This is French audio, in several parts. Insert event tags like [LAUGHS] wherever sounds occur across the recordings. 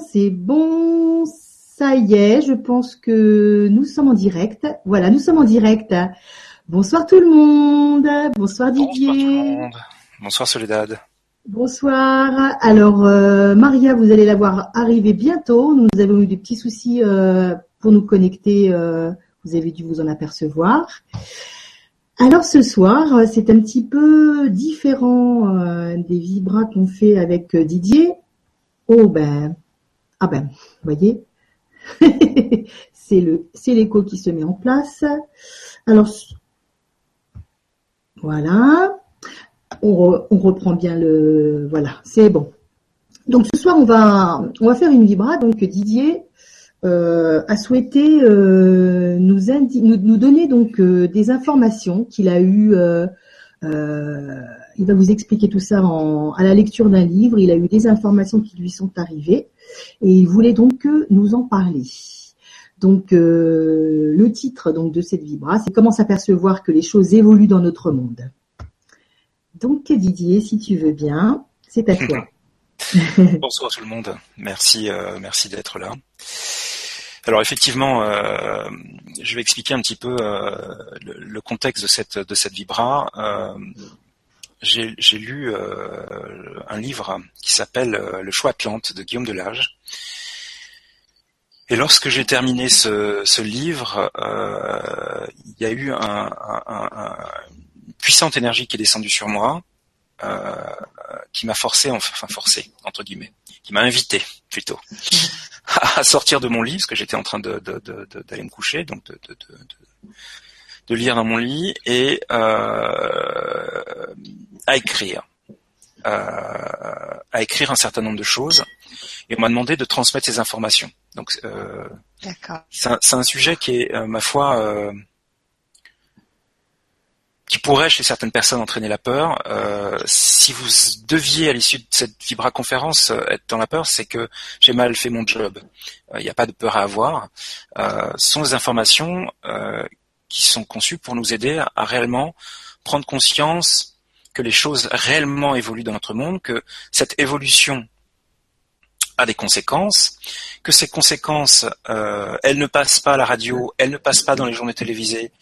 c'est bon, ça y est, je pense que nous sommes en direct. Voilà, nous sommes en direct. Bonsoir tout le monde. Bonsoir Didier. Bonsoir tout le monde. Bonsoir Soledad. Bonsoir. Alors euh, Maria, vous allez la voir arriver bientôt. Nous avons eu des petits soucis euh, pour nous connecter. Euh, vous avez dû vous en apercevoir. Alors ce soir, c'est un petit peu différent des vibras qu'on fait avec Didier. Oh ben, ah ben, voyez, [LAUGHS] c'est le, c'est l'écho qui se met en place. Alors, voilà. On, reprend bien le, voilà, c'est bon. Donc ce soir, on va, on va faire une vibra. Donc Didier euh, a souhaité euh, nous, nous, donner donc euh, des informations qu'il a eues. Il va vous expliquer tout ça à la lecture d'un livre. Il a eu des informations qui lui sont arrivées et il voulait donc nous en parler. Donc euh, le titre donc de cette vibra, c'est comment s'apercevoir que les choses évoluent dans notre monde. Donc Didier, si tu veux bien, c'est à toi. [LAUGHS] Bonsoir tout le monde. Merci, euh, merci d'être là. Alors effectivement, euh, je vais expliquer un petit peu le, contexte de cette de cette vibra. J'ai lu un livre qui s'appelle Le choix Atlante de Guillaume Delage et lorsque j'ai terminé ce, livre, euh, il y a eu un, une puissante énergie qui est descendue sur moi, euh, qui m'a forcé, enfin forcé entre guillemets, qui m'a invité plutôt à sortir de mon lit parce que j'étais en train de, d'aller me coucher, donc de, de, lire dans mon lit et euh, à écrire. à écrire un certain nombre de choses et on m'a demandé de transmettre ces informations. Donc euh, c'est un, sujet qui est, euh, ma foi, euh, qui pourrait chez certaines personnes entraîner la peur. si vous deviez à l'issue de cette Vibra conférence être dans la peur, c'est que j'ai mal fait mon job. Il n'y a pas de peur à avoir. ce sont des informations qui sont conçues pour nous aider à réellement prendre conscience que les choses réellement évoluent dans notre monde, que cette évolution a des conséquences, que ces conséquences, euh, elles ne passent pas à la radio, elles ne passent pas dans les journées télévisées.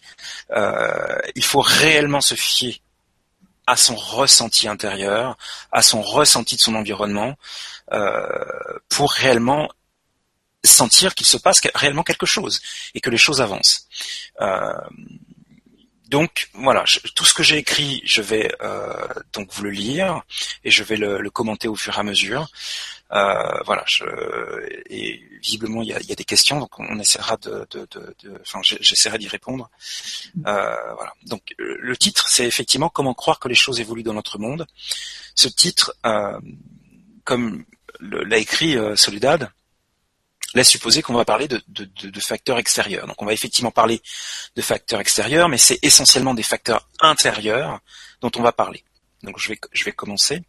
Euh, il faut réellement se fier à son ressenti intérieur, à son ressenti de son environnement, euh, pour réellement sentir qu'il se passe réellement quelque chose et que les choses avancent. donc voilà, tout ce que j'ai écrit, je vais donc vous le lire et je vais le commenter au fur et à mesure. Euh, voilà, je, et visiblement il y a, y a, des questions, donc on essaiera de, de, de, de enfin j'essaierai d'y répondre. Euh, voilà. Donc le titre, c'est effectivement comment croire que les choses évoluent dans notre monde. Ce titre, euh, comme l'a écrit euh, Solidad, laisse supposer qu'on va parler de, de, de, facteurs extérieurs. Donc on va effectivement parler de facteurs extérieurs, mais c'est essentiellement des facteurs intérieurs dont on va parler. Donc je vais, je vais commencer.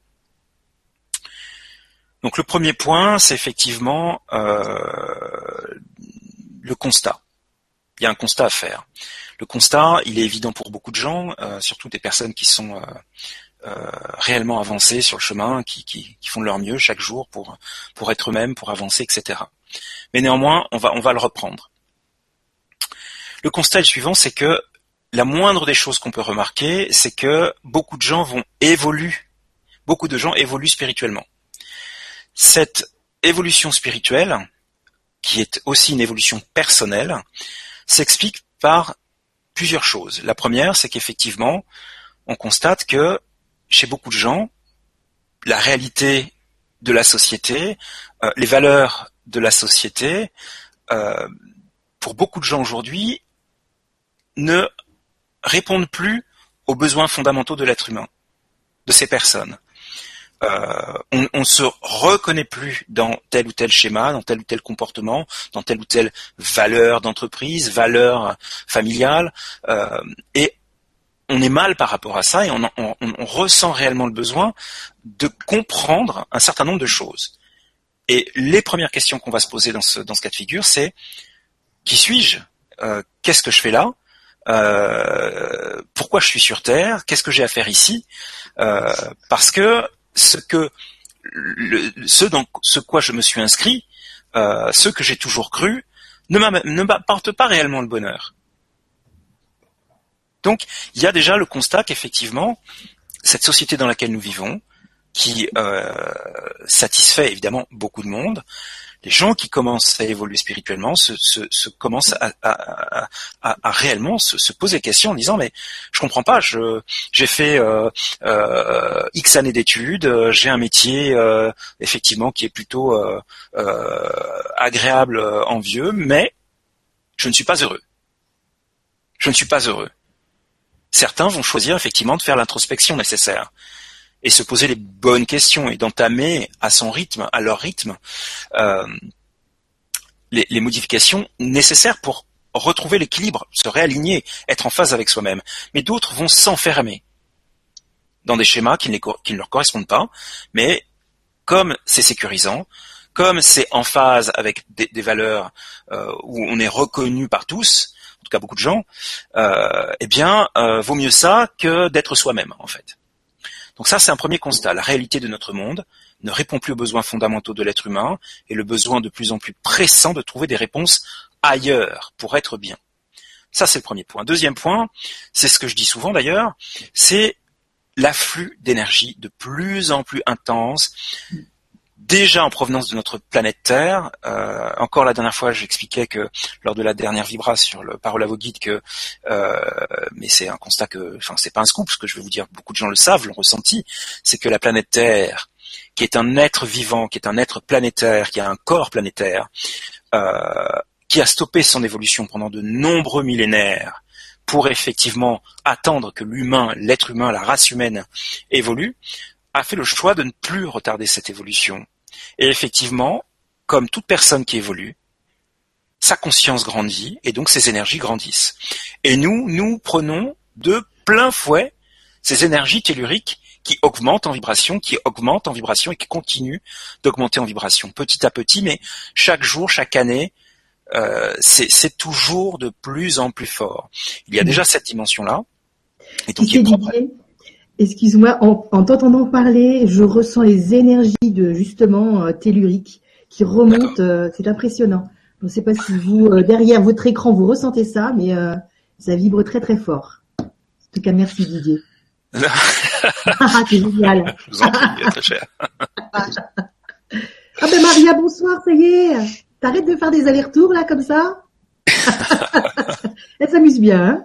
Donc le premier point, c'est effectivement euh, le constat. Il y a un constat à faire. Le constat, il est évident pour beaucoup de gens, euh, surtout des personnes qui sont euh, réellement avancées sur le chemin, qui, font leur mieux chaque jour pour pour être eux-mêmes, pour avancer, etc. Mais néanmoins, on va on va le reprendre. Le constat est le suivant, c'est que la moindre des choses qu'on peut remarquer, c'est que beaucoup de gens vont évoluer, beaucoup de gens évoluent spirituellement. Cette évolution spirituelle, qui est aussi une évolution personnelle, s'explique par plusieurs choses. La première, c'est qu'effectivement, on constate que chez beaucoup de gens, la réalité de la société, euh, les valeurs de la société, euh, pour beaucoup de gens aujourd'hui, ne répondent plus aux besoins fondamentaux de l'être humain, de ces personnes. Euh, on, on se reconnaît plus dans tel ou tel schéma, dans tel ou tel comportement, dans telle ou telle valeur d'entreprise, valeur familiale, euh, et on est mal par rapport à ça et on, ressent réellement le besoin de comprendre un certain nombre de choses. Et les premières questions qu'on va se poser dans ce, dans ce cas de figure, c'est qui suis-je? Euh, Qu'est-ce que je fais là? Pourquoi je suis sur Terre? Qu'est-ce que j'ai à faire ici? Parce que ce que ce dans ce quoi je me suis inscrit, euh, ce que j'ai toujours cru, ne m'apporte pas réellement le bonheur. Donc, il y a déjà le constat qu'effectivement, cette société dans laquelle nous vivons, qui euh, satisfait évidemment beaucoup de monde, les gens qui commencent à évoluer spirituellement se, commencent à, réellement se, se, poser des questions en disant mais je comprends pas, j'ai fait euh, euh, x années d'études, euh, j'ai un métier euh, effectivement qui est plutôt agréable, envieux, mais je ne suis pas heureux. Je ne suis pas heureux. Certains vont choisir effectivement de faire l'introspection nécessaire et se poser les bonnes questions et d'entamer à son rythme, à leur rythme, euh, les, les, modifications nécessaires pour retrouver l'équilibre, se réaligner, être en phase avec soi-même. Mais d'autres vont s'enfermer dans des schémas qui ne, qui ne, leur correspondent pas, mais comme c'est sécurisant, comme c'est en phase avec des, des valeurs euh, où on est reconnu par tous, en tout cas beaucoup de gens, euh, eh bien, euh, vaut mieux ça que d'être soi-même, en fait. Donc ça, c'est un premier constat. La réalité de notre monde ne répond plus aux besoins fondamentaux de l'être humain et le besoin de plus en plus pressant de trouver des réponses ailleurs pour être bien. Ça, c'est le premier point. Deuxième point, c'est ce que je dis souvent d'ailleurs, c'est l'afflux d'énergie de plus en plus intense déjà en provenance de notre planète Terre. Euh, encore la dernière fois, j'expliquais que lors de la dernière vibra sur le parole à vos guides que, euh, mais c'est un constat que, enfin c'est pas un scoop, ce que je vais vous dire, beaucoup de gens le savent, l'ont ressenti, c'est que la planète Terre, qui est un être vivant, qui est un être planétaire, qui a un corps planétaire, euh, qui a stoppé son évolution pendant de nombreux millénaires pour effectivement attendre que l'humain, l'être humain, la race humaine évolue, a fait le choix de ne plus retarder cette évolution et effectivement, comme toute personne qui évolue, sa conscience grandit et donc ses énergies grandissent. Et nous, nous prenons de plein fouet ces énergies telluriques qui augmentent en vibration, qui augmentent en vibration et qui continuent d'augmenter en vibration petit à petit, mais chaque jour, chaque année, euh, c'est toujours de plus en plus fort. Il y a déjà cette dimension-là. Et donc, Excuse-moi, en, t'entendant parler, je ressens les énergies de justement euh, telluriques qui remontent. Euh, c'est impressionnant. Je ne sais pas si vous, euh, derrière votre écran, vous ressentez ça, mais ça vibre très très fort. En tout cas, merci Didier. Ah, [LAUGHS] c'est génial. Je vous en prie, très cher. ah ben Maria, bonsoir, ça y est. T'arrêtes de faire des allers-retours là comme ça [LAUGHS] Elle s'amuse bien. Hein?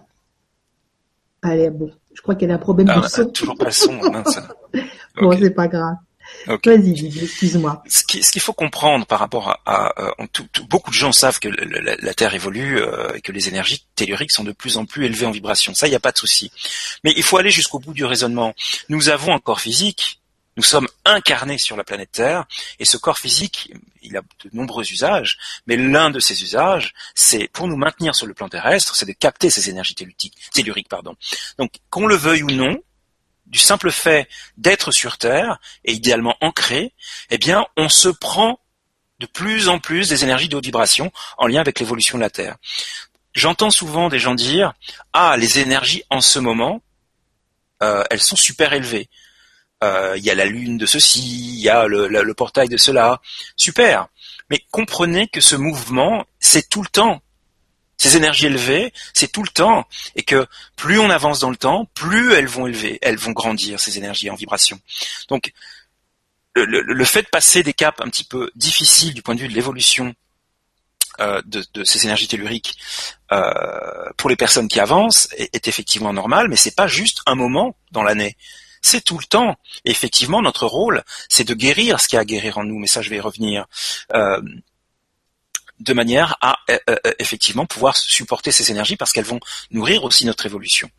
Allez, bon. Je crois qu'elle a un problème ah, de son. [LAUGHS] Toujours pas le son, mince. [LAUGHS] bon, c'est pas grave. Vas-y, excuse-moi. Ce qu'il faut comprendre par rapport à, beaucoup de gens savent que la, Terre évolue euh, et que les énergies telluriques sont de plus en plus élevées en vibration. Ça, il n'y a pas de souci. Mais il faut aller jusqu'au bout du raisonnement. Nous avons un corps physique nous sommes incarnés sur la planète Terre et ce corps physique, il a de nombreux usages, mais l'un de ces usages, c'est pour nous maintenir sur le plan terrestre, c'est de capter ces énergies telluriques. Pardon. Donc, qu'on le veuille ou non, du simple fait d'être sur Terre et idéalement ancré, eh bien, on se prend de plus en plus des énergies de haute vibration en lien avec l'évolution de la Terre. J'entends souvent des gens dire ah les énergies en ce moment euh, elles sont super élevées euh, il y a la lune de ceci, il y a le, portail de cela. Super. Mais comprenez que ce mouvement, c'est tout le temps. Ces énergies élevées, c'est tout le temps. Et que plus on avance dans le temps, plus elles vont élever, elles vont grandir, ces énergies en vibration. Donc, le, fait de passer des caps un petit peu difficiles du point de vue de l'évolution euh, de, ces énergies telluriques euh, pour les personnes qui avancent est, est effectivement normal, mais c'est pas juste un moment dans l'année c'est tout le temps. effectivement, notre rôle, c'est de guérir ce qu'il y a à guérir en nous, mais ça, je vais y revenir. Euh, de manière à euh, euh, effectivement pouvoir supporter ces énergies parce qu'elles vont nourrir aussi notre évolution.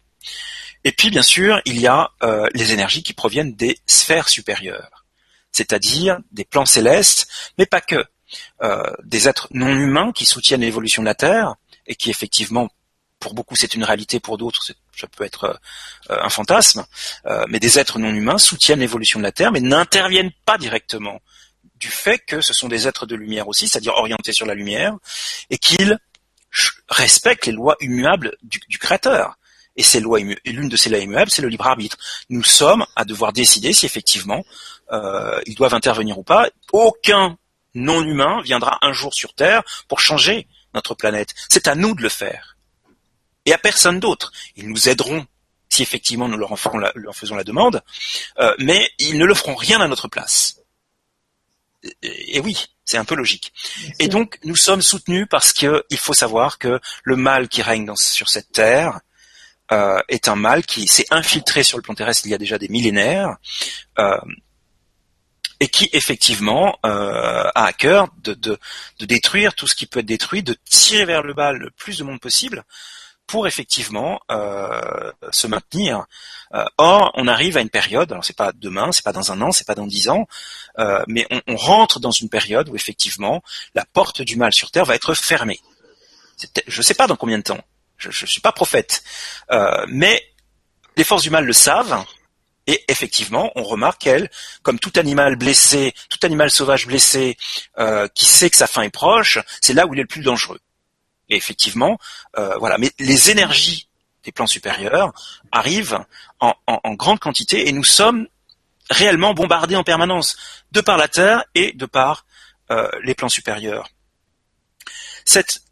Et puis bien sûr, il y a les énergies qui proviennent des sphères supérieures, c'est-à-dire des plans célestes, mais pas que. des êtres non humains qui soutiennent l'évolution de la Terre et qui effectivement pour beaucoup c'est une réalité, pour d'autres ça peut être euh, un fantasme, euh, mais des êtres non humains soutiennent l'évolution de la Terre, mais n'interviennent pas directement du fait que ce sont des êtres de lumière aussi, c'est-à-dire orientés sur la lumière, et qu'ils respectent les lois immuables du, Créateur. et c'est l'une de ces lois immuables, c'est le libre arbitre. Nous sommes à devoir décider si effectivement euh, ils doivent intervenir ou pas. Aucun non-humain viendra un jour sur Terre pour changer notre planète. C'est à nous de le faire. Et à personne d'autre. Ils nous aideront si effectivement nous leur en, faisons la demande, euh, mais ils ne le feront rien à notre place. Et, oui, c'est un peu logique. Et donc nous sommes soutenus parce qu'il faut savoir que le mal qui règne sur cette terre euh, est un mal qui s'est infiltré sur le plan terrestre il y a déjà des millénaires. Euh, et qui effectivement a à cœur de, de, détruire tout ce qui peut être détruit, de tirer vers le bas le plus de monde possible, pour effectivement euh, se maintenir. Euh, or, on arrive à une période, alors c'est pas demain, c'est pas dans un an, c'est pas dans dix ans, euh, mais on, on, rentre dans une période où effectivement la porte du mal sur Terre va être fermée. Je ne sais pas dans combien de temps. Je ne suis pas prophète, mais les forces du mal le savent. Et effectivement, on remarque qu'elle, comme tout animal blessé, tout animal sauvage blessé, qui sait que sa fin est proche, c'est là où il est le plus dangereux. Et effectivement, euh, voilà. Mais les énergies des plans supérieurs arrivent en, grande quantité et nous sommes réellement bombardés en permanence de par la Terre et de par euh, les plans supérieurs. Cette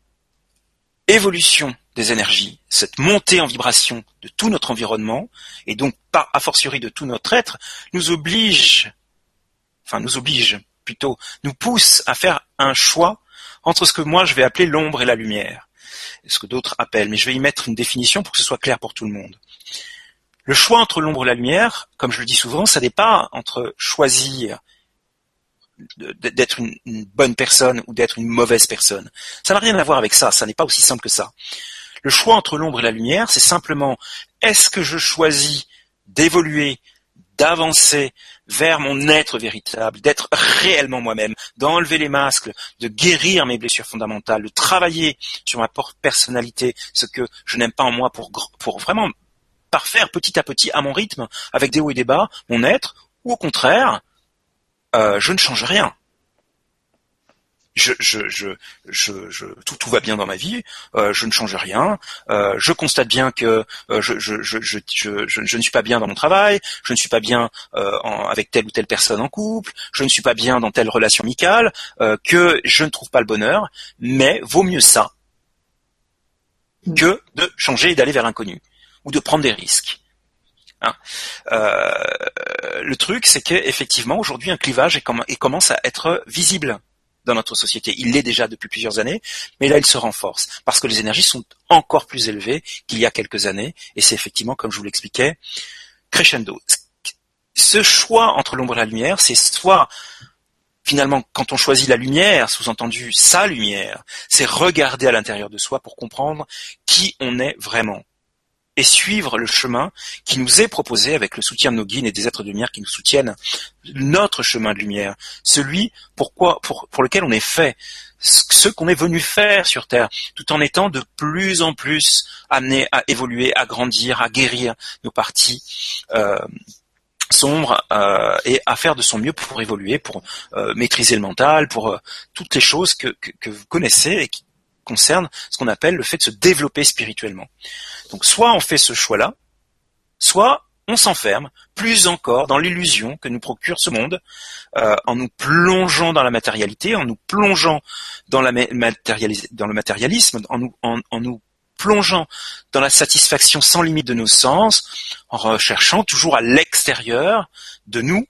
évolution des énergies, cette montée en vibration de tout notre environnement, et donc par a fortiori de tout notre être, nous oblige, enfin nous oblige plutôt, nous pousse à faire un choix entre ce que moi je vais appeler l'ombre et la lumière, ce que d'autres appellent, mais je vais y mettre une définition pour que ce soit clair pour tout le monde. Le choix entre l'ombre et la lumière, comme je le dis souvent, ça n'est pas entre choisir d'être une, bonne personne ou d'être une mauvaise personne. Ça n'a rien à voir avec ça, ça n'est pas aussi simple que ça. Le choix entre l'ombre et la lumière, c'est simplement est-ce que je choisis d'évoluer, d'avancer vers mon être véritable, d'être réellement moi-même, d'enlever les masques, de guérir mes blessures fondamentales, de travailler sur ma personnalité, ce que je n'aime pas en moi pour, pour vraiment parfaire petit à petit à mon rythme, avec des hauts et des bas, mon être, ou au contraire, euh, je ne change rien je, je, je, je, tout, tout va bien dans ma vie, euh, je ne change rien, euh, je constate bien que euh, je, je, je, je, ne suis pas bien dans mon travail, je ne suis pas bien avec telle ou telle personne en couple, je ne suis pas bien dans telle relation amicale, que je ne trouve pas le bonheur, mais vaut mieux ça que de changer et d'aller vers l'inconnu ou de prendre des risques. Hein. le truc, c'est qu'effectivement, aujourd'hui, un clivage est, commence à être visible dans notre société. Il l'est déjà depuis plusieurs années, mais là il se renforce parce que les énergies sont encore plus élevées qu'il y a quelques années et c'est effectivement, comme je vous l'expliquais, crescendo. Ce choix entre l'ombre et la lumière, c'est soit finalement, quand on choisit la lumière, sous-entendu sa lumière, c'est regarder à l'intérieur de soi pour comprendre qui on est vraiment et suivre le chemin qui nous est proposé avec le soutien de nos guides et des êtres de lumière qui nous soutiennent, notre chemin de lumière, celui pour, lequel on est fait, ce qu'on est venu faire sur Terre, tout en étant de plus en plus amené à évoluer, à grandir, à guérir nos parties. Euh, sombres euh, et à faire de son mieux pour évoluer, pour euh, maîtriser le mental, pour toutes les choses que, vous connaissez et concernent ce qu'on appelle le fait de se développer spirituellement. Donc soit on fait ce choix-là, soit on s'enferme plus encore dans l'illusion que nous procure ce monde, euh, en nous plongeant dans la matérialité, en nous plongeant dans le matérialisme, en nous, en, nous plongeant dans la satisfaction sans limite de nos sens, en recherchant toujours à l'extérieur de nous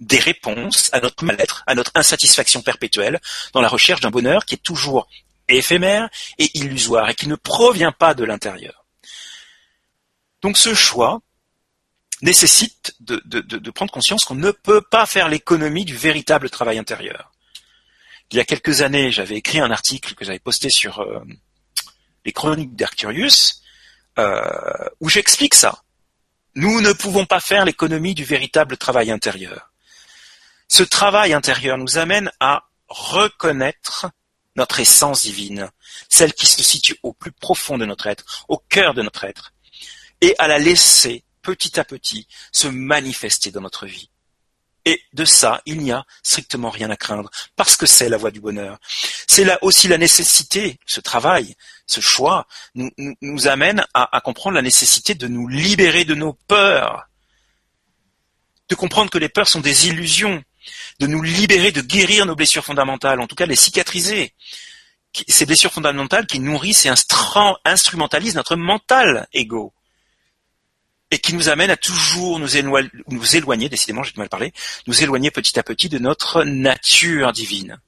des réponses à notre mal-être, à notre insatisfaction perpétuelle, dans la recherche d'un bonheur qui est toujours éphémère et illusoire et qui ne provient pas de l'intérieur. Donc ce choix nécessite de, prendre conscience qu'on ne peut pas faire l'économie du véritable travail intérieur. Il y a quelques années, j'avais écrit un article que j'avais posté sur euh, les chroniques d'Arcturius, euh, où j'explique ça. Nous ne pouvons pas faire l'économie du véritable travail intérieur. Ce travail intérieur nous amène à reconnaître notre essence divine, celle qui se situe au plus profond de notre être, au cœur de notre être, et à la laisser petit à petit se manifester dans notre vie. Et de ça, il n'y a strictement rien à craindre, parce que c'est la voie du bonheur. c'est là aussi la nécessité, ce travail, ce choix, nous, amène à comprendre la nécessité de nous libérer de nos peurs, de comprendre que les peurs sont des illusions, de nous libérer, de guérir nos blessures fondamentales, en tout cas les cicatriser. Ces blessures fondamentales qui nourrissent et instrumentalisent notre mental ego et qui nous amènent à toujours nous éloigner, décidément j'ai du mal parler, nous éloigner petit à petit de notre nature divine.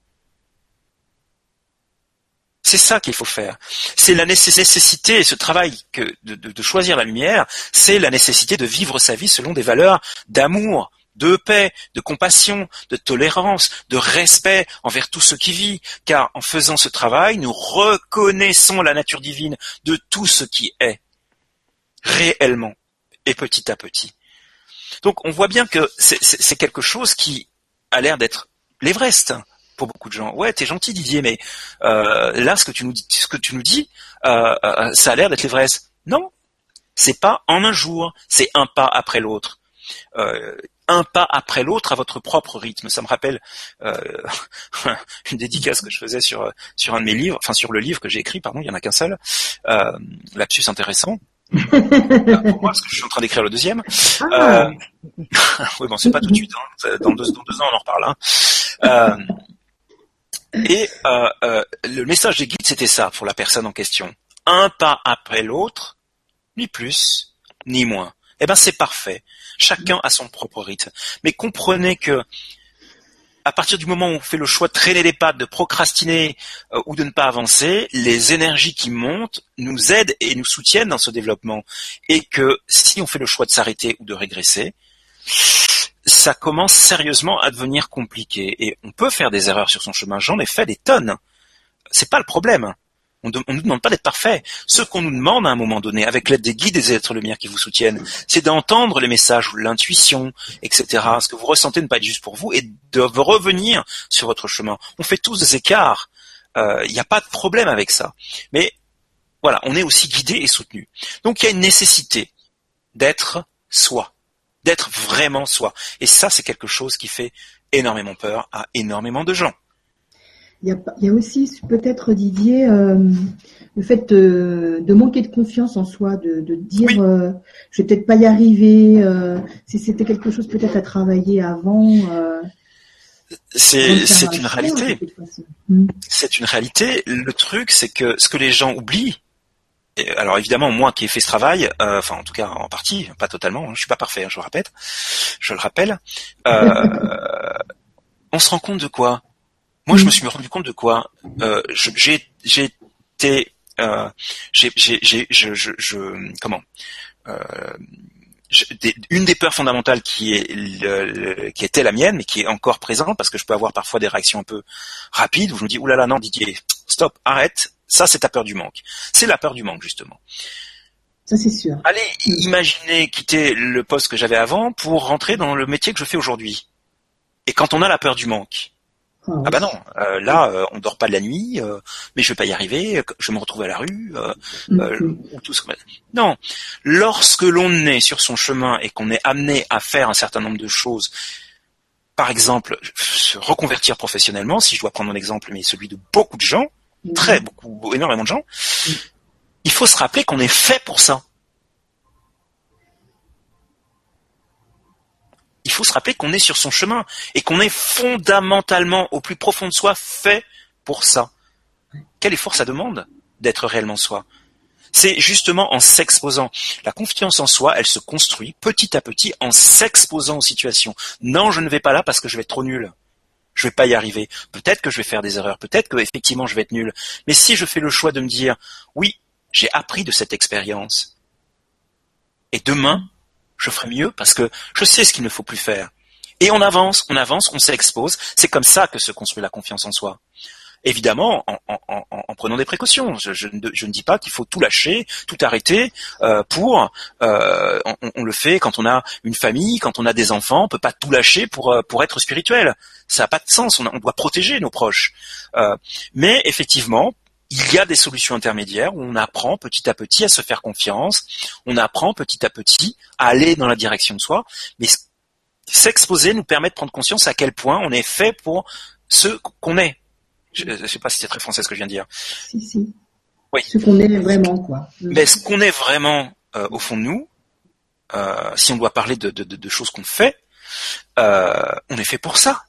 C'est ça qu'il faut faire. C'est la nécessité, ce travail de choisir la lumière, c'est la nécessité de vivre sa vie selon des valeurs d'amour, de paix, de compassion, de tolérance, de respect envers tout ce qui vit, car en faisant ce travail, nous reconnaissons la nature divine de tout ce qui est, réellement, et petit à petit. Donc on voit bien que c'est quelque chose qui a l'air d'être l'Everest pour beaucoup de gens. Ouais, t'es gentil Didier, mais euh, là ce que tu nous dis, ce que tu nous dis, euh, euh, ça a l'air d'être l'Everest. Non, c'est pas en un jour, c'est un pas après l'autre un pas après l'autre à votre propre rythme. Ça me rappelle euh, [LAUGHS] une dédicace que je faisais sur sur un de mes livres, enfin sur le livre que j'ai écrit, pardon, il y en a qu'un seul. Euh, lapsus intéressant. pour moi, parce que je suis en train d'écrire le deuxième. Ah. Euh, [LAUGHS] oui, bon, c'est pas tout de suite. Hein. Dans, deux, dans, deux, ans, on en reparle. Hein. Euh, et euh, le message des guides, c'était ça pour la personne en question. Un pas après l'autre, ni plus, ni moins. Eh ben, c'est parfait. Chacun a son propre rythme. Mais comprenez que à partir du moment où on fait le choix de traîner les pattes, de procrastiner euh, ou de ne pas avancer, les énergies qui montent nous aident et nous soutiennent dans ce développement. Et que si on fait le choix de s'arrêter ou de régresser, ça commence sérieusement à devenir compliqué. Et on peut faire des erreurs sur son chemin. J'en ai fait des tonnes. C'est pas le problème. On ne nous demande pas d'être parfait. Ce qu'on nous demande à un moment donné, avec l'aide des guides et des êtres lumière qui vous soutiennent, c'est d'entendre les messages, l'intuition, etc. Ce que vous ressentez ne pas être juste pour vous et de revenir sur votre chemin. On fait tous des écarts. Il euh, n'y a pas de problème avec ça. Mais voilà, on est aussi guidé et soutenu. Donc il y a une nécessité d'être soi, d'être vraiment soi. Et ça, c'est quelque chose qui fait énormément peur à énormément de gens. Il y a, il y a aussi peut-être Didier euh, le fait de, de, manquer de confiance en soi, de, de dire euh, je vais peut-être pas y arriver. Euh, si c'était quelque chose peut-être à travailler avant. Euh, c'est c'est une réalité. Hmm. C'est une réalité. Le truc, c'est que ce que les gens oublient. alors évidemment, moi qui ai fait ce travail, enfin en tout cas en partie, pas totalement, hein, je suis pas parfait, hein, je le répète, je le rappelle. [LAUGHS] on se rend compte de quoi? Moi, je me suis rendu compte de quoi euh, J'ai été, euh, j'ai, j'ai, je, je, je, comment euh, une des peurs fondamentales qui est qui était la mienne, mais qui est encore présente parce que je peux avoir parfois des réactions un peu rapides où je me dis oulala là là, non Didier, stop, arrête, ça c'est ta peur du manque. C'est la peur du manque justement. Ça c'est sûr. Allez, imaginez quitter le poste que j'avais avant pour rentrer dans le métier que je fais aujourd'hui. Et quand on a la peur du manque, ah, ah bah non, euh, là euh, on dort pas de la nuit, euh, mais je vais pas y arriver, je me retrouve à la rue mm-hmm. ou tout ce Non, lorsque l'on est sur son chemin et qu'on est amené à faire un certain nombre de choses, par exemple se reconvertir professionnellement, si je dois prendre mon exemple, mais celui de beaucoup de gens, mm-hmm. très beaucoup, énormément de gens, mm. il faut se rappeler qu'on est fait pour ça. Il faut se rappeler qu'on est sur son chemin et qu'on est fondamentalement, au plus profond de soi, fait pour ça. Quel effort ça demande d'être réellement soi? C'est justement en s'exposant. La confiance en soi, elle se construit petit à petit en s'exposant aux situations. Non, je ne vais pas là parce que je vais être trop nul. Je vais pas y arriver. Peut-être que je vais faire des erreurs. Peut-être que effectivement je vais être nul. Mais si je fais le choix de me dire, oui, j'ai appris de cette expérience. Et demain, je ferai mieux parce que je sais ce qu'il ne faut plus faire. Et on avance, on avance, on s'expose. C'est comme ça que se construit la confiance en soi. Évidemment, en, prenant des précautions. Je, ne, dis pas qu'il faut tout lâcher, tout arrêter euh, pour. Euh, on, le fait quand on a une famille, quand on a des enfants. On peut pas tout lâcher pour euh, pour être spirituel. Ça n'a pas de sens. On, doit protéger nos proches. mais effectivement, il y a des solutions intermédiaires où on apprend petit à petit à se faire confiance, on apprend petit à petit à aller dans la direction de soi, mais s'exposer nous permet de prendre conscience à quel point on est fait pour ce qu'on est. Je, ne sais pas si c'est très français ce que je viens de dire. Si, si. Oui. Ce qu'on est vraiment, quoi. Mais ce qu'on est vraiment euh, au fond de nous, euh, si on doit parler de, de, de choses qu'on fait, euh, on est fait pour ça.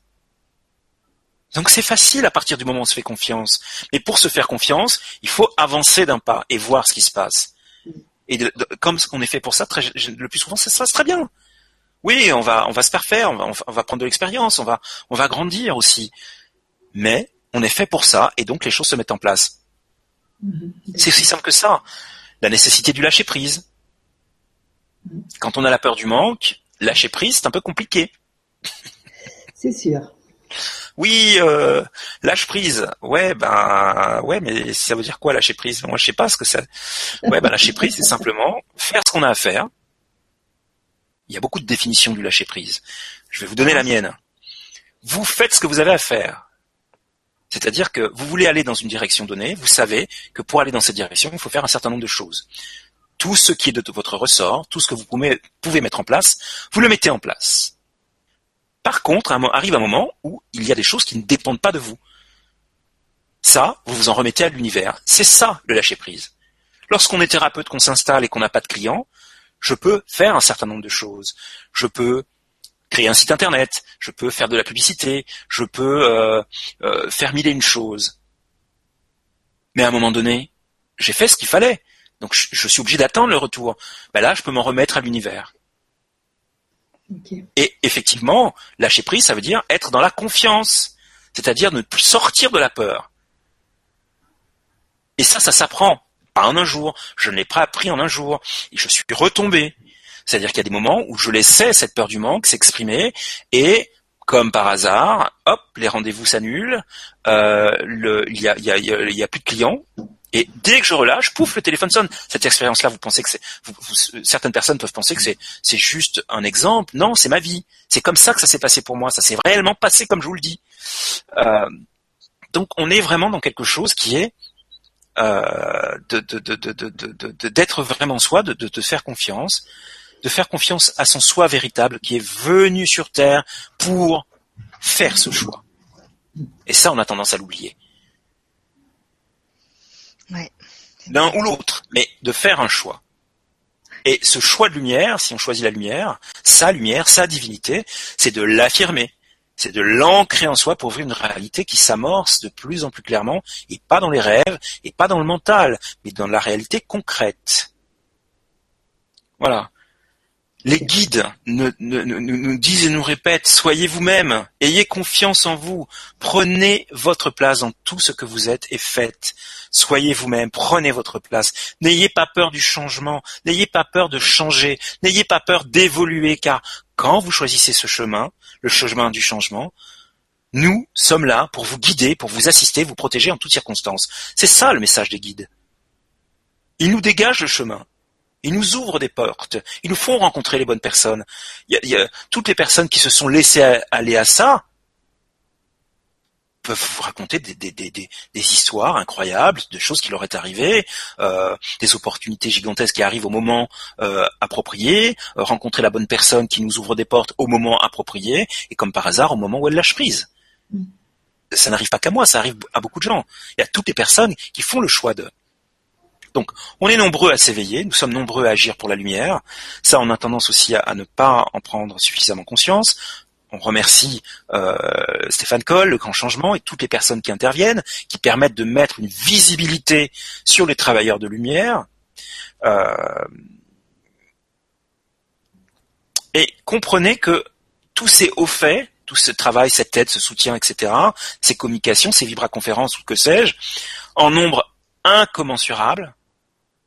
Donc c'est facile à partir du moment où on se fait confiance. Mais pour se faire confiance, il faut avancer d'un pas et voir ce qui se passe. Et comme on est fait pour ça, le plus souvent ça se passe très bien. Oui, on va, on va se parfaire, on va, on va prendre de l'expérience, on va, on va grandir aussi. Mais on est fait pour ça, et donc les choses se mettent en place. C'est aussi simple que ça. La nécessité du lâcher prise. Quand on a la peur du manque, lâcher prise, c'est un peu compliqué. C'est sûr. Oui, euh, lâche prise. Ouais, ben ouais, mais ça veut dire quoi lâcher prise? Moi, je sais pas ce que ça. [LAUGHS] Ouais, ben lâcher prise, c'est simplement faire ce qu'on a à faire. Il y a beaucoup de définitions du lâcher prise. Je vais vous donner la mienne. Vous faites ce que vous avez à faire. C'est-à-dire que vous voulez aller dans une direction donnée, vous savez que pour aller dans cette direction, il faut faire un certain nombre de choses. Tout ce qui est de votre ressort, tout ce que vous pouvez mettre en place, vous le mettez en place. Par contre, arrive un moment où il y a des choses qui ne dépendent pas de vous. Ça, vous vous en remettez à l'univers. C'est ça le lâcher prise. Lorsqu'on est thérapeute, qu'on s'installe et qu'on n'a pas de clients, je peux faire un certain nombre de choses. Je peux créer un site internet, je peux faire de la publicité, je peux euh, euh, faire mille une choses. Mais à un moment donné, j'ai fait ce qu'il fallait. Donc je, suis obligé d'attendre le retour. Ben là, je peux m'en remettre à l'univers. Et effectivement, lâcher prise, ça veut dire être dans la confiance, c'est-à-dire ne plus sortir de la peur. Et ça, ça s'apprend. Pas en un jour. Je ne l'ai pas appris en un jour. Et je suis retombé. C'est-à-dire qu'il y a des moments où je laissais cette peur du manque s'exprimer et comme par hasard, hop, les rendez-vous s'annulent, euh, il y a, y, a, y a plus de clients, et dès que je relâche, pouf, le téléphone sonne. Cette expérience-là, vous pensez que c'est, certaines personnes peuvent penser que c'est, c'est juste un exemple. Non, c'est ma vie. C'est comme ça que ça s'est passé pour moi. Ça s'est réellement passé comme je vous le dis. Euh, donc, on est vraiment dans quelque chose qui est euh, de, de, de, d'être vraiment soi, de, de faire confiance, de faire confiance à son soi véritable qui est venu sur terre pour faire ce choix. Et ça, on a tendance à l'oublier. L'un ou l'autre, mais de faire un choix. Et ce choix de lumière, si on choisit la lumière, sa lumière, sa divinité, c'est de l'affirmer, c'est de l'ancrer en soi pour ouvrir une réalité qui s'amorce de plus en plus clairement, et pas dans les rêves, et pas dans le mental, mais dans la réalité concrète. Voilà. Les guides nous, disent et nous répètent, soyez vous-même, ayez confiance en vous, prenez votre place dans tout ce que vous êtes et faites. Soyez vous-même, prenez votre place. N'ayez pas peur du changement, n'ayez pas peur de changer, n'ayez pas peur d'évoluer, car quand vous choisissez ce chemin, le chemin du changement, nous sommes là pour vous guider, pour vous assister, vous protéger en toutes circonstances. C'est ça le message des guides. Ils nous dégagent le chemin. Ils nous ouvrent des portes. Ils nous font rencontrer les bonnes personnes. Il y a, toutes les personnes qui se sont laissées aller à ça peuvent vous raconter des, des, des, des, histoires incroyables, de choses qui leur est arrivées, euh, des opportunités gigantesques qui arrivent au moment euh, approprié, euh, rencontrer la bonne personne qui nous ouvre des portes au moment approprié, et comme par hasard au moment où elle lâche prise. Mm. Ça n'arrive pas qu'à moi, ça arrive à beaucoup de gens. Il y a toutes les personnes qui font le choix de. Donc, on est nombreux à s'éveiller, nous sommes nombreux à agir pour la lumière. Ça, on a tendance aussi à, ne pas en prendre suffisamment conscience. On remercie euh, Stéphane Coll, le grand changement, et toutes les personnes qui interviennent, qui permettent de mettre une visibilité sur les travailleurs de lumière. Euh, et comprenez que tous ces hauts faits, tout ce travail, cette aide, ce soutien, etc., ces communications, ces vibra-conférences ou que sais-je, en nombre incommensurable,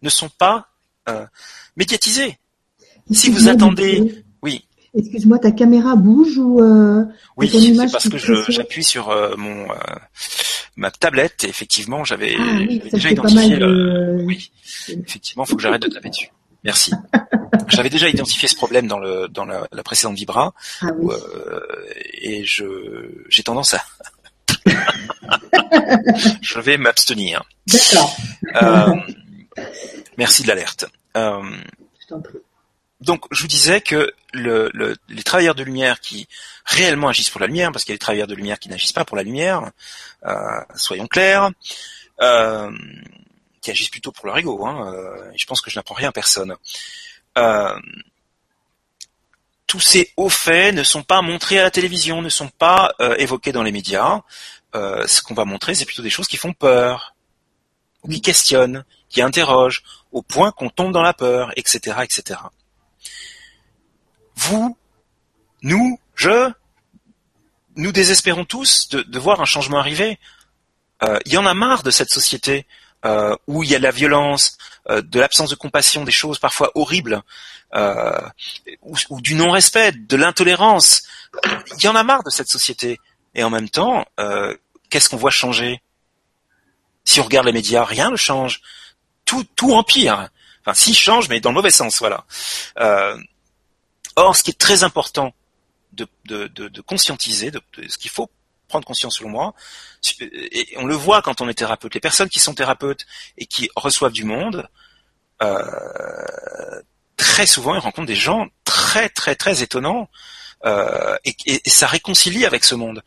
ne sont pas euh, médiatisés. Si vous attendez, oui. Excuse-moi, ta caméra bouge ou euh, Oui, c'est parce que j'appuie sur euh, mon ma tablette et effectivement j'avais ah déjà identifié. Oui, effectivement, il faut que j'arrête de taper dessus. Merci. [LAUGHS] J'avais déjà identifié ce problème dans le dans la, précédente Vibra ah et je j'ai tendance à [LAUGHS] [LAUGHS] je vais m'abstenir. D'accord. Merci de l'alerte. Euh, donc, je vous disais que le, le, les travailleurs de lumière qui réellement agissent pour la lumière, parce qu'il y a des travailleurs de lumière qui n'agissent pas pour la lumière, euh, soyons clairs, euh, qui agissent plutôt pour leur ego. Hein, et je pense que je n'apprends rien à personne. Tous ces hauts faits ne sont pas montrés à la télévision, ne sont pas évoqués dans les médias. Ce qu'on va montrer, c'est plutôt des choses qui font peur, ou qui questionnent, qui interrogent, au point qu'on tombe dans la peur, etc., etc. Vous, nous, je, nous désespérons tous de, de voir un changement arriver. Euh, Il y en a marre de cette société euh, où il y a de la violence, euh, de l'absence de compassion, des choses parfois horribles, euh, ou, ou, du non-respect, de l'intolérance. Il y en a marre de cette société. Et en même temps, euh, qu'est-ce qu'on voit changer? Si on regarde les médias, rien ne change. Tout, tout empire. Enfin, si change, mais dans le mauvais sens, voilà. Euh, or, ce qui est très important de, de, conscientiser, de, ce qu'il faut prendre conscience selon moi, et on le voit quand on est thérapeute, les personnes qui sont thérapeutes et qui reçoivent du monde, euh, très souvent ils rencontrent des gens très très très étonnants euh, et, ça réconcilie avec ce monde.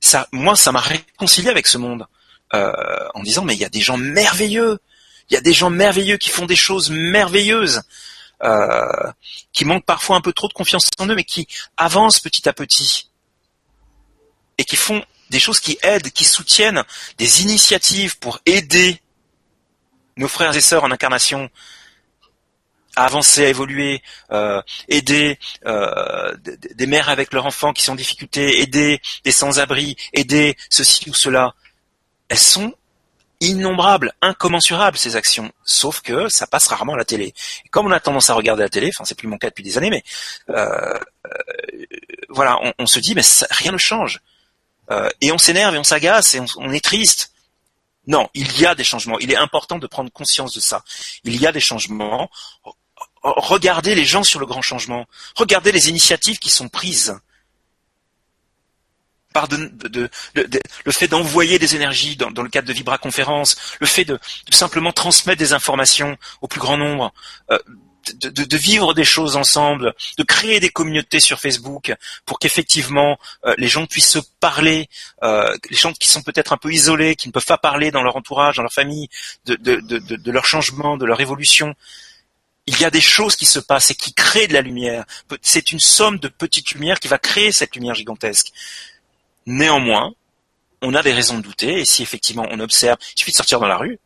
Ça, moi, ça m'a réconcilié avec ce monde euh, en disant mais il y a des gens merveilleux, il y a des gens merveilleux qui font des choses merveilleuses. Euh, qui manquent parfois un peu trop de confiance en eux, mais qui avancent petit à petit et qui font des choses qui aident, qui soutiennent des initiatives pour aider nos frères et sœurs en incarnation à avancer, à évoluer, euh, aider euh, des mères avec leurs enfants qui sont en difficulté, aider des sans-abri, aider ceci ou cela. Elles sont innombrables, incommensurables ces actions, sauf que ça passe rarement à la télé. Et comme on a tendance à regarder la télé, enfin c'est plus mon cas depuis des années, mais euh, voilà, on, se dit mais rien ne change. Euh, et on s'énerve et on s'agace et on, on, est triste. Non, il y a des changements. Il est important de prendre conscience de ça. Il y a des changements. Regardez les gens sur le grand changement. Regardez les initiatives qui sont prises. Le fait d'envoyer des énergies dans, le cadre de Vibra Conférence, le fait de, simplement transmettre des informations au plus grand nombre, euh, de, vivre des choses ensemble, de créer des communautés sur Facebook pour qu'effectivement euh, les gens puissent se parler, euh, les gens qui sont peut-être un peu isolés, qui ne peuvent pas parler dans leur entourage, dans leur famille, de, leur changement, de leur évolution. Il y a des choses qui se passent et qui créent de la lumière. C'est une somme de petites lumières qui va créer cette lumière gigantesque. Néanmoins, on a des raisons de douter, et si effectivement on observe, il suffit de sortir dans la rue,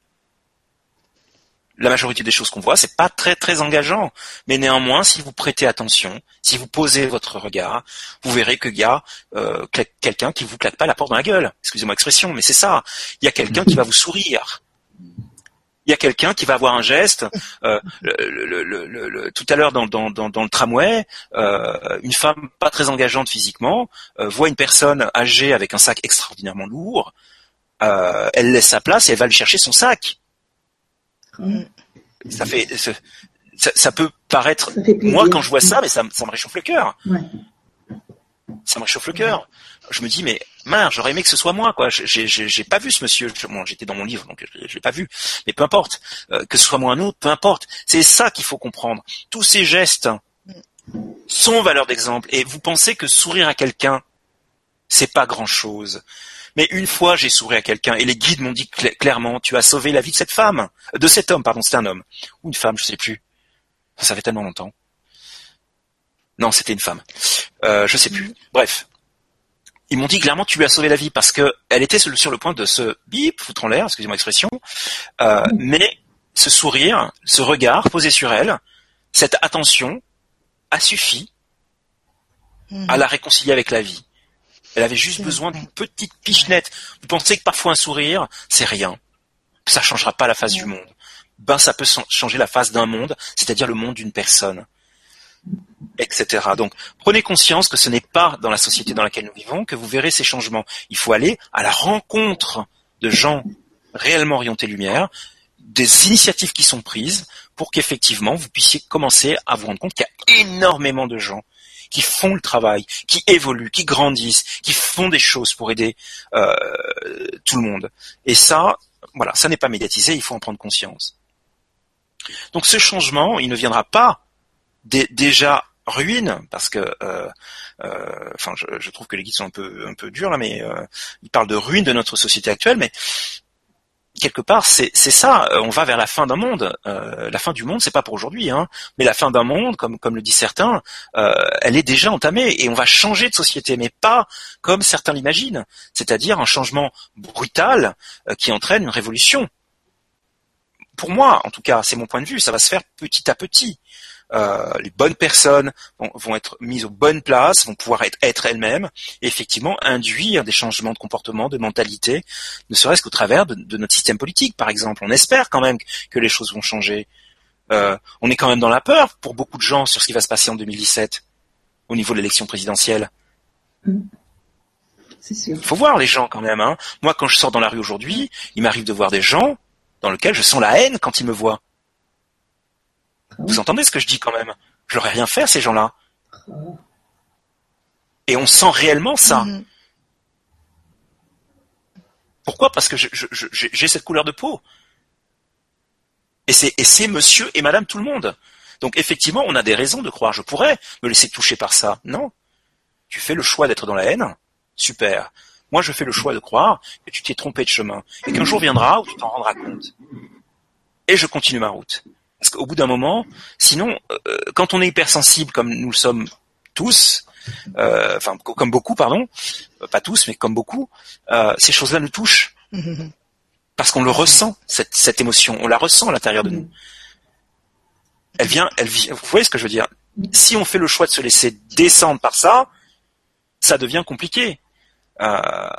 la majorité des choses qu'on voit, c'est pas très très engageant. Mais néanmoins, si vous prêtez attention, si vous posez votre regard, vous verrez qu'il y a euh, quelqu'un qui vous claque pas la porte dans la gueule. Excusez-moi l'expression, mais c'est ça. Il y a quelqu'un qui va vous sourire. Il y a quelqu'un qui va avoir un geste. Euh, le, le, le, tout à l'heure dans, dans, dans, dans, le tramway, euh, une femme pas très engageante physiquement euh, voit une personne âgée avec un sac extraordinairement lourd. Elle laisse sa place et elle va lui chercher son sac Mm. Ça fait, ça, ça peut paraître, moi quand je vois ça, mais ça, ça me réchauffe le cœur. Ouais. Ça me réchauffe le cœur. Je me dis, mais mince, j'aurais aimé que ce soit moi, quoi. J'ai pas vu ce monsieur. Bon, j'étais dans mon livre, donc je l'ai pas vu. Mais peu importe, euh, que ce soit moi un autre, peu importe. C'est ça qu'il faut comprendre. Tous ces gestes sont valeur d'exemple. Et vous pensez que sourire à quelqu'un, c'est pas grand chose. Mais une fois, j'ai souri à quelqu'un et les guides m'ont dit clairement, tu as sauvé la vie de cette femme, de cet homme, pardon, c'était un homme ou une femme, je sais plus. Ça fait tellement longtemps. Non, c'était une femme. Euh, je sais plus. Bref, ils m'ont dit clairement tu lui as sauvé la vie parce que elle était sur le point de se bip foutre en l'air, excusez-moi l'expression, euh, mais ce sourire, ce regard posé sur elle, cette attention a suffi à la réconcilier avec la vie. Elle avait juste besoin d'une petite pichenette. Vous pensez que parfois un sourire, c'est rien. Ça changera pas la face du monde. Ben, ça peut changer la face d'un monde, c'est-à-dire le monde d'une personne, etc. Donc, prenez conscience que ce n'est pas dans la société dans laquelle nous vivons que vous verrez ces changements. Il faut aller à la rencontre de gens réellement orientés lumière, des initiatives qui sont prises pour qu'effectivement vous puissiez commencer à vous rendre compte qu'il y a énormément de gens qui font le travail, qui évoluent, qui grandissent, qui font des choses pour aider euh, tout le monde. Et ça, voilà, ça n'est pas médiatisé, il faut en prendre conscience. Donc ce changement, il ne viendra pas déjà ruine, parce que, euh, euh, enfin, je, trouve que les guides sont un peu un peu durs là, mais euh, ils parlent de ruine de notre société actuelle, mais quelque part, c'est ça. On va vers la fin d'un monde. La fin du monde, c'est pas pour aujourd'hui, hein, mais la fin d'un monde, comme comme le disent certains, elle est déjà entamée et on va changer de société, mais pas comme certains l'imaginent, c'est-à-dire un changement brutal qui entraîne une révolution. Pour moi, en tout cas, c'est mon point de vue, ça va se faire petit à petit. Euh, les bonnes personnes vont, être mises aux bonnes places, vont pouvoir être, être elles-mêmes, et effectivement induire des changements de comportement, de mentalité, ne serait-ce qu'au travers de, notre système politique, par exemple. On espère quand même que les choses vont changer. Euh, on est quand même dans la peur pour beaucoup de gens sur ce qui va se passer en 2017 au niveau de l'élection présidentielle. Mm. Il faut voir les gens quand même. Hein. Moi, quand je sors dans la rue aujourd'hui, il m'arrive de voir des gens dans lesquels je sens la haine quand ils me voient. Vous entendez ce que je dis quand même? Je leur ai rien fait ces gens-là. Et on sent réellement ça. Mhm. Pourquoi? Parce que j'ai cette couleur de peau. Et c'est monsieur et madame tout le monde. Donc effectivement, on a des raisons de croire. Je pourrais me laisser toucher par ça. Non. Tu fais le choix d'être dans la haine. Super. Moi, je fais le choix de croire que tu t'es trompé de chemin. Et qu'un jour viendra où tu t'en rendras compte. Et je continue ma route. Parce qu'au bout d'un moment, sinon, euh, quand on est hypersensible comme nous le sommes tous, euh, enfin comme beaucoup, pardon, euh, pas tous, mais comme beaucoup, ces choses-là nous touchent. Parce qu'on le ressent, cette, cette émotion, on la ressent à l'intérieur de nous. Elle vient, elle vient, vous voyez ce que je veux dire? Si on fait le choix de se laisser descendre par ça, ça devient compliqué. Euh,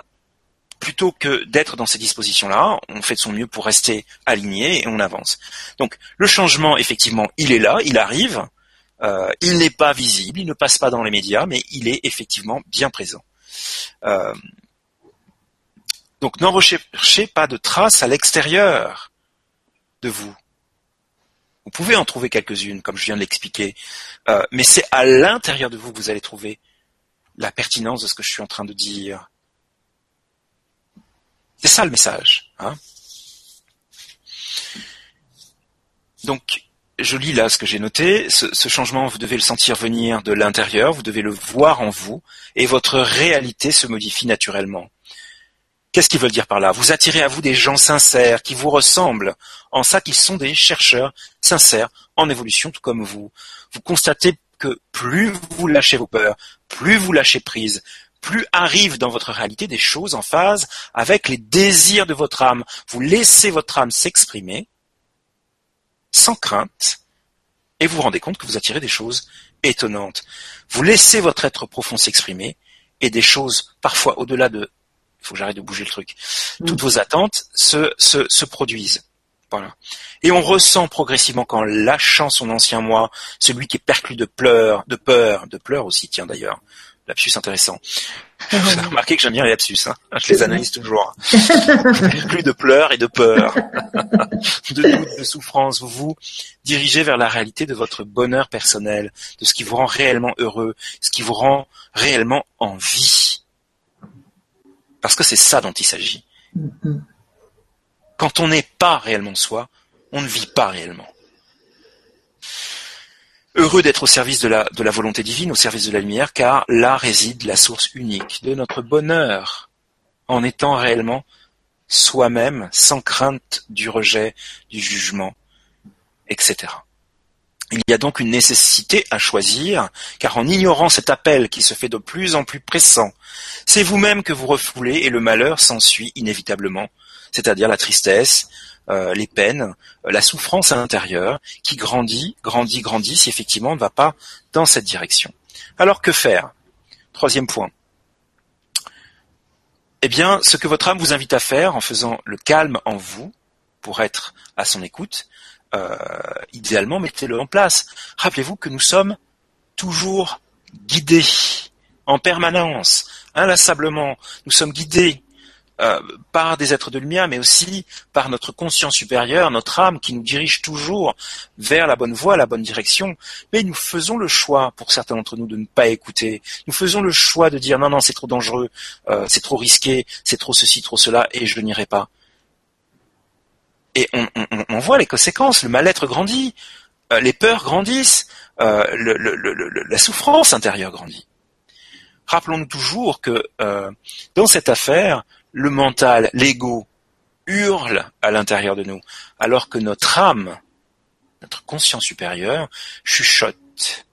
plutôt que d'être dans ces dispositions-là, on fait de son mieux pour rester aligné et on avance. Donc le changement, effectivement, il est là, il arrive, euh, il n'est pas visible, il ne passe pas dans les médias, mais il est effectivement bien présent. Euh, donc n'en recherchez pas de traces à l'extérieur de vous. Vous pouvez en trouver quelques-unes, comme je viens de l'expliquer, euh, mais c'est à l'intérieur de vous que vous allez trouver la pertinence de ce que je suis en train de dire. C'est ça le message. Hein Donc, je lis là ce que j'ai noté. Ce, ce, changement, vous devez le sentir venir de l'intérieur, vous devez le voir en vous, et votre réalité se modifie naturellement. Qu'est-ce qu'ils veulent dire par là? Vous attirez à vous des gens sincères, qui vous ressemblent, en ça qu'ils sont des chercheurs sincères, en évolution, tout comme vous. Vous constatez que plus vous lâchez vos peurs, plus vous lâchez prise, plus arrivent dans votre réalité des choses en phase avec les désirs de votre âme. Vous laissez votre âme s'exprimer sans crainte et vous vous rendez compte que vous attirez des choses étonnantes. Vous laissez votre être profond s'exprimer et des choses parfois au-delà de il faut que j'arrête de bouger le truc. Mm. Toutes vos attentes se, se, se produisent. Voilà. Et on ressent progressivement qu'en lâchant son ancien moi, celui qui est perclus de pleurs, de peur, de pleurs aussi, tiens d'ailleurs, lapsus intéressant. Vous avez remarqué que j'aime bien les lapsus, hein je les analyse toujours. Plus de pleurs et de peur, [LAUGHS] de doute, de souffrance. Vous vous dirigez vers la réalité de votre bonheur personnel, de ce qui vous rend réellement heureux, ce qui vous rend réellement en vie. Parce que c'est ça dont il s'agit. Mm-hmm. Quand on n'est pas réellement soi, on ne vit pas réellement. Heureux d'être au service de la, de la volonté divine, au service de la lumière, car là réside la source unique de notre bonheur, en étant réellement soi-même, sans crainte du rejet, du jugement, etc. Il y a donc une nécessité à choisir, car en ignorant cet appel qui se fait de plus en plus pressant, c'est vous-même que vous refoulez et le malheur s'ensuit inévitablement, c'est-à-dire la tristesse, euh, les peines, euh, la souffrance intérieure qui grandit, grandit, grandit si effectivement on ne va pas dans cette direction. Alors que faire? Troisième point. Eh bien, ce que votre âme vous invite à faire en faisant le calme en vous pour être à son écoute, euh, idéalement, mettez-le en place. Rappelez-vous que nous sommes toujours guidés en permanence, inlassablement. Nous sommes guidés euh, par des êtres de lumière, mais aussi par notre conscience supérieure, notre âme qui nous dirige toujours vers la bonne voie, la bonne direction. Mais nous faisons le choix, pour certains d'entre nous, de ne pas écouter. Nous faisons le choix de dire non, non, c'est trop dangereux, euh, c'est trop risqué, c'est trop ceci, trop cela, et je n'irai pas. Et on, voit les conséquences, le mal-être grandit. euh, les peurs grandissent, la souffrance intérieure grandit. Rappelons-nous toujours que dans cette affaire, le mental, l'ego, hurle à l'intérieur de nous, alors que notre âme, notre conscience supérieure, chuchote.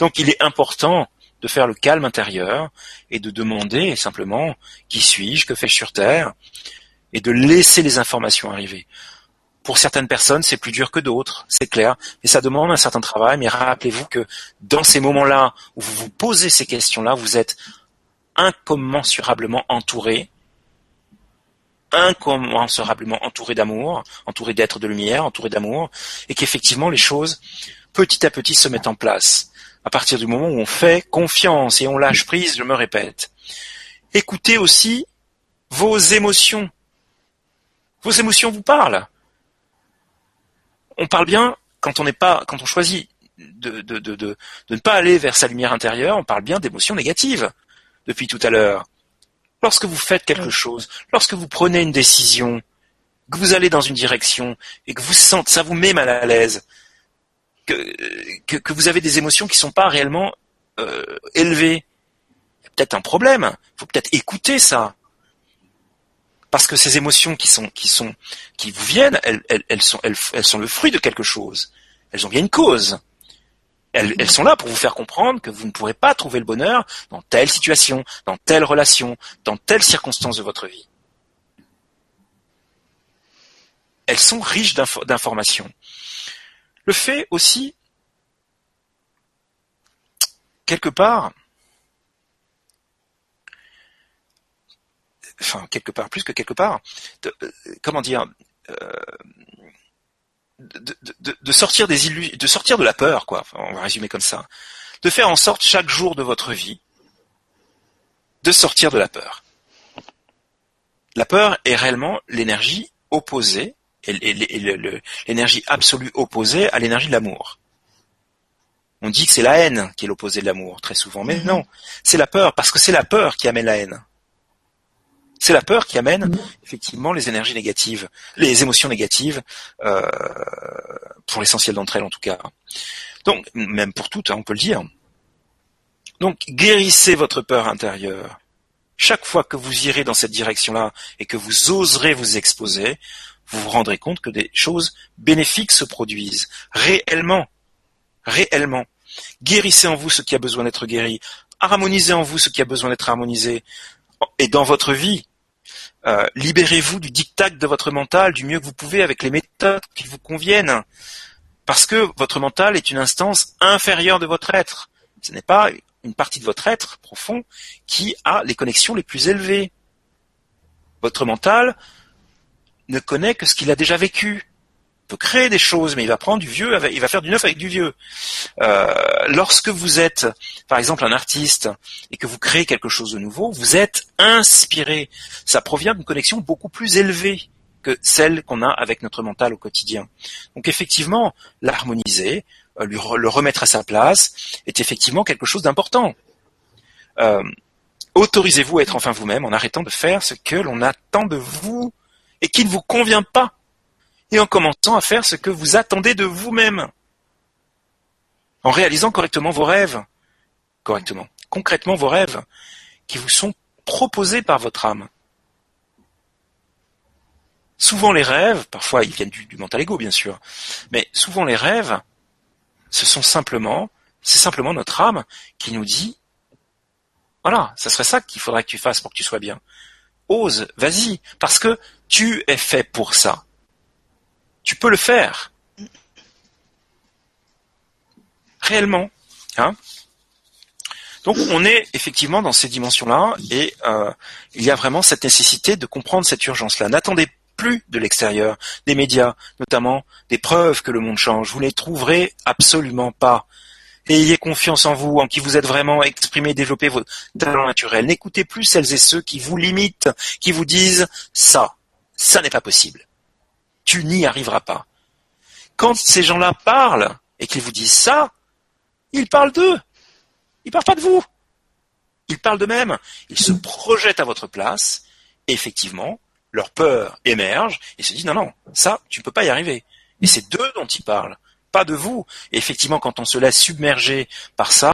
Donc il est important de faire le calme intérieur et de demander simplement qui suis-je, que fais-je sur Terre, et de laisser les informations arriver. Pour certaines personnes, c'est plus dur que d'autres, c'est clair, et ça demande un certain travail, mais rappelez-vous que dans ces moments-là où vous vous posez ces questions-là, vous êtes incommensurablement entouré, incommensurablement entouré d'amour, entouré d'êtres de lumière, entouré d'amour, et qu'effectivement les choses, petit à petit, se mettent en place. À partir du moment où on fait confiance et on lâche prise, je me répète. Écoutez aussi vos émotions. Vos émotions vous parlent on parle bien quand on n'est pas, quand on choisit de, ne pas aller vers sa lumière intérieure, on parle bien d'émotions négatives depuis tout à l'heure. Lorsque vous faites quelque chose, lorsque vous prenez une décision, que vous allez dans une direction et que vous sentez, ça vous met mal à l'aise, que, que, que, vous avez des émotions qui ne sont pas réellement euh, élevées, il y a peut-être un problème. Il faut peut-être écouter ça parce que ces émotions qui sont qui sont qui vous viennent, elles, elles, sont elles, sont le fruit de quelque chose. Elles ont bien une cause. Elles, sont là pour vous faire comprendre que vous ne pourrez pas trouver le bonheur dans telle situation, dans telle relation, dans telle circonstance de votre vie. Elles sont riches d'informations. Le fait aussi, quelque part, enfin quelque part plus que quelque part, euh, comment dire, euh, de, de, de, sortir des illusions, de sortir de la peur, quoi. on va résumer comme ça, de faire en sorte chaque jour de votre vie de sortir de la peur. La peur est réellement l'énergie opposée, l'énergie absolue opposée à l'énergie de l'amour. On dit que c'est la haine qui est l'opposé de l'amour, très souvent, mais mm-hmm. non, c'est la peur, parce que c'est la peur qui amène la haine. C'est la peur qui amène mm. effectivement les énergies négatives, les émotions négatives, euh, pour l'essentiel d'entre elles en tout cas. Donc, même pour toutes, hein, on peut le dire. Donc, guérissez votre peur intérieure. Chaque fois que vous irez dans cette direction-là et que vous oserez vous exposer, vous vous rendrez compte que des choses bénéfiques se produisent réellement, réellement. Guérissez en vous ce qui a besoin d'être guéri. Harmonisez en vous ce qui a besoin d'être harmonisé. Et dans votre vie, euh, libérez-vous du diktat de votre mental du mieux que vous pouvez avec les méthodes qui vous conviennent. Parce que votre mental est une instance inférieure de votre être. Ce n'est pas une partie de votre être profond qui a les connexions les plus élevées. Votre mental ne connaît que ce qu'il a déjà vécu peut créer des choses, mais il va prendre du vieux, il va faire du neuf avec du vieux. Euh, lorsque vous êtes, par exemple, un artiste et que vous créez quelque chose de nouveau, vous êtes inspiré. Ça provient d'une connexion beaucoup plus élevée que celle qu'on a avec notre mental au quotidien. Donc effectivement, l'harmoniser, euh, le remettre à sa place, est effectivement quelque chose d'important. Euh, autorisez-vous à être enfin vous-même en arrêtant de faire ce que l'on attend de vous et qui ne vous convient pas et en commençant à faire ce que vous attendez de vous-même. En réalisant correctement vos rêves, correctement, concrètement vos rêves, qui vous sont proposés par votre âme. Souvent les rêves, parfois ils viennent du, mental ego bien sûr, mais souvent les rêves, ce sont simplement, c'est simplement notre âme qui nous dit, voilà, ça serait ça qu'il faudrait que tu fasses pour que tu sois bien. Ose, vas-y, parce que tu es fait pour ça tu peux le faire. Réellement. Hein donc on est effectivement dans ces dimensions-là et euh, il y a vraiment cette nécessité de comprendre cette urgence-là. N'attendez plus de l'extérieur, des médias, notamment des preuves que le monde change. Vous ne les trouverez absolument pas. ayez confiance en vous, en qui vous êtes vraiment, exprimez, développez vos talents naturels. N'écoutez plus celles et ceux qui vous limitent, qui vous disent ça, ça n'est pas possible tu n'y arriveras pas. Quand ces gens-là parlent et qu'ils vous disent ça, ils parlent d'eux. Ils parlent pas de vous. Ils parlent d'eux-mêmes. Ils se projettent à votre place effectivement, leur peur émerge et se disent non, non, ça, tu ne peux pas y arriver. Et c'est d'eux dont ils parlent. pas de vous. Effectivement, quand on se laisse submerger par ça,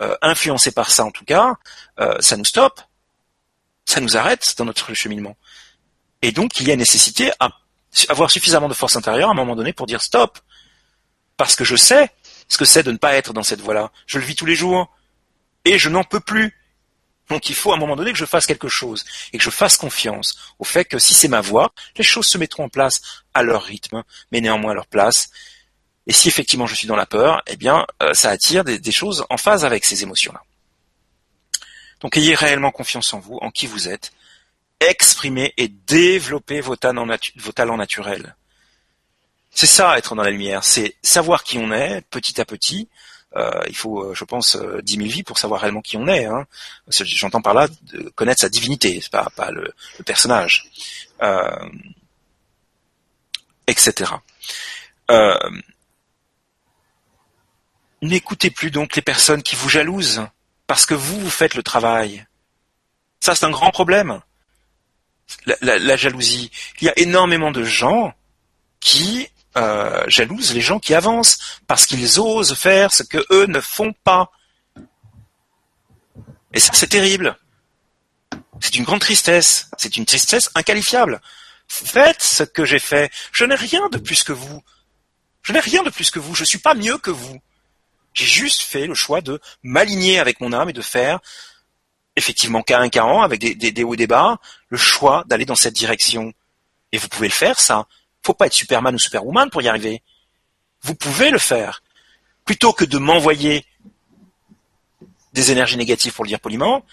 euh, influencé par ça en tout cas, euh, ça nous stoppe, ça nous arrête dans notre cheminement. Et donc, il y a nécessité à avoir suffisamment de force intérieure à un moment donné pour dire stop, parce que je sais ce que c'est de ne pas être dans cette voie-là. Je le vis tous les jours et je n'en peux plus. Donc il faut à un moment donné que je fasse quelque chose et que je fasse confiance au fait que si c'est ma voie, les choses se mettront en place à leur rythme, mais néanmoins à leur place. Et si effectivement je suis dans la peur, eh bien euh, ça attire des, choses en phase avec ces émotions-là. Donc ayez réellement confiance en vous, en qui vous êtes, exprimez et développez vos talents, naturels. C'est ça être dans la lumière, c'est savoir qui on est petit à petit, euh, il faut, euh, je pense, euh, dix mille vies pour savoir réellement qui on est. Hein. J'entends par là connaître sa divinité, pas, pas le, personnage, etc. N'écoutez plus donc les personnes qui vous jalousent parce que vous vous faites le travail. Ça, c'est un grand problème. La, jalousie. Il y a énormément de gens qui euh, jalousent les gens qui avancent parce qu'ils osent faire ce que eux ne font pas. Et ça, c'est terrible. C'est une grande tristesse. C'est une tristesse inqualifiable. Faites ce que j'ai fait. Je n'ai rien de plus que vous. Je n'ai rien de plus que vous. Je suis pas mieux que vous. J'ai juste fait le choix de m'aligner avec mon âme et de faire, effectivement, qu'à un cas avec des hauts et des bas, le choix d'aller dans cette direction. Et vous pouvez le faire, ça faut pas être Superman ou Superwoman pour y arriver. Vous pouvez le faire. Plutôt que de m'envoyer des énergies négatives, pour le dire poliment,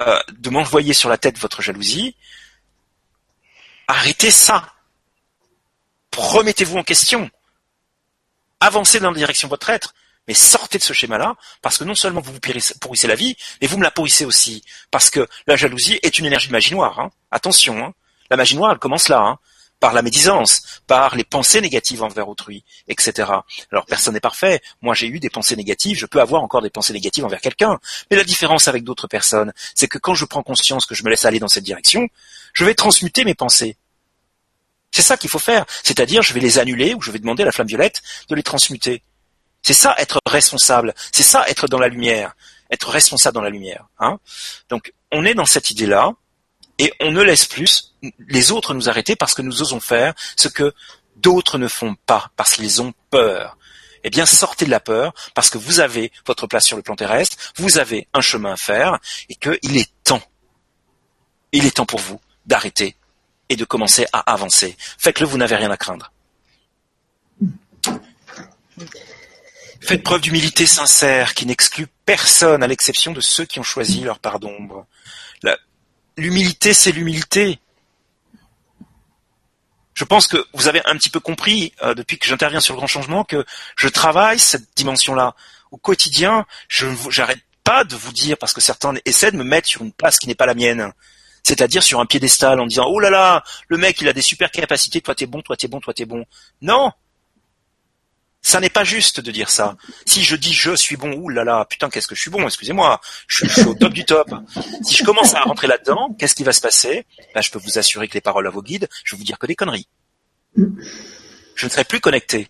euh, de m'envoyer sur la tête votre jalousie, arrêtez ça. Remettez-vous en question. Avancez dans la direction de votre être, mais sortez de ce schéma-là, parce que non seulement vous vous pourrissez la vie, mais vous me la pourrissez aussi. Parce que la jalousie est une énergie de noire. Hein. Attention, hein. la magie noire, elle commence là. Hein par la médisance, par les pensées négatives envers autrui, etc. Alors personne n'est parfait. Moi j'ai eu des pensées négatives, je peux avoir encore des pensées négatives envers quelqu'un. Mais la différence avec d'autres personnes, c'est que quand je prends conscience que je me laisse aller dans cette direction, je vais transmuter mes pensées. C'est ça qu'il faut faire. C'est-à-dire je vais les annuler ou je vais demander à la flamme violette de les transmuter. C'est ça être responsable. C'est ça être dans la lumière. Être responsable dans la lumière. Hein Donc on est dans cette idée-là et on ne laisse plus les autres nous arrêter parce que nous osons faire ce que d'autres ne font pas, parce qu'ils ont peur. Eh bien, sortez de la peur, parce que vous avez votre place sur le plan terrestre, vous avez un chemin à faire, et qu'il est temps, il est temps pour vous d'arrêter et de commencer à avancer. Faites-le, vous n'avez rien à craindre. Faites preuve d'humilité sincère qui n'exclut personne à l'exception de ceux qui ont choisi leur part d'ombre. L'humilité, c'est l'humilité. Je pense que vous avez un petit peu compris euh, depuis que j'interviens sur le grand changement que je travaille cette dimension-là au quotidien. Je n'arrête pas de vous dire parce que certains essaient de me mettre sur une place qui n'est pas la mienne, c'est-à-dire sur un piédestal en disant oh là là, le mec il a des super capacités, toi t'es bon, toi t'es bon, toi t'es bon. Non, ça n'est pas juste de dire ça. Si je dis je suis bon, oulala, putain, qu'est-ce que je suis bon, excusez-moi, je, suis au top du top. Si je commence à rentrer là-dedans, qu'est-ce qui va se passer? Ben, Je peux vous assurer que les paroles à vos guides, je vais vous dire que des conneries. Je ne serai plus connecté.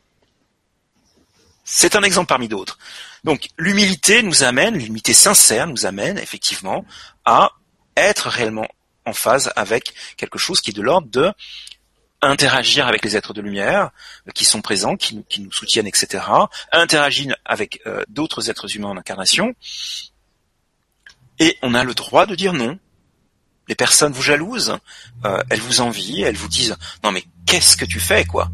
C'est un exemple parmi d'autres. Donc l'humilité nous amène, l'humilité sincère nous amène effectivement à être réellement en phase avec quelque chose qui est de l'ordre de interagir avec les êtres de lumière euh, qui sont présents, qui, nous soutiennent, etc. Interagir avec euh, d'autres êtres humains en incarnation. Et on a le droit de dire non. Les personnes vous jalousent, euh, elles vous envient, elles vous disent non mais qu'est-ce que tu fais quoi?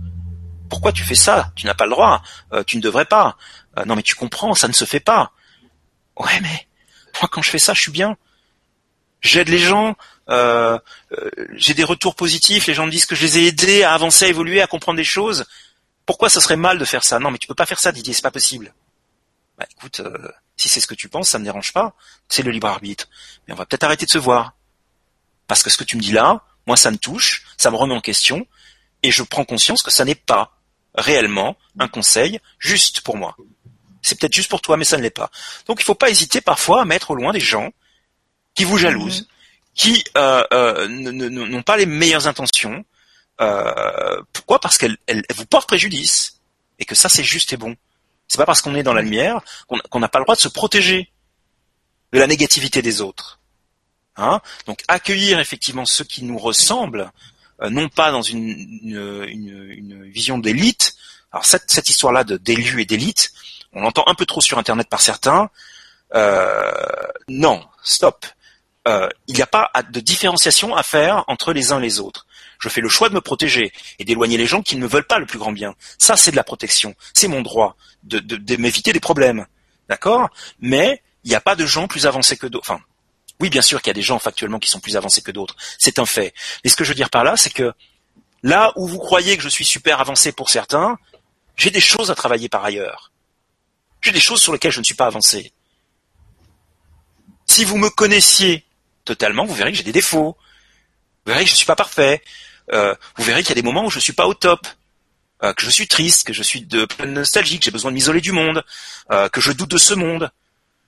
Pourquoi tu fais ça? Tu n'as pas le droit, tu ne devrais pas. non mais tu comprends, ça ne se fait pas. Ouais mais moi quand je fais ça, je suis bien. J'aide les gens, j'ai des retours positifs, les gens me disent que je les ai aidés à avancer, à évoluer, à comprendre des choses. Pourquoi ça serait mal de faire ça? Non, mais tu peux pas faire ça, Didier, c'est pas possible. Bah écoute, euh, si c'est ce que tu penses, ça me dérange pas. C'est le libre arbitre. Mais on va peut-être arrêter de se voir. Parce que ce que tu me dis là, moi ça me touche, ça me remet en question, et je prends conscience que ça n'est pas réellement un conseil juste pour moi. C'est peut-être juste pour toi, mais ça ne l'est pas. Donc il ne faut pas hésiter parfois à mettre au loin des gens qui vous jalousent, qui euh, euh, n'ont pas les meilleures intentions. Euh, pourquoi? Parce qu'elles vous portent préjudice. et que ça c'est juste et bon. C'est pas parce qu'on est dans la lumière qu'on n'a pas le droit de se protéger de la négativité des autres. Hein? Donc accueillir effectivement ceux qui nous ressemblent, euh, non pas dans une, une, vision d'élite. Alors cette, cette histoire-là de d'élus et d'élite, on l'entend un peu trop sur Internet par certains. Euh, non, stop. Euh, il n'y a pas de différenciation à faire entre les uns et les autres. Je fais le choix de me protéger et d'éloigner les gens qui ne me veulent pas le plus grand bien. Ça, c'est de la protection. C'est mon droit de, de m'éviter des problèmes. D'accord? Mais il n'y a pas de gens plus avancés que d'autres. Enfin, oui, bien sûr qu'il y a des gens factuellement qui sont plus avancés que d'autres. C'est un fait. Mais ce que je veux dire par là, c'est que là où vous croyez que je suis super avancé pour certains, j'ai des choses à travailler par ailleurs. J'ai des choses sur lesquelles je ne suis pas avancé. Si vous me connaissiez totalement, vous verrez que j'ai des défauts. Vous verrez que je ne suis pas parfait. Euh, vous verrez qu'il y a des moments où je ne suis pas au top. Euh, que je suis triste, que je suis de plein nostalgie, que j'ai besoin de m'isoler du monde, euh, que je doute de ce monde.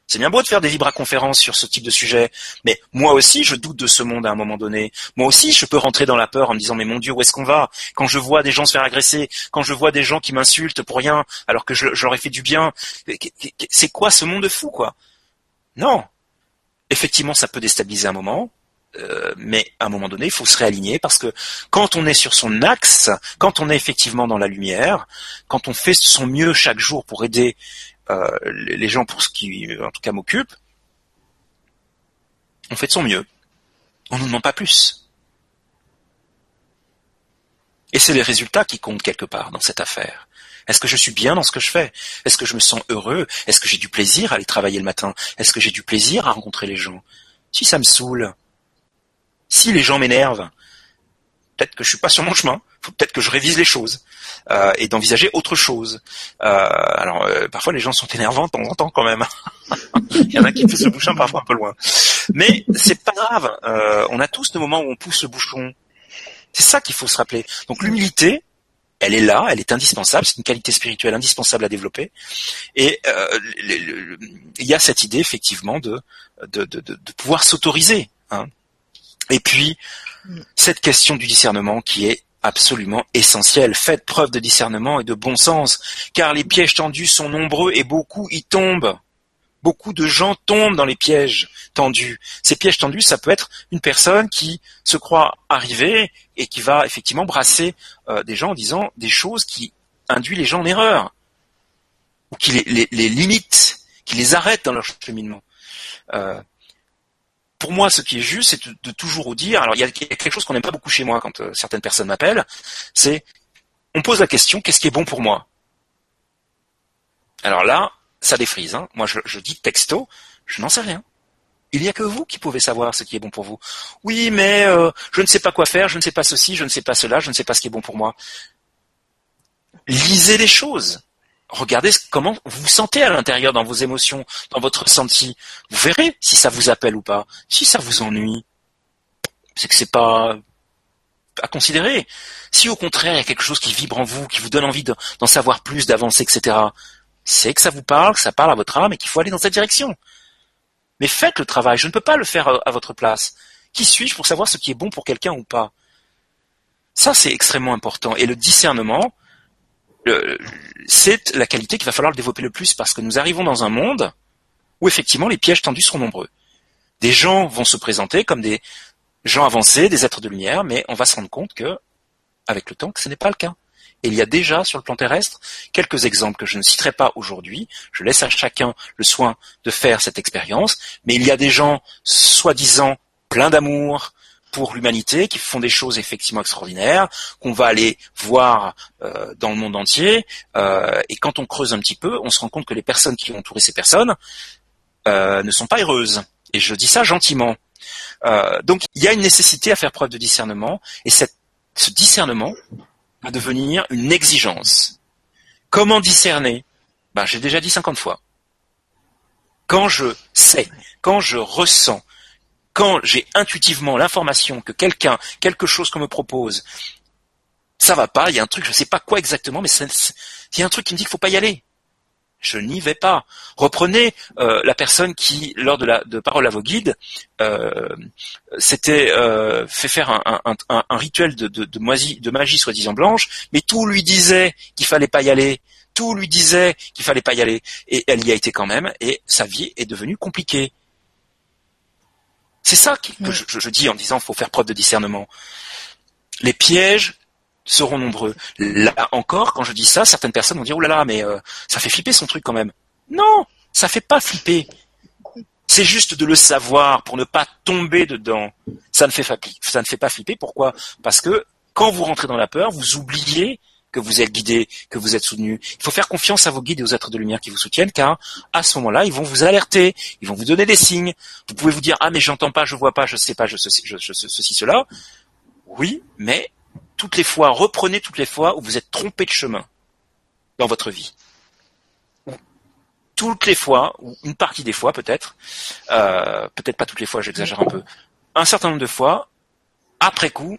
C'est bien beau de faire des vibra-conférences sur ce type de sujet, mais moi aussi je doute de ce monde à un moment donné. Moi aussi je peux rentrer dans la peur en me disant mais mon Dieu où est-ce qu'on va? Quand je vois des gens se faire agresser, quand je vois des gens qui m'insultent pour rien alors que je, leur ai fait du bien, c'est quoi ce monde de fou quoi? Non. Effectivement ça peut déstabiliser un moment, euh, mais à un moment donné, il faut se réaligner parce que quand on est sur son axe, quand on est effectivement dans la lumière, quand on fait son mieux chaque jour pour aider euh, les gens pour ce qui, en tout cas, m'occupe, on fait de son mieux. On ne demande pas plus. Et c'est les résultats qui comptent quelque part dans cette affaire. Est-ce que je suis bien dans ce que je fais? Est-ce que je me sens heureux? Est-ce que j'ai du plaisir à aller travailler le matin? Est-ce que j'ai du plaisir à rencontrer les gens? Si ça me saoule, si les gens m'énervent, peut-être que je suis pas sur mon chemin. Peut-être que je révise les choses euh, et d'envisager autre chose. Euh, alors euh, parfois les gens sont énervants de temps en temps quand même. [LAUGHS] Il y en a qui poussent le bouchon parfois un peu loin. Mais c'est pas grave. on a tous nos moments où on pousse le bouchon. C'est ça qu'il faut se rappeler. Donc l'humilité, elle est là, elle est indispensable, c'est une qualité spirituelle indispensable à développer. Et il y a cette idée effectivement de de, de, de pouvoir s'autoriser. Hein. Et puis cette question du discernement qui est absolument essentielle. Faites preuve de discernement et de bon sens, car les pièges tendus sont nombreux et beaucoup y tombent. Beaucoup de gens tombent dans les pièges tendus. Ces pièges tendus, ça peut être une personne qui se croit arrivée et qui va effectivement brasser euh, des gens en disant des choses qui induisent les gens en erreur, ou qui les, limitent, qui les arrêtent dans leur cheminement. Euh, pour moi, ce qui est juste, c'est de, toujours dire. Alors, il y a quelque chose qu'on n'aime pas beaucoup chez moi quand euh, certaines personnes m'appellent. C'est, on pose la question, qu'est-ce qui est bon pour moi? Alors là, ça défrise. Hein. Moi, je, dis texto, je n'en sais rien. Il n'y a que vous qui pouvez savoir ce qui est bon pour vous. Oui, mais euh, je ne sais pas quoi faire, je ne sais pas ceci, je ne sais pas cela, je ne sais pas ce qui est bon pour moi. Lisez les choses regardez comment vous vous sentez à l'intérieur dans vos émotions, dans votre ressenti. Vous verrez si ça vous appelle ou pas. Si ça vous ennuie, c'est que c'est pas à considérer. Si au contraire il y a quelque chose qui vibre en vous, qui vous donne envie d'en savoir plus, d'avancer, etc., c'est que ça vous parle, que ça parle à votre âme et qu'il faut aller dans cette direction. Mais faites le travail, je ne peux pas le faire à votre place. Qui suis-je pour savoir ce qui est bon pour quelqu'un ou pas? Ça, c'est extrêmement important. Et le discernement, c'est la qualité qu'il va falloir développer le plus parce que nous arrivons dans un monde où effectivement les pièges tendus seront nombreux. Des gens vont se présenter comme des gens avancés, des êtres de lumière, mais on va se rendre compte que, avec le temps, que ce n'est pas le cas. Et il y a déjà sur le plan terrestre quelques exemples que je ne citerai pas aujourd'hui. Je laisse à chacun le soin de faire cette expérience. Mais il y a des gens soi-disant pleins d'amour, pour l'humanité, qui font des choses effectivement extraordinaires, qu'on va aller voir euh, dans le monde entier. Euh, et quand on creuse un petit peu, on se rend compte que les personnes qui ont entouré ces personnes euh, ne sont pas heureuses. Et je dis ça gentiment. donc il y a une nécessité à faire preuve de discernement, et ce discernement va devenir une exigence. Comment discerner? Ben, J'ai déjà dit 50 fois. Quand je sais, quand je ressens, quand j'ai intuitivement l'information que quelqu'un, quelque chose qu'on me propose, ça va pas, il y a un truc, je sais pas quoi exactement, mais il y a un truc qui me dit qu'il faut pas y aller. Je n'y vais pas. Reprenez euh, la personne qui, lors de la de parole à vos guides, euh, s'était euh, fait faire un, rituel de, de, de, de magie soi-disant blanche, mais tout lui disait qu'il fallait pas y aller. tout lui disait qu'il fallait pas y aller, et elle y a été quand même, et sa vie est devenue compliquée. C'est ça que je, dis en disant qu'il faut faire preuve de discernement. Les pièges seront nombreux. Là encore, quand je dis ça, certaines personnes vont dire, oh là là, mais euh, ça fait flipper son truc quand même. Non, ça fait pas flipper. C'est juste de le savoir pour ne pas tomber dedans. Ça ne fait, ça ne fait pas flipper. Pourquoi? Parce que quand vous rentrez dans la peur, vous oubliez que vous êtes guidé, que vous êtes soutenu. Il faut faire confiance à vos guides et aux êtres de lumière qui vous soutiennent, car à ce moment-là, ils vont vous alerter, ils vont vous donner des signes. Vous pouvez vous dire ah mais j'entends pas, je vois pas, je sais pas, je, ceci, je, ceci cela. Oui, mais toutes les fois, reprenez toutes les fois où vous êtes trompé de chemin dans votre vie. Toutes les fois, ou une partie des fois peut-être, euh, peut-être pas toutes les fois, j'exagère un peu, un certain nombre de fois, après coup,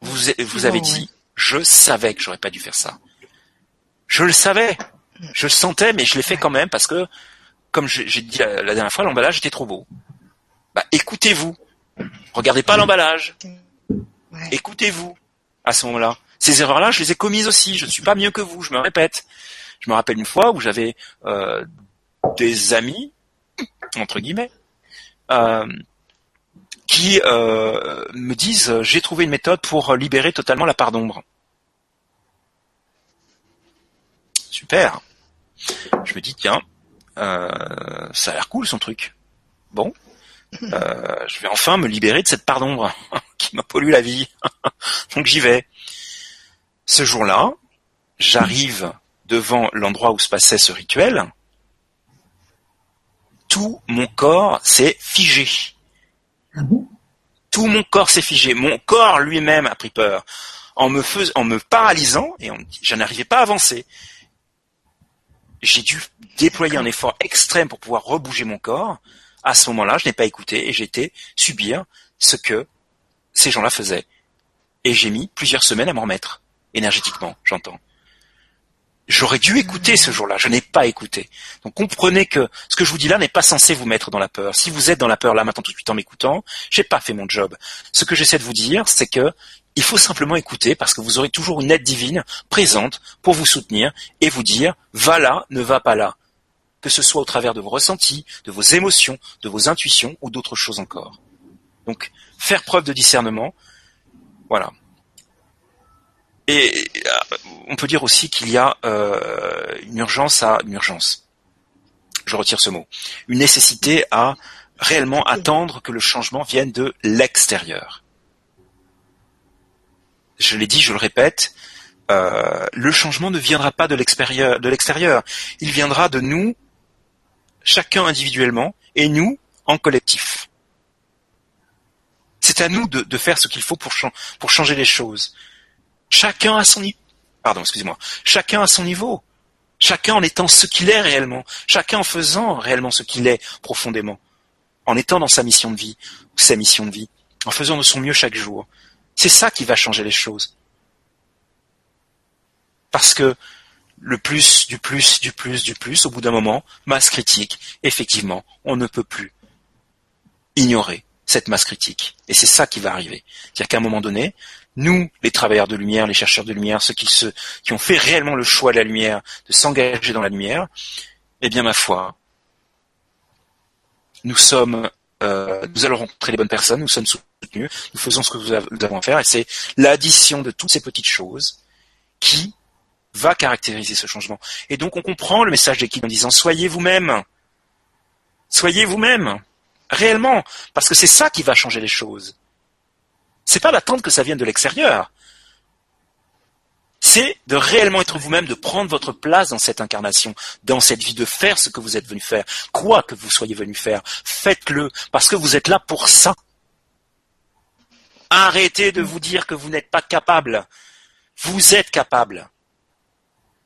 vous, vous avez dit je savais que j'aurais pas dû faire ça. Je le savais. Je le sentais, mais je l'ai fait quand même parce que, comme j'ai dit la, dernière fois, l'emballage était trop beau. Bah, écoutez-vous. Regardez pas l'emballage. Écoutez-vous à ce moment-là. Ces erreurs-là, je les ai commises aussi. Je ne suis pas mieux que vous. Je me répète. Je me rappelle une fois où j'avais euh, des amis, entre guillemets, euh, qui euh, me disent euh, j'ai trouvé une méthode pour libérer totalement la part d'ombre. Super. Je me dis tiens, euh, ça a l'air cool son truc. Bon, je vais enfin me libérer de cette part d'ombre [LAUGHS] qui m'a pollué la vie. [LAUGHS] Donc j'y vais. Ce jour-là, j'arrive devant l'endroit où se passait ce rituel. Tout mon corps s'est figé. Ah Tout mon corps s'est figé. Mon corps lui-même a pris peur. En me, en me paralysant, et je n'arrivais pas à avancer. J'ai dû déployer un effort extrême pour pouvoir rebouger mon corps. À ce moment-là, je n'ai pas écouté et j'ai été subir ce que ces gens-là faisaient. Et j'ai mis plusieurs semaines à m'en remettre, énergétiquement, j'entends. J'aurais dû écouter ce jour-là, je n'ai pas écouté. Donc comprenez que ce que je vous dis là n'est pas censé vous mettre dans la peur. Si vous êtes dans la peur là maintenant tout de suite en m'écoutant, j'ai pas fait mon job. Ce que j'essaie de vous dire, c'est que il faut simplement écouter parce que vous aurez toujours une aide divine présente pour vous soutenir et vous dire va là, ne va pas là. Que ce soit au travers de vos ressentis, de vos émotions, de vos intuitions ou d'autres choses encore. Donc faire preuve de discernement, voilà. Et euh, on peut dire aussi qu'il y a euh, une urgence à une urgence. Je retire ce mot. Une nécessité à réellement attendre que le changement vienne de l'extérieur. Je l'ai dit, je le répète, euh, le changement ne viendra pas de l'extérieur, de l'extérieur. Il viendra de nous, chacun individuellement, et nous en collectif. C'est à nous de, faire ce qu'il faut pour, pour changer les choses. Chacun à son. Pardon, excusez-moi. Chacun à son niveau. Chacun en étant ce qu'il est réellement. Chacun en faisant réellement ce qu'il est profondément. En étant dans sa mission de vie, sa mission de vie. En faisant de son mieux chaque jour. C'est ça qui va changer les choses. Parce que le plus, du plus, du plus, du plus, au bout d'un moment, masse critique, effectivement, on ne peut plus ignorer cette masse critique. Et c'est ça qui va arriver. C'est-à-dire qu'à un moment donné, nous, les travailleurs de lumière, les chercheurs de lumière, ceux qui, ont fait réellement le choix de la lumière, de s'engager dans la lumière, eh bien, ma foi, nous sommes, euh, nous allons rencontrer les bonnes personnes, nous sommes soutenus, nous faisons ce que nous avons à faire, et c'est l'addition de toutes ces petites choses qui va caractériser ce changement. Et donc, on comprend le message d'équipe en disant soyez vous-même, soyez vous-même, réellement, parce que c'est ça qui va changer les choses. C'est pas d'attendre que ça vienne de l'extérieur. C'est de réellement être vous-même, de prendre votre place dans cette incarnation, dans cette vie, de faire ce que vous êtes venu faire. Quoi que vous soyez venu faire, faites-le, parce que vous êtes là pour ça. Arrêtez de vous dire que vous n'êtes pas capable. Vous êtes capable.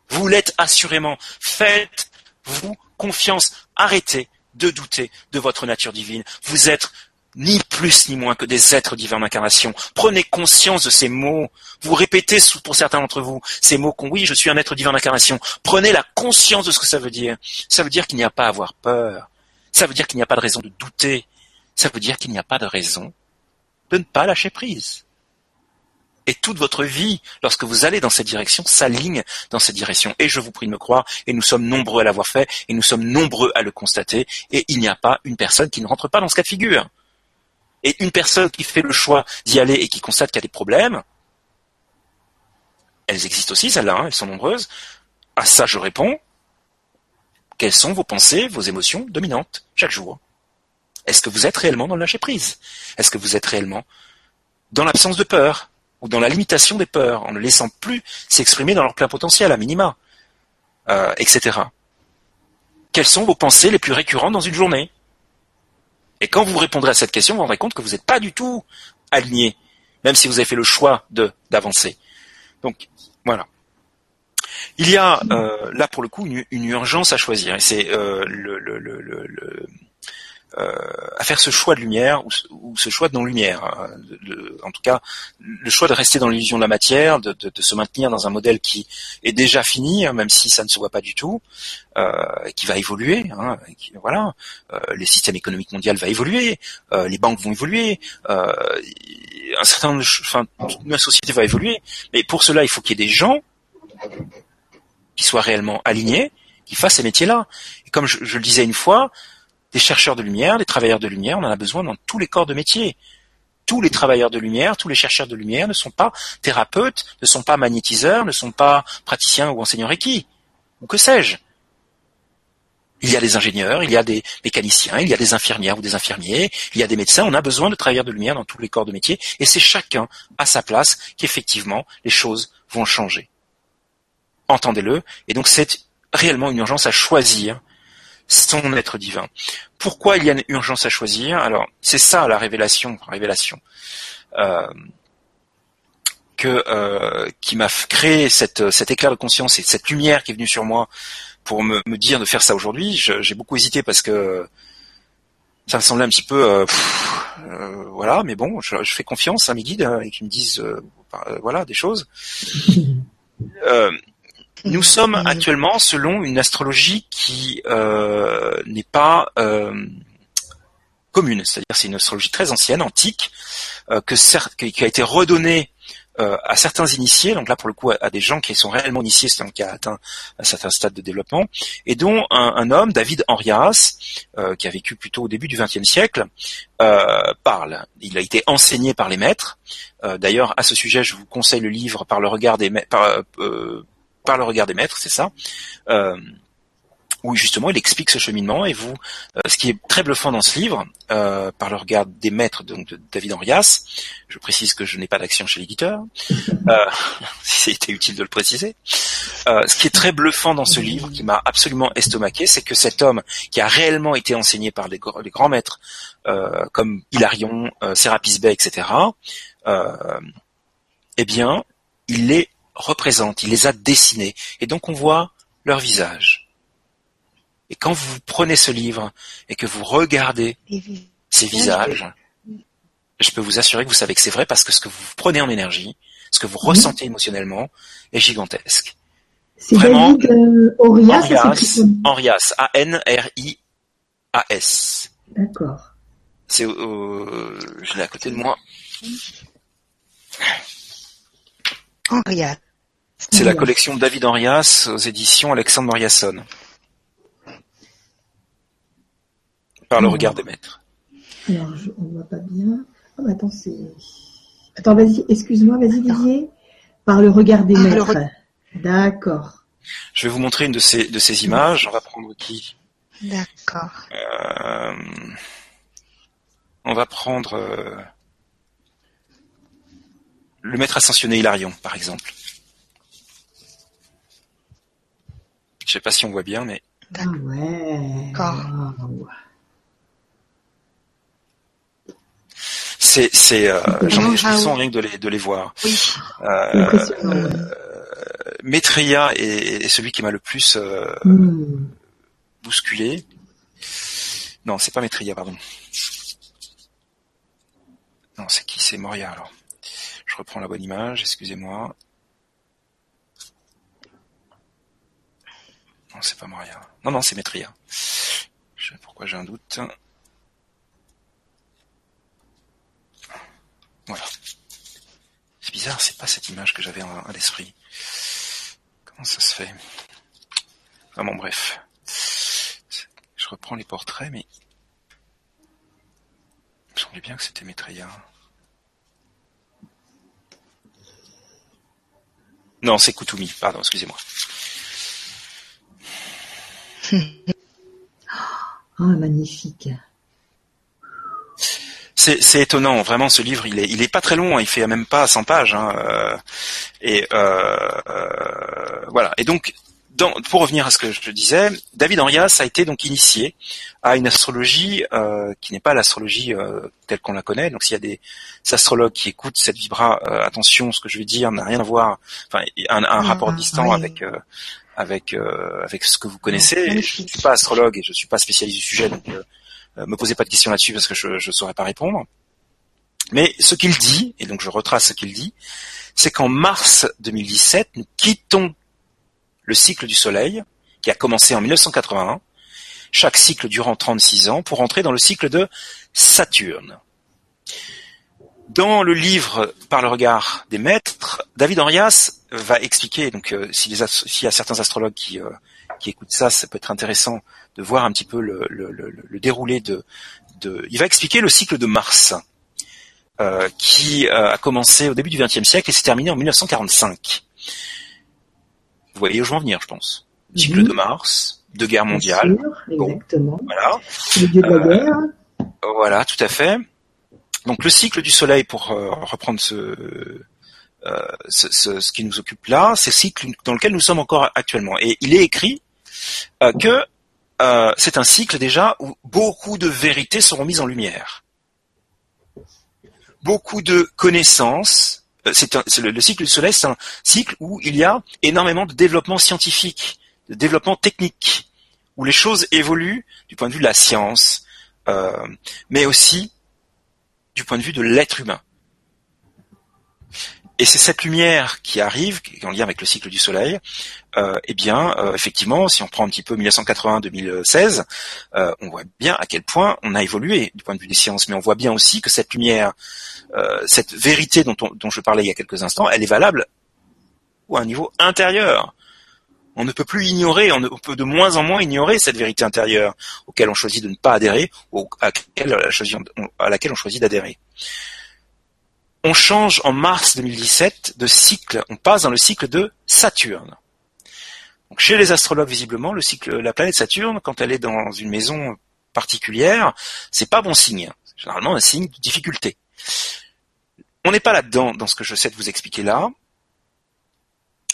Vous l'êtes assurément. Faites-vous confiance. Arrêtez de douter de votre nature divine. Vous êtes ni plus ni moins que des êtres divins d'incarnation. Prenez conscience de ces mots. Vous répétez pour certains d'entre vous ces mots qu'on oui, je suis un être divin d'incarnation. Prenez la conscience de ce que ça veut dire. Ça veut dire qu'il n'y a pas à avoir peur. Ça veut dire qu'il n'y a pas de raison de douter. Ça veut dire qu'il n'y a pas de raison de ne pas lâcher prise. Et toute votre vie, lorsque vous allez dans cette direction, s'aligne dans cette direction. Et je vous prie de me croire, et nous sommes nombreux à l'avoir fait, et nous sommes nombreux à le constater, et il n'y a pas une personne qui ne rentre pas dans ce cas de figure. Et une personne qui fait le choix d'y aller et qui constate qu'il y a des problèmes, elles existent aussi, celles-là, hein, elles sont nombreuses. À ça, je réponds, quelles sont vos pensées, vos émotions dominantes chaque jour? Est-ce que vous êtes réellement dans le lâcher-prise? Est-ce que vous êtes réellement dans l'absence de peur? Ou dans la limitation des peurs, en ne laissant plus s'exprimer dans leur plein potentiel, à minima, euh, etc. Quelles sont vos pensées les plus récurrentes dans une journée? Et quand vous répondrez à cette question, vous vous rendrez compte que vous n'êtes pas du tout aligné, même si vous avez fait le choix de d'avancer. Donc voilà. Il y a euh, là pour le coup une, urgence à choisir, et c'est euh, le, le, le, le à faire ce choix de lumière ou, ce choix de non-lumière. Hein. en tout cas, le choix de rester dans l'illusion de la matière, de, de, de, se maintenir dans un modèle qui est déjà fini, hein, même si ça ne se voit pas du tout, euh, qui va évoluer. Hein, qui, voilà, euh, les systèmes économiques mondiaux va évoluer, euh, les banques vont évoluer, euh, un certain, la société va évoluer. Mais pour cela, il faut qu'il y ait des gens qui soient réellement alignés, qui fassent ces métiers-là. Et comme je, je le disais une fois, des chercheurs de lumière, des travailleurs de lumière, on en a besoin dans tous les corps de métier. Tous les travailleurs de lumière, tous les chercheurs de lumière ne sont pas thérapeutes, ne sont pas magnétiseurs, ne sont pas praticiens ou enseignants Reiki, ou que sais-je? Il y a des ingénieurs, il y a des mécaniciens, il y a des infirmières ou des infirmiers, il y a des médecins, on a besoin de travailleurs de lumière dans tous les corps de métier, et c'est chacun à sa place qu'effectivement les choses vont changer. Entendez-le, et donc c'est réellement une urgence à choisir son être divin. Pourquoi il y a une urgence à choisir Alors, c'est ça la révélation, révélation. Euh, que euh, qui m'a créé cette, cet éclair de conscience et cette lumière qui est venue sur moi pour me, me dire de faire ça aujourd'hui. J'ai beaucoup hésité parce que ça me semblait un petit peu euh, euh voilà, mais bon, je, je, fais confiance à mes guides hein, et qui me disent euh, voilà des choses. [LAUGHS] Nous sommes actuellement selon une astrologie qui euh, n'est pas euh, commune, c'est-à-dire c'est une astrologie très ancienne, antique, euh, que certes, qui a été redonnée à certains initiés, donc là pour le coup à, des gens qui sont réellement initiés, c'est-à-dire qui a atteint un certain stade de développement, et dont un, homme, David Henrias, qui a vécu plutôt au début du XXe siècle, parle. Il a été enseigné par les maîtres. D'ailleurs, à ce sujet, je vous conseille le livre par le regard des maîtres par le regard des maîtres, c'est ça. Euh, où justement il explique ce cheminement et vous, euh, ce qui est très bluffant dans ce livre, euh, par le regard des maîtres donc de David Henrias, je précise que je n'ai pas d'action chez l'éditeur, [LAUGHS] si c'était utile de le préciser. ce qui est très bluffant dans ce livre, qui m'a absolument estomaqué, c'est que cet homme qui a réellement été enseigné par les, grands maîtres comme Hilarion, Sérapis Bey, etc. eh bien, il est représente, il les a dessinés, et donc on voit leur visage. Et quand vous prenez ce livre et que vous regardez ces visages, je peux vous assurer que vous savez que c'est vrai parce que ce que vous prenez en énergie, ce que vous ressentez émotionnellement est gigantesque. C'est Vraiment, David Henrias, A-N-R-I-A-S. D'accord. C'est, euh, je l'ai à côté de moi. Henrias. C'est la collection David Henrias aux éditions Alexandre Moriasson. Par le regard des maîtres. Alors, on ne voit pas bien. Oh, attends, c'est. Attends, vas-y, excuse-moi, vas-y, Didier. Par le regard des maîtres. D'accord. Je vais vous montrer une de ces, de ces images. On va prendre qui? D'accord. Euh, on va prendre euh, le maître ascensionné Hilarion, par exemple. Je sais pas si on voit bien, mais. Ah ouais. C'est, c'est, euh, j'en ai rien que de les, de les voir. Oui. Euh, euh, Maitreya est, celui qui m'a le plus euh, hmm. bousculé. Non, c'est pas Maitreya, pardon. Non, c'est qui? C'est Moria alors. Je reprends la bonne image, excusez-moi. Non, c'est pas Moria. Non, non, c'est Maitria. Je sais pourquoi j'ai un doute. Voilà. C'est bizarre, c'est pas cette image que j'avais à l'esprit. Comment ça se fait? Ah bon, bref. Je reprends les portraits, mais il me semblait bien que c'était Maitreya. Non, c'est Kutumi, pardon, excusez-moi. [LAUGHS] Ah, magnifique. C'est étonnant, vraiment, ce livre, il est, il est pas très long, hein, il fait même pas 100 pages. Hein, euh, et euh, euh, voilà. Et donc, dans, pour revenir à ce que je disais, David Henrias a été donc initié à une astrologie qui n'est pas l'astrologie telle qu'on la connaît. Donc s'il y a des astrologues qui écoutent cette vibra, attention, ce que je vais dire n'a rien à voir, enfin un, un rapport distant oui. avec avec avec ce que vous connaissez. Je suis pas astrologue et je suis pas spécialiste du sujet, donc euh, euh, me posez pas de questions là-dessus parce que je je saurais pas répondre. Mais ce qu'il dit, et donc je retrace ce qu'il dit, c'est qu'en mars 2017, nous quittons le cycle du Soleil, qui a commencé en 1981, chaque cycle durant 36 ans, pour entrer dans le cycle de Saturne. Dans le livre Par le regard des maîtres, David Henrias va expliquer, donc euh, si s'il y a certains astrologues qui, euh, qui écoutent ça, ça peut être intéressant de voir un petit peu le, le- le- le déroulé de, de... Il va expliquer le cycle de Mars, euh, qui euh, a commencé au début du XXe siècle et s'est terminé en 1945. Vous voyez où je veux en venir, je pense. Cycle Mhm. de Mars, deux guerres Bien mondiales, sûr, exactement. voilà. Le dieu de la Euh, guerre. Voilà, tout à fait. Donc le cycle du Soleil, pour euh, reprendre ce, euh, ce, ce- ce qui nous occupe là, c'est le cycle dans lequel nous sommes encore actuellement. Et il est écrit euh, que euh, c'est un cycle déjà où beaucoup de vérités seront mises en lumière. Beaucoup de connaissances. euh, C'est le, le cycle du Soleil, c'est un cycle où il y a énormément de développement scientifique, de développement technique, où les choses évoluent du point de vue de la science, euh, mais aussi du point de vue de l'être humain. Et c'est cette lumière qui arrive, qui est en lien avec le cycle du Soleil. Euh, eh bien, euh, effectivement, si on prend un petit peu 1980-2016, euh, on voit bien à quel point on a évolué du point de vue des sciences, mais on voit bien aussi que cette lumière, euh, cette vérité dont, on- dont je parlais il y a quelques instants, elle est valable à un niveau intérieur. On ne peut plus ignorer, on, ne- on peut de moins en moins ignorer cette vérité intérieure auquel on choisit de ne pas adhérer ou à laquelle, on choisit d'adhérer. On change en mars 2017 de cycle, on passe dans le cycle de Saturne. Chez les astrologues, visiblement, la planète Saturne, quand elle est dans une maison particulière, c'est pas bon signe. C'est généralement un signe de difficulté. On n'est pas là-dedans dans ce que je sais de vous expliquer là.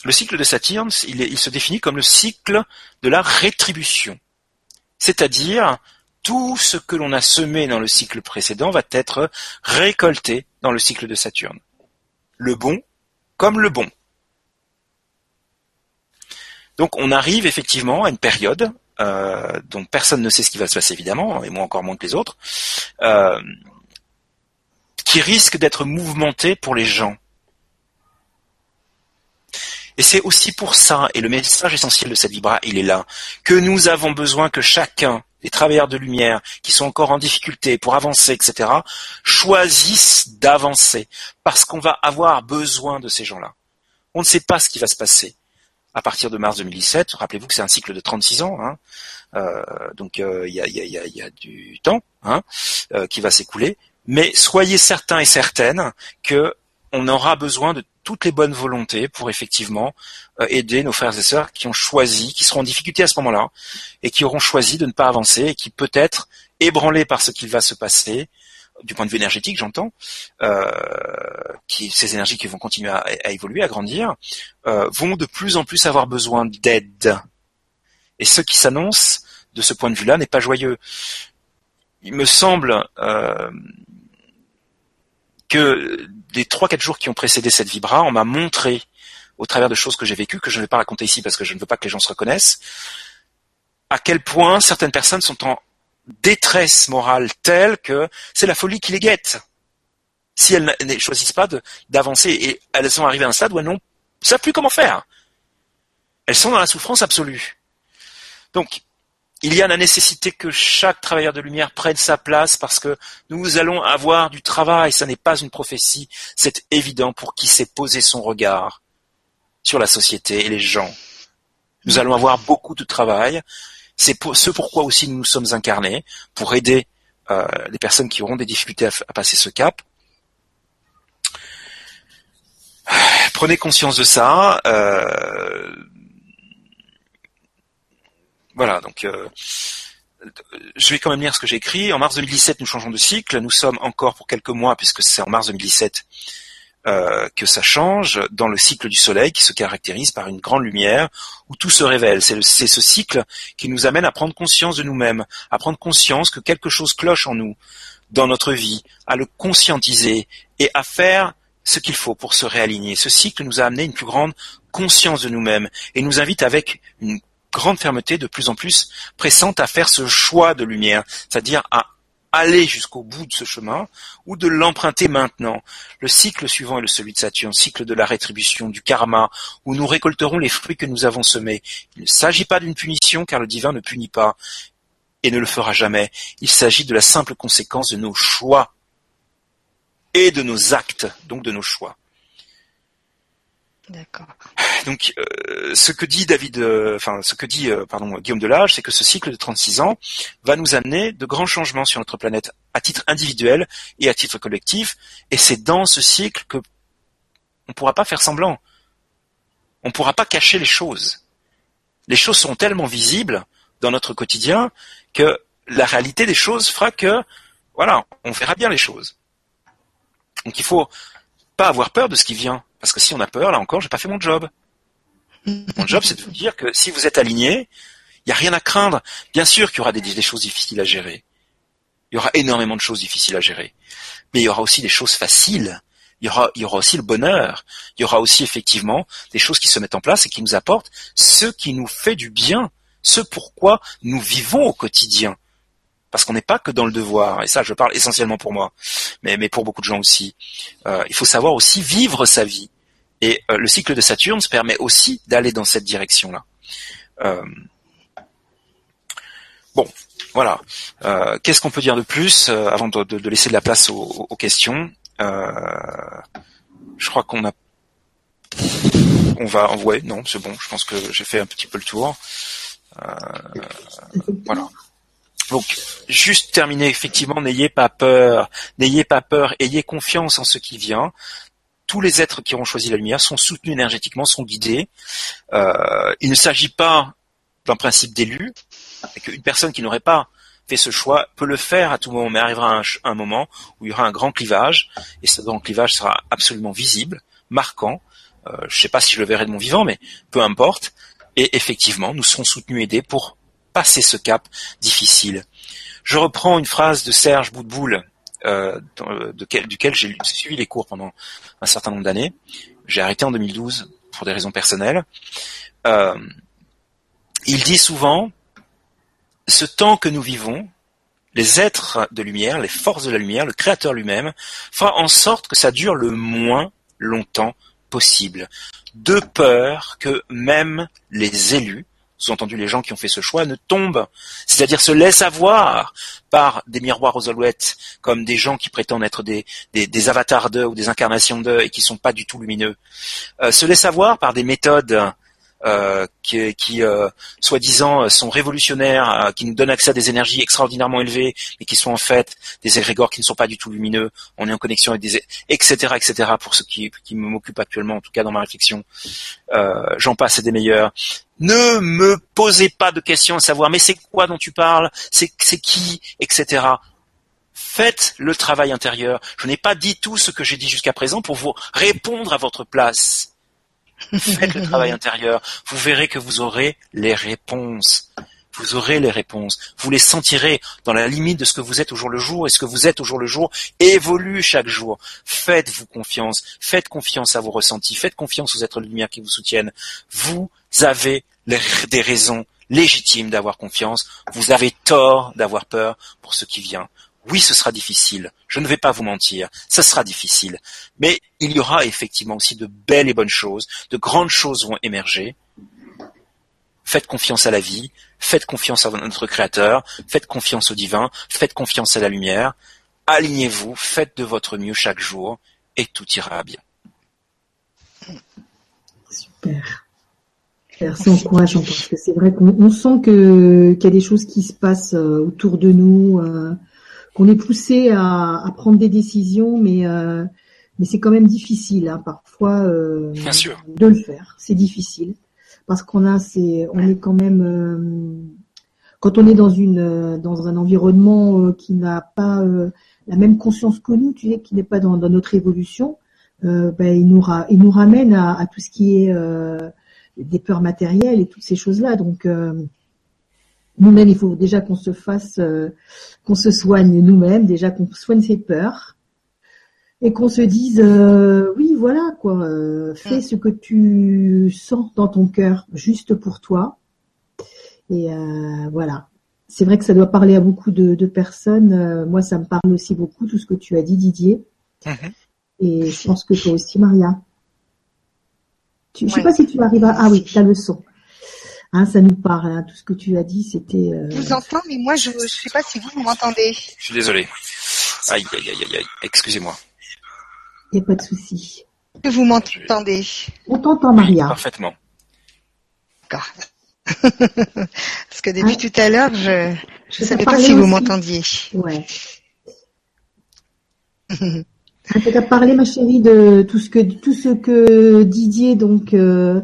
Le cycle de Saturne, il se définit comme le cycle de la rétribution. C'est-à-dire, tout ce que l'on a semé dans le cycle précédent va être récolté dans le cycle de Saturne. Le bon comme le bon. Donc on arrive effectivement à une période euh, dont personne ne sait ce qui va se passer évidemment, et moi encore moins que les autres, euh, qui risque d'être mouvementée pour les gens. Et c'est aussi pour ça, et le message essentiel de cette vibra, il est là, que nous avons besoin que chacun des travailleurs de lumière qui sont encore en difficulté pour avancer, etc., choisissent d'avancer, parce qu'on va avoir besoin de ces gens-là. On ne sait pas ce qui va se passer à partir de mars 2017. Rappelez-vous que c'est un cycle de 36 ans, hein. Euh, donc euh, il y, a, y, a, y, a, y a du temps hein, euh, qui va s'écouler. Mais soyez certains et certaines que on aura besoin de toutes les bonnes volontés pour effectivement euh, aider nos frères et sœurs qui ont choisi, qui seront en difficulté à ce moment-là, et qui auront choisi de ne pas avancer, et qui peut-être, ébranlés par ce qu'il va se passer, du point de vue énergétique, j'entends, euh, ces énergies qui vont continuer à, à évoluer, à grandir, euh, vont de plus en plus avoir besoin d'aide. Et ce qui s'annonce de ce point de vue-là n'est pas joyeux. Il me semble euh, que les trois quatre jours qui ont précédé cette vibra, on m'a montré, au travers de choses que j'ai vécues, que je ne vais pas raconter ici parce que je ne veux pas que les gens se reconnaissent, à quel point certaines personnes sont en détresse morale telle que c'est la folie qui les guette. Si elles ne choisissent pas d'avancer et elles sont arrivées à un stade où elles ne savent plus comment faire. Elles sont dans la souffrance absolue. Donc, il y a la nécessité que chaque travailleur de lumière prenne sa place parce que nous allons avoir du travail. Ça n'est pas une prophétie, c'est évident pour qui sait poser son regard sur la société et les gens. Nous allons avoir beaucoup de travail. C'est pour, ce pourquoi aussi nous nous sommes incarnés, pour aider euh, les personnes qui auront des difficultés à, passer ce cap. Prenez conscience de ça. Euh, voilà, donc euh, je vais quand même lire ce que j'ai écrit. En mars 2017, nous changeons de cycle. Nous sommes encore pour quelques mois, puisque c'est en mars 2017 euh, que ça change, dans le cycle du Soleil qui se caractérise par une grande lumière où tout se révèle. C'est ce cycle qui nous amène à prendre conscience de nous-mêmes, à prendre conscience que quelque chose cloche en nous, dans notre vie, à le conscientiser et à faire ce qu'il faut pour se réaligner. Ce cycle nous a amené une plus grande conscience de nous-mêmes et nous invite avec une grande fermeté de plus en plus pressante à faire ce choix de lumière, c'est-à-dire à aller jusqu'au bout de ce chemin ou de l'emprunter maintenant. Le cycle suivant est le celui de Saturne, cycle de la rétribution, du karma, où nous récolterons les fruits que nous avons semés. Il ne s'agit pas d'une punition car le divin ne punit pas et ne le fera jamais. Il s'agit de la simple conséquence de nos choix et de nos actes, donc de nos choix. D'accord. Donc, euh, ce que dit David, euh, enfin, ce que dit, euh, pardon, Guillaume Delage, c'est que ce cycle de 36 ans va nous amener de grands changements sur notre planète, à titre individuel et à titre collectif. Et c'est dans ce cycle que on pourra pas faire semblant. On pourra pas cacher les choses. Les choses sont tellement visibles dans notre quotidien que la réalité des choses fera que, voilà, on verra bien les choses. Donc, il faut pas avoir peur de ce qui vient parce que si on a peur, là encore, j'ai pas fait mon job. Mon job, c'est de vous dire que si vous êtes aligné, il n'y a rien à craindre. Bien sûr qu'il y aura des, des, choses difficiles à gérer. Il y aura énormément de choses difficiles à gérer. Mais il y aura aussi des choses faciles. Il y aura, il y aura aussi le bonheur. Il y aura aussi effectivement des choses qui se mettent en place et qui nous apportent ce qui nous fait du bien, ce pourquoi nous vivons au quotidien parce qu'on n'est pas que dans le devoir, et ça je parle essentiellement pour moi, mais, mais pour beaucoup de gens aussi. Euh, il faut savoir aussi vivre sa vie. Et euh, le cycle de Saturne se permet aussi d'aller dans cette direction-là. Euh, bon, voilà. Qu'est-ce qu'on peut dire de plus avant de, de, laisser de la place aux, aux questions Je crois qu'on a... On va... Ouais, non, c'est bon. Je pense que j'ai fait un petit peu le tour. voilà. Donc, juste terminer, effectivement, n'ayez pas peur, n'ayez pas peur, ayez confiance en ce qui vient. Tous les êtres qui auront choisi la lumière sont soutenus énergétiquement, sont guidés. Euh, il ne s'agit pas d'un principe d'élu, qu'une personne qui n'aurait pas fait ce choix peut le faire à tout moment, mais arrivera un, moment où il y aura un grand clivage, et ce grand clivage sera absolument visible, marquant. Euh, je ne sais pas si je le verrai de mon vivant, mais peu importe. Et effectivement, nous serons soutenus et aidés pour passer ce cap difficile. Je reprends une phrase de Serge Boudboul, euh, duquel j'ai suivi les cours pendant un certain nombre d'années. J'ai arrêté en 2012 pour des raisons personnelles. Euh, il dit souvent, ce temps que nous vivons, les êtres de lumière, les forces de la lumière, le Créateur lui-même, fera en sorte que ça dure le moins longtemps possible, de peur que même les élus sous-entendu les gens qui ont fait ce choix, ne tombent, c'est-à-dire se laissent avoir par des miroirs aux alouettes, comme des gens qui prétendent être des, des, avatars d'eux ou des incarnations d'eux et qui sont pas du tout lumineux, euh, se laissent avoir par des méthodes euh, qui, qui euh, soi-disant sont révolutionnaires, qui nous donnent accès à des énergies extraordinairement élevées, mais qui sont en fait des égrégores qui ne sont pas du tout lumineux. On est en connexion avec des etc etc. Pour ce qui, qui m'occupe actuellement, en tout cas dans ma réflexion, j'en passe et des meilleurs. Ne me posez pas de questions à savoir mais c'est quoi dont tu parles, c'est qui, etc. Faites le travail intérieur. Je n'ai pas dit tout ce que j'ai dit jusqu'à présent pour vous répondre à votre place. Faites le travail intérieur. Vous verrez que vous aurez les réponses. Vous aurez les réponses. Vous les sentirez dans la limite de ce que vous êtes au jour le jour et ce que vous êtes au jour le jour évolue chaque jour. Faites-vous confiance. Faites confiance à vos ressentis. Faites confiance aux êtres de lumière qui vous soutiennent. Vous avez des raisons légitimes d'avoir confiance. Vous avez tort d'avoir peur pour ce qui vient. Oui, ce sera difficile. Je ne vais pas vous mentir. Ce sera difficile. Mais il y aura effectivement aussi de belles et bonnes choses. De grandes choses vont émerger. Faites confiance à la vie. faites confiance à notre Créateur, faites confiance au divin, faites confiance à la lumière, alignez-vous, faites de votre mieux chaque jour, et tout ira bien. Super. C'est encourageant parce que c'est vrai qu'on sent que qu'il y a des choses qui se passent euh, autour de nous, euh, qu'on est poussé à, prendre des décisions, mais euh, mais c'est quand même difficile hein, parfois de le faire. C'est difficile parce qu'on a c'est on est quand même quand on est dans une dans un environnement qui n'a pas la même conscience que nous, tu sais, qui n'est pas dans, notre évolution, ben, il nous il nous ramène à, à, tout ce qui est des peurs matérielles et toutes ces choses-là. Donc euh, nous-mêmes, il faut déjà qu'on se fasse, euh, qu'on se soigne nous-mêmes, déjà qu'on soigne ses peurs et qu'on se dise euh, oui voilà quoi, fais mm. ce que tu sens dans ton cœur juste pour toi. Et voilà. C'est vrai que ça doit parler à beaucoup de, personnes. moi, ça me parle aussi beaucoup tout ce que tu as dit, Didier. Mm-hmm. Et je pense que toi aussi, Maria. Je ne sais pas si tu arrives à... Ah oui, tu as le son. Hein, ça nous parle, hein, tout ce que tu as dit, c'était... Euh... Je vous entends, mais moi, je ne sais pas si vous, vous m'entendez. Je suis désolé. Aïe, aïe, aïe, aïe, excusez-moi. Il n'y a pas de souci. Que vous m'entendez On t'entend, Maria. Parfaitement. D'accord. [LAUGHS] Parce que depuis tout à l'heure, je ne savais pas si vous m'entendiez. Ouais. [LAUGHS] Tu as parlé, ma chérie, de tout ce que tout ce que Didier donc euh,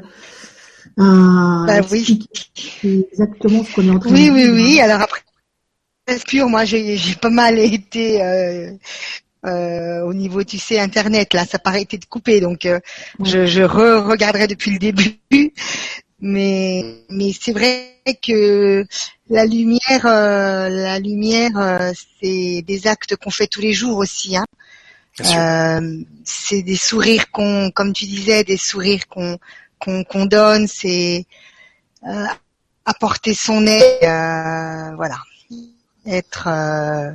a bah, oui. exactement ce qu'on est en train oui, de Oui, oui, oui. Alors après, pur, moi j'ai pas mal été euh, euh, au niveau, tu sais, internet. Là, ça paraît été de couper, donc euh, je, je re regarderai depuis le début. Mais mais c'est vrai que la lumière, euh, la lumière, c'est des actes qu'on fait tous les jours aussi. Hein. Euh, c'est des sourires qu'on, comme tu disais, des sourires qu'on qu'on donne, c'est euh, apporter son aide, euh, voilà, être euh,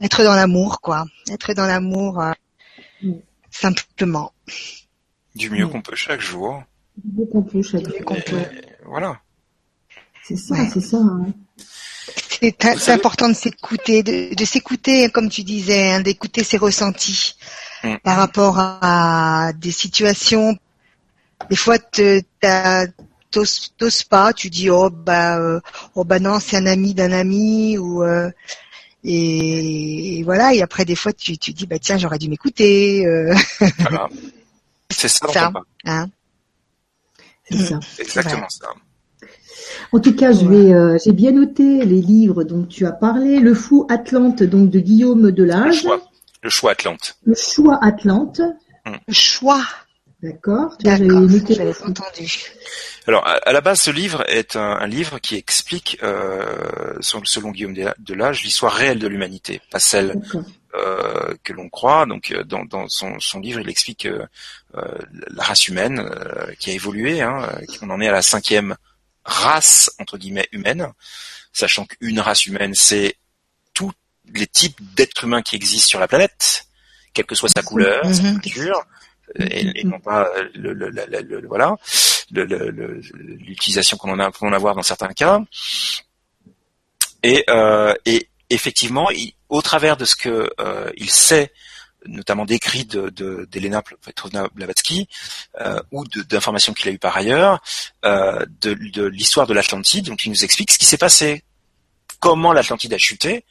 être dans l'amour, quoi, être dans l'amour mm. simplement. Du mieux qu'on peut chaque jour. Du mieux qu'on peut chaque jour. Voilà. C'est ça, c'est ça. Hein. C'est important de s'écouter, de, s'écouter, comme tu disais, hein, d'écouter ses ressentis mm. par rapport à des situations. Des fois, t'oses pas, tu dis oh bah euh, oh bah non c'est un ami d'un ami ou euh, et, voilà et après des fois tu tu dis bah tiens j'aurais dû m'écouter. Euh. C'est ça. ça hein. C'est ça. Exactement ça. En tout cas, je vais, euh, j'ai bien noté les livres dont tu as parlé. Le fou Atlante, donc de Guillaume Delage. Le choix, le choix Atlante. Le choix Atlante. Hmm. Le choix. D'accord. Entendu. Alors, à la base, ce livre est un, livre qui explique, euh, selon Guillaume Delage, l'histoire réelle de l'humanité, pas celle euh, que l'on croit. Donc, dans, dans son, son, livre, il explique euh, la race humaine qui a évolué. Hein, on en est à la cinquième race entre guillemets humaine, sachant qu'une race humaine, c'est tous les types d'êtres humains qui existent sur la planète, quelle que soit sa couleur, sa mhm. culture, et, non pas le, le, le, voilà l'utilisation qu'on en a peut en avoir dans certains cas. Et, euh, et effectivement, au travers de ce que euh, il sait notamment d'écrits de, d'Elena Petrovna Blavatsky euh, ou d'informations qu'il a eues par ailleurs, euh, de, l'histoire de l'Atlantide, donc il nous explique ce qui s'est passé, comment l'Atlantide a chuté,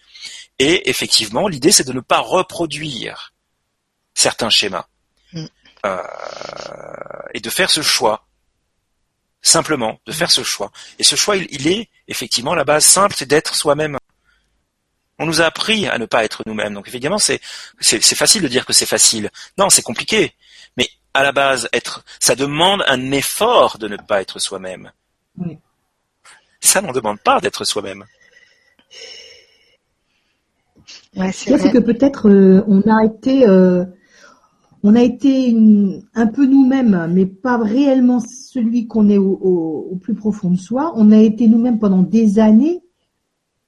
et effectivement l'idée c'est de ne pas reproduire certains schémas mm. euh, et de faire ce choix simplement de faire ce choix. Et ce choix, il, il est effectivement la base simple, c'est d'être soi-même. On nous a appris à ne pas être nous-mêmes. Donc évidemment, c'est c'est facile de dire que c'est facile. Non, c'est compliqué. Mais à la base, être, ça demande un effort de ne pas être soi-même. Ça n'en demande pas d'être soi-même. c'est que peut-être euh, on a été, euh, on a été un peu nous-mêmes, mais pas réellement celui qu'on est au, au, plus profond de soi. On a été nous-mêmes pendant des années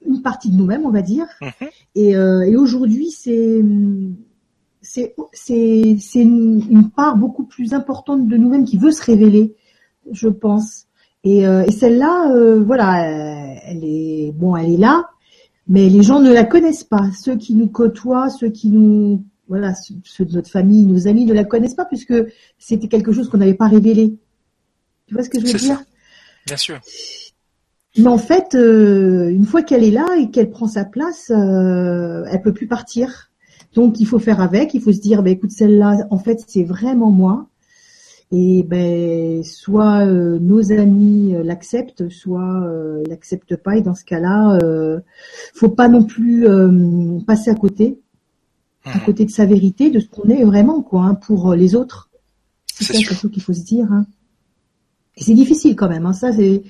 une partie de nous-mêmes, on va dire. Mhm. Et, euh, et aujourd'hui, c'est c'est c'est une, part beaucoup plus importante de nous-mêmes qui veut se révéler, je pense. Et, et celle-là, voilà, elle est bon, elle est là, mais les gens ne la connaissent pas. Ceux qui nous côtoient, ceux qui nous voilà, ceux de notre famille, nos amis ne la connaissent pas puisque c'était quelque chose qu'on n'avait pas révélé. Tu vois ce que je veux dire? Bien sûr. Mais en fait, euh, une fois qu'elle est là et qu'elle prend sa place, euh, elle peut plus partir. Donc il faut faire avec, il faut se dire, bah, écoute, celle-là, en fait, c'est vraiment moi. Et ben, soit euh, nos amis euh, l'acceptent, soit euh, l'acceptent pas. Et dans ce cas-là, euh, faut pas non plus passer à côté à côté de sa vérité, de ce qu'on est vraiment, quoi, hein, pour euh, les autres. C'est ça surtout qu'il faut se dire. Hein. Et c'est difficile quand même. Hein. Ça, c'est,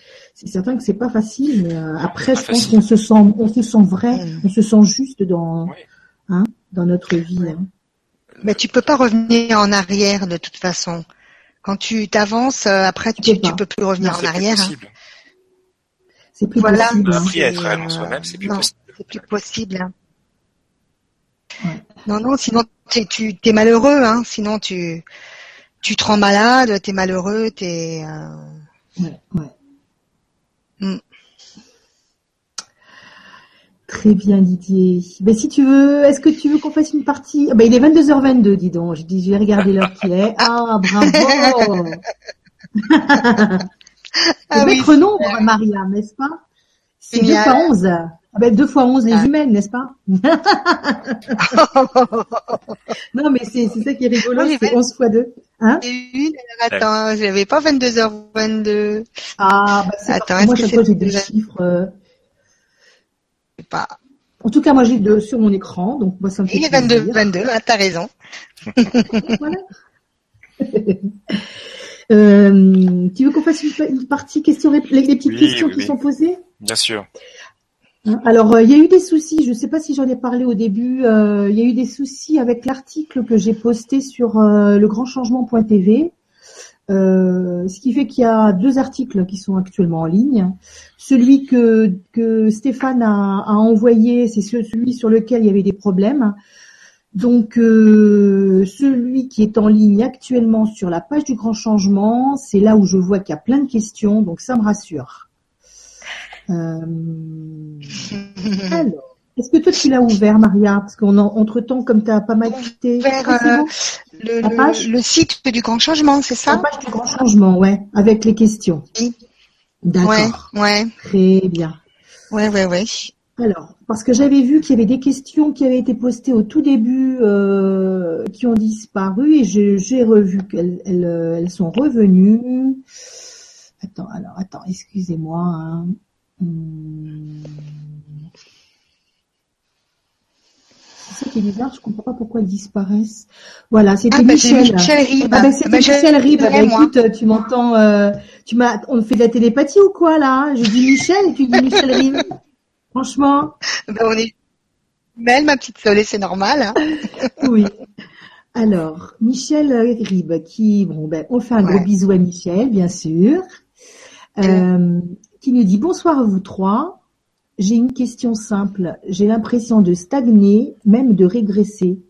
certain que c'est pas facile. Mais euh, après, je pense qu'on se sent, on se sent vrai, mm. on se sent juste dans, hein, dans notre vie. Hein. Mais tu peux pas revenir en arrière de toute façon. Quand tu t'avances, euh, après tu, tu, peux plus revenir en arrière. Hein. C'est plus voilà. possible. Appris à être réellement soi-même, c'est plus possible. C'est plus possible. Non, non, sinon tu, tu es malheureux, hein. Sinon tu tu te rends malade, t'es malheureux, t'es. Euh... Ouais, ouais. Mm. Très bien Didier. Ben, si tu veux, est-ce que tu veux qu'on fasse une partie? Ben, Il est 22h22, dis donc. Je dis, je vais regarder l'heure qui est. Ah, bravo [LAUGHS] ah, oui, maître nombre, Maria, n'est-ce pas? C'est 2 fois 11. Ah ben, 2 fois 11 les ah. humaines, n'est-ce pas? [LAUGHS] Non, mais c'est ça qui est rigolo, c'est 11 fois 2. Hein? Une, attends, j'avais pas 22h22. Ah, bah c'est attends, moi, chaque fois, j'ai deux chiffres. Euh... Pas. En tout cas, moi, j'ai deux sur mon écran, donc moi, ça me fait Il est 22, 22, ah, t'as raison. [LAUGHS] voilà. [LAUGHS] euh, tu veux qu'on fasse une, une partie questions, les, les petites questions qui sont posées? Bien sûr. Alors, euh, il y a eu des soucis, je ne sais pas si j'en ai parlé au début, euh, il y a eu des soucis avec l'article que j'ai posté sur euh, legrandchangement.tv, euh, ce qui fait qu'il y a deux articles qui sont actuellement en ligne. Celui que, que Stéphane a, a envoyé, c'est celui sur lequel il y avait des problèmes. Donc, celui qui est en ligne actuellement sur la page du Grand Changement, c'est là où je vois qu'il y a plein de questions, donc ça me rassure. Euh, [LAUGHS] alors, est-ce que toi tu l'as ouvert, Maria? Parce qu'entre temps, comme tu as pas mal quitté. Ouvert euh, le, le, site du Grand Changement, c'est ça? La page du Grand Changement, ouais, avec les questions. Oui. D'accord. Ouais, ouais. Très bien. Ouais, ouais, ouais. Alors, parce que j'avais vu qu'il y avait des questions qui avaient été postées au tout début, euh, qui ont disparu, et j'ai revu qu'elles elles, elles, sont revenues. Attends, alors, attends, excusez-moi. Hein. Hmm. C'est ça qui est bizarre, je comprends pas pourquoi elles disparaissent. Voilà, c'était ah, bah, Michel. Michel Rib. Ah, bah, c'était bah, Michel Rib. Bah, écoute, tu m'entends, euh, tu m'as, on fait de la télépathie ou quoi là? Je dis Michel et tu dis Michel Rib. [LAUGHS] Franchement. Ben, on est Mel, ma petite soleil, c'est normal. Hein [LAUGHS] oui. Alors, Michel Rib, qui, bon, ben, on fait un gros bisou à Michel, bien sûr. Euh, qui nous dit bonsoir à vous trois. J'ai une question simple. J'ai l'impression de stagner, même de régresser.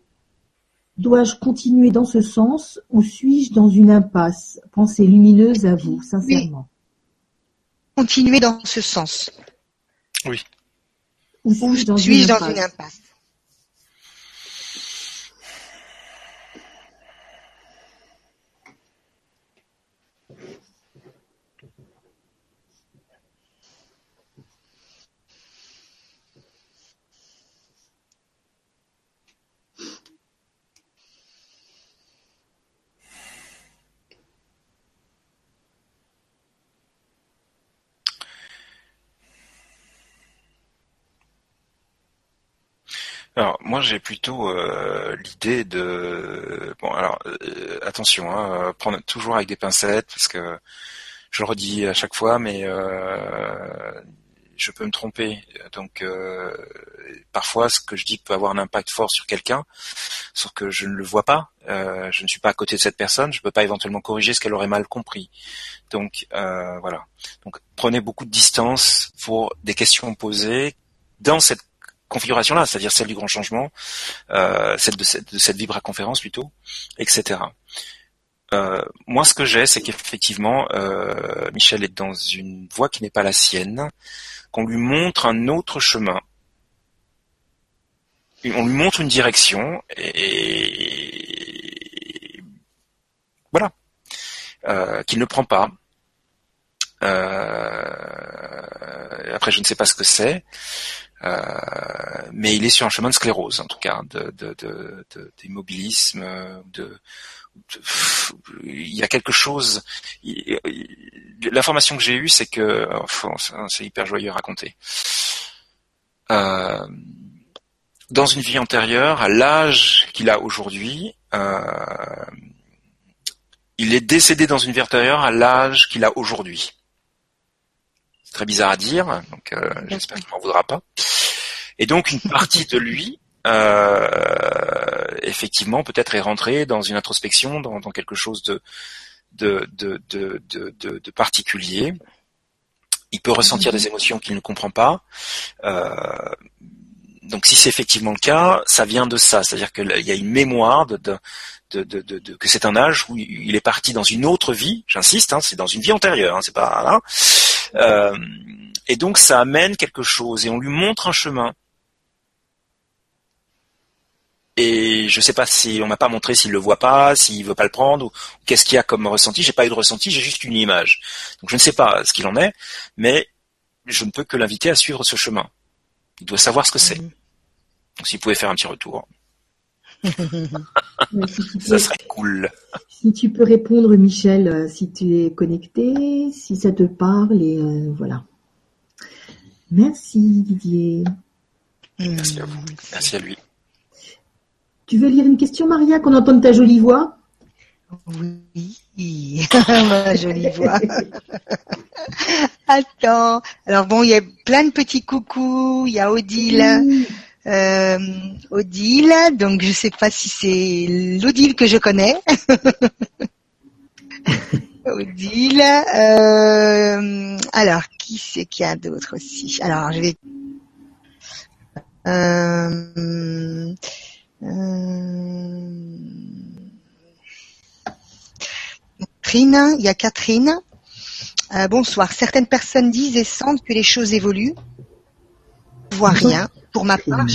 Dois-je continuer dans ce sens ou suis-je dans une impasse? Pensée lumineuse à vous, sincèrement. Continuer dans ce sens. Oui. Ou suis-je dans, une impasse? Alors moi j'ai plutôt euh, l'idée de bon alors euh, attention hein, prendre toujours avec des pincettes parce que je le redis à chaque fois mais euh, je peux me tromper. Donc parfois ce que je dis peut avoir un impact fort sur quelqu'un sauf que je ne le vois pas. Je ne suis pas à côté de cette personne je peux pas éventuellement corriger ce qu'elle aurait mal compris. Donc voilà. Donc prenez beaucoup de distance pour des questions posées dans cette configuration-là, c'est-à-dire celle du grand changement, euh, celle de cette, de cette vibra-conférence plutôt, etc. euh, moi, ce que j'ai, c'est qu'effectivement, euh, Michel est dans une voie qui n'est pas la sienne, qu'on lui montre un autre chemin, on lui montre une direction, et, voilà, euh, qu'il ne prend pas. après, je ne sais pas ce que c'est. Mais il est sur un chemin de sclérose, en tout cas, d'immobilisme, de, de, il y a quelque chose. L'information que j'ai eue, c'est que c'est hyper joyeux à raconter. Euh, dans une vie antérieure, à l'âge qu'il a aujourd'hui, euh, il est décédé dans une vie antérieure à l'âge qu'il a aujourd'hui. C'est très bizarre à dire, donc euh, j'espère qu'il m'en voudra pas. Et donc une partie de lui euh, effectivement peut-être est rentré dans une introspection, dans, quelque chose de de, de, de, de, particulier. Il peut ressentir des émotions qu'il ne comprend pas. Euh, donc si c'est effectivement le cas, ça vient de ça, c'est-à-dire qu'il y a une mémoire de, de, de, de, que c'est un âge où il est parti dans une autre vie. J'insiste, hein, c'est dans une vie antérieure, hein, c'est pas là. Euh, et donc ça amène quelque chose et on lui montre un chemin. et je sais pas si on m'a pas montré s'il le voit pas, s'il veut pas le prendre ou qu'est-ce qu'il y a comme ressenti. J'ai pas eu de ressenti, j'ai juste une image. Donc je ne sais pas ce qu'il en est, mais je ne peux que l'inviter à suivre ce chemin. Il doit savoir ce que c'est. Mhm. Donc s'il pouvait faire un petit retour. [LAUGHS] ça serait cool. Si tu peux répondre, Michel, euh, si tu es connecté, si ça te parle, et euh, voilà. Merci Didier. Merci à vous. Merci à lui. Tu veux lire une question, Maria, qu'on entende ta jolie voix? Oui, [LAUGHS] ma jolie voix. [LAUGHS] Attends. Alors bon, il y a plein de petits coucous. Il y a Odile. Euh, Odile, donc je sais pas si c'est l'Odile que je connais. [LAUGHS] Odile. Euh, alors, qui c'est qu'il y a d'autre aussi? Alors, je vais. Euh, Catherine, il y a Catherine. Euh, bonsoir. Certaines personnes disent et sentent que les choses évoluent. Je vois [LAUGHS] rien. Pour ma part,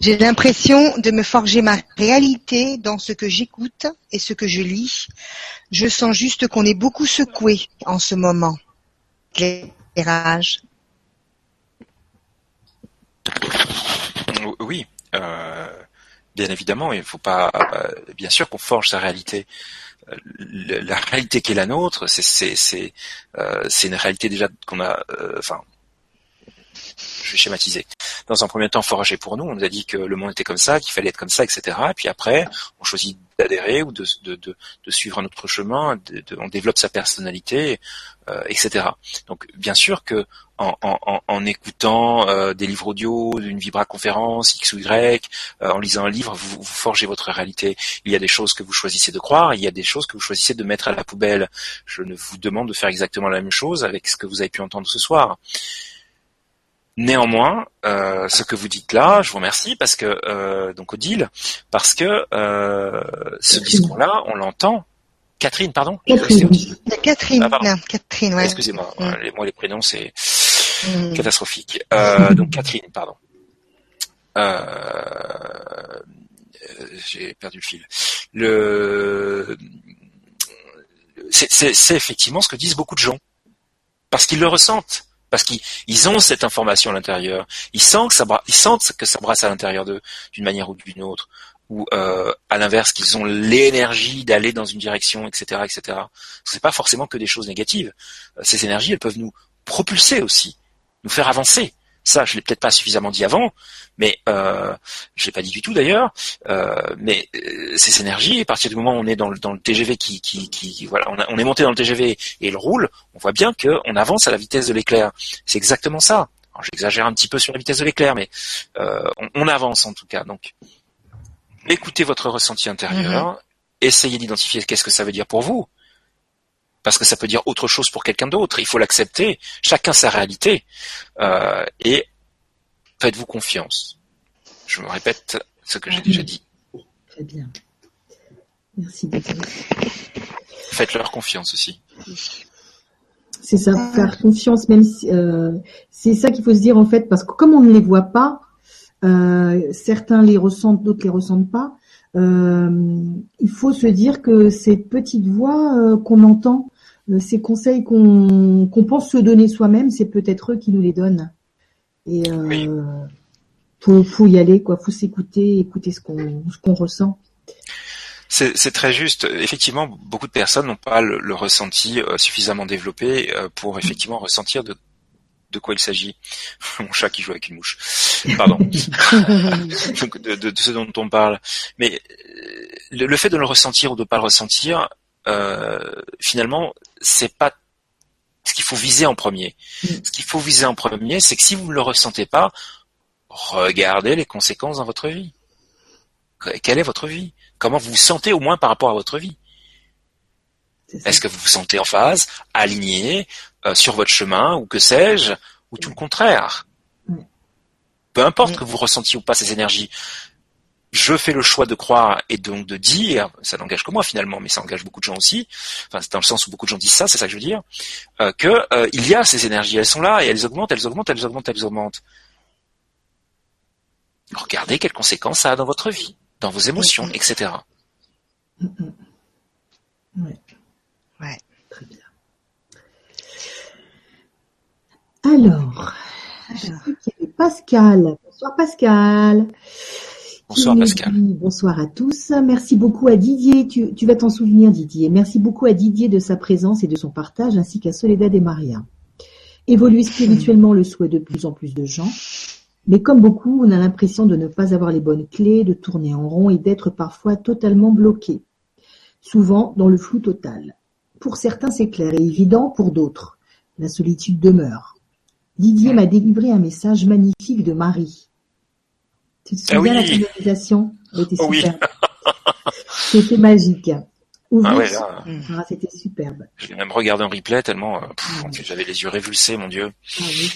j'ai l'impression de me forger ma réalité dans ce que j'écoute et ce que je lis. Je sens juste qu'on est beaucoup secoué en ce moment. Éclairage. Oui, euh, bien évidemment, il faut pas, euh, bien sûr qu'on forge sa réalité. Euh, la réalité qui est la nôtre, c'est c'est c'est une réalité déjà qu'on a, enfin, je vais schématiser. Dans un premier temps, forgé pour nous, on nous a dit que le monde était comme ça, qu'il fallait être comme ça, etc. Et puis après, on choisit d'adhérer ou de, de, de, de, suivre un autre chemin, on développe sa personnalité, etc. Donc, bien sûr que en, écoutant euh, des livres audio, d'une vibra-conférence X ou Y, euh, en lisant un livre, vous, forgez votre réalité. Il y a des choses que vous choisissez de croire, il y a des choses que vous choisissez de mettre à la poubelle. Je ne vous demande de faire exactement la même chose avec ce que vous avez pu entendre ce soir. Néanmoins, euh, ce que vous dites là, je vous remercie parce que donc Odile, parce que ce discours-là, on l'entend Catherine, pardon Catherine, Catherine, ah, Catherine ouais. Excusez-moi, mm. moi les prénoms c'est mm. catastrophique. Euh, donc Catherine, pardon. Euh, j'ai perdu le fil. Le, c'est effectivement ce que disent beaucoup de gens, parce qu'ils le ressentent, parce qu'ils ont cette information à l'intérieur. Ils sentent que ça, ils sentent que ça brasse à l'intérieur d'eux, d'une manière ou d'une autre ou euh, à l'inverse qu'ils ont l'énergie d'aller dans une direction, etc., etc. C'est pas forcément que des choses négatives. Euh, ces énergies, elles peuvent nous propulser aussi, nous faire avancer. Ça, je l'ai peut-être pas suffisamment dit avant, mais euh, je l'ai pas dit du tout d'ailleurs. Euh, mais euh, ces énergies, à partir du moment où on est dans le, dans le TGV qui, qui, qui voilà, on, on, est monté dans le TGV et il roule, on voit bien qu'on avance à la vitesse de l'éclair. C'est exactement ça. J'exagère un petit peu sur la vitesse de l'éclair, mais euh, on, on, avance en tout cas. Donc, écoutez votre ressenti intérieur, mhm. essayez d'identifier qu'est-ce que ça veut dire pour vous. Parce que ça peut dire autre chose pour quelqu'un d'autre. Il faut l'accepter. Chacun sa réalité. Euh, et faites-vous confiance. Je me répète ce que j'ai déjà dit. Très bien. Merci. Faites-leur confiance aussi. C'est ça, faire confiance, même si euh, c'est ça qu'il faut se dire en fait, parce que comme on ne les voit pas, euh, certains les ressentent, d'autres les ressentent pas. Euh, il faut se dire que ces petites voix qu'on entend, ces conseils qu'on qu'on pense se donner soi-même, c'est peut-être eux qui nous les donnent. Et euh, Oui. faut, faut y aller, quoi. Faut s'écouter, écouter ce qu'on ce qu'on ressent. C'est très juste. Effectivement, beaucoup de personnes n'ont pas le, le ressenti euh, suffisamment développé euh, pour effectivement ressentir de, de quoi il s'agit. [LAUGHS] Mon chat qui joue avec une mouche. Pardon. [LAUGHS] Donc, de, de- de ce dont on parle. Mais euh, le, le fait de le ressentir ou de pas le ressentir, euh, finalement, c'est pas ce qu'il faut viser en premier. Mm. Ce qu'il faut viser en premier, c'est que si vous ne le ressentez pas, regardez les conséquences dans votre vie. Que- Quelle est votre vie? Comment vous vous sentez au moins par rapport à votre vie? Est-ce que vous vous sentez en phase, aligné, euh, sur votre chemin, ou que sais-je, ou tout le contraire? Mm. Peu importe Mm. que vous ressentiez ou pas ces énergies, je fais le choix de croire et donc de dire, ça n'engage que moi finalement, mais ça engage beaucoup de gens aussi, enfin c'est dans le sens où beaucoup de gens disent ça, c'est ça que je veux dire, euh, que euh, il y a ces énergies, elles sont là et elles augmentent, elles augmentent, elles augmentent, elles augmentent. Regardez quelles conséquences ça a dans votre vie, dans vos émotions, etc. Mm, mm. Ouais. Ouais. Très bien. Alors, vu qu'il y avait Pascal. Bonsoir Pascal. Bonsoir, Pascal. Bonsoir à tous. Merci beaucoup à Didier. Tu, tu vas t'en souvenir Didier. Merci beaucoup à Didier de sa présence et de son partage ainsi qu'à Soledad et Maria. Évoluer spirituellement le souhait de plus en plus de gens. Mais comme beaucoup, on a l'impression de ne pas avoir les bonnes clés, de tourner en rond et d'être parfois totalement bloqué. Souvent dans le flou total. Pour certains, c'est clair et évident, pour d'autres, la solitude demeure. Didier m'a délivré un message magnifique de Marie. Tu te Ah souviens oui. la canalisation Elle était Oh oui. superbe. C'était magique. Ouvrir Ah ouais, Ah, c'était superbe. je vais même regarder en replay tellement euh, Dieu, j'avais les yeux révulsés, mon Dieu. Ah oui.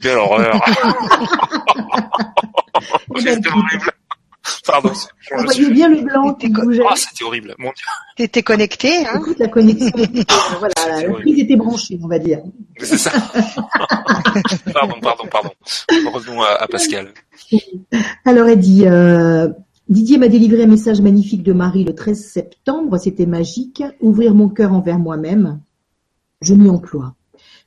Quelle horreur [LAUGHS] [LAUGHS] C'était horrible. Pardon. c'est- [LAUGHS] On je voyait suis- bien le blanc qui C'était bougeait. Ah, c'était horrible. Mon Dieu. T'étais connecté, hein Écoute, la connexion. [LAUGHS] voilà, C'est la prise était branchée, on va dire. C'est ça. [LAUGHS] pardon, pardon, pardon. Revenons à, à Pascal. Alors, elle dit, euh, Didier m'a délivré un message magnifique de Marie le 13 septembre. C'était magique. Ouvrir mon cœur envers moi-même. Je m'y emploie.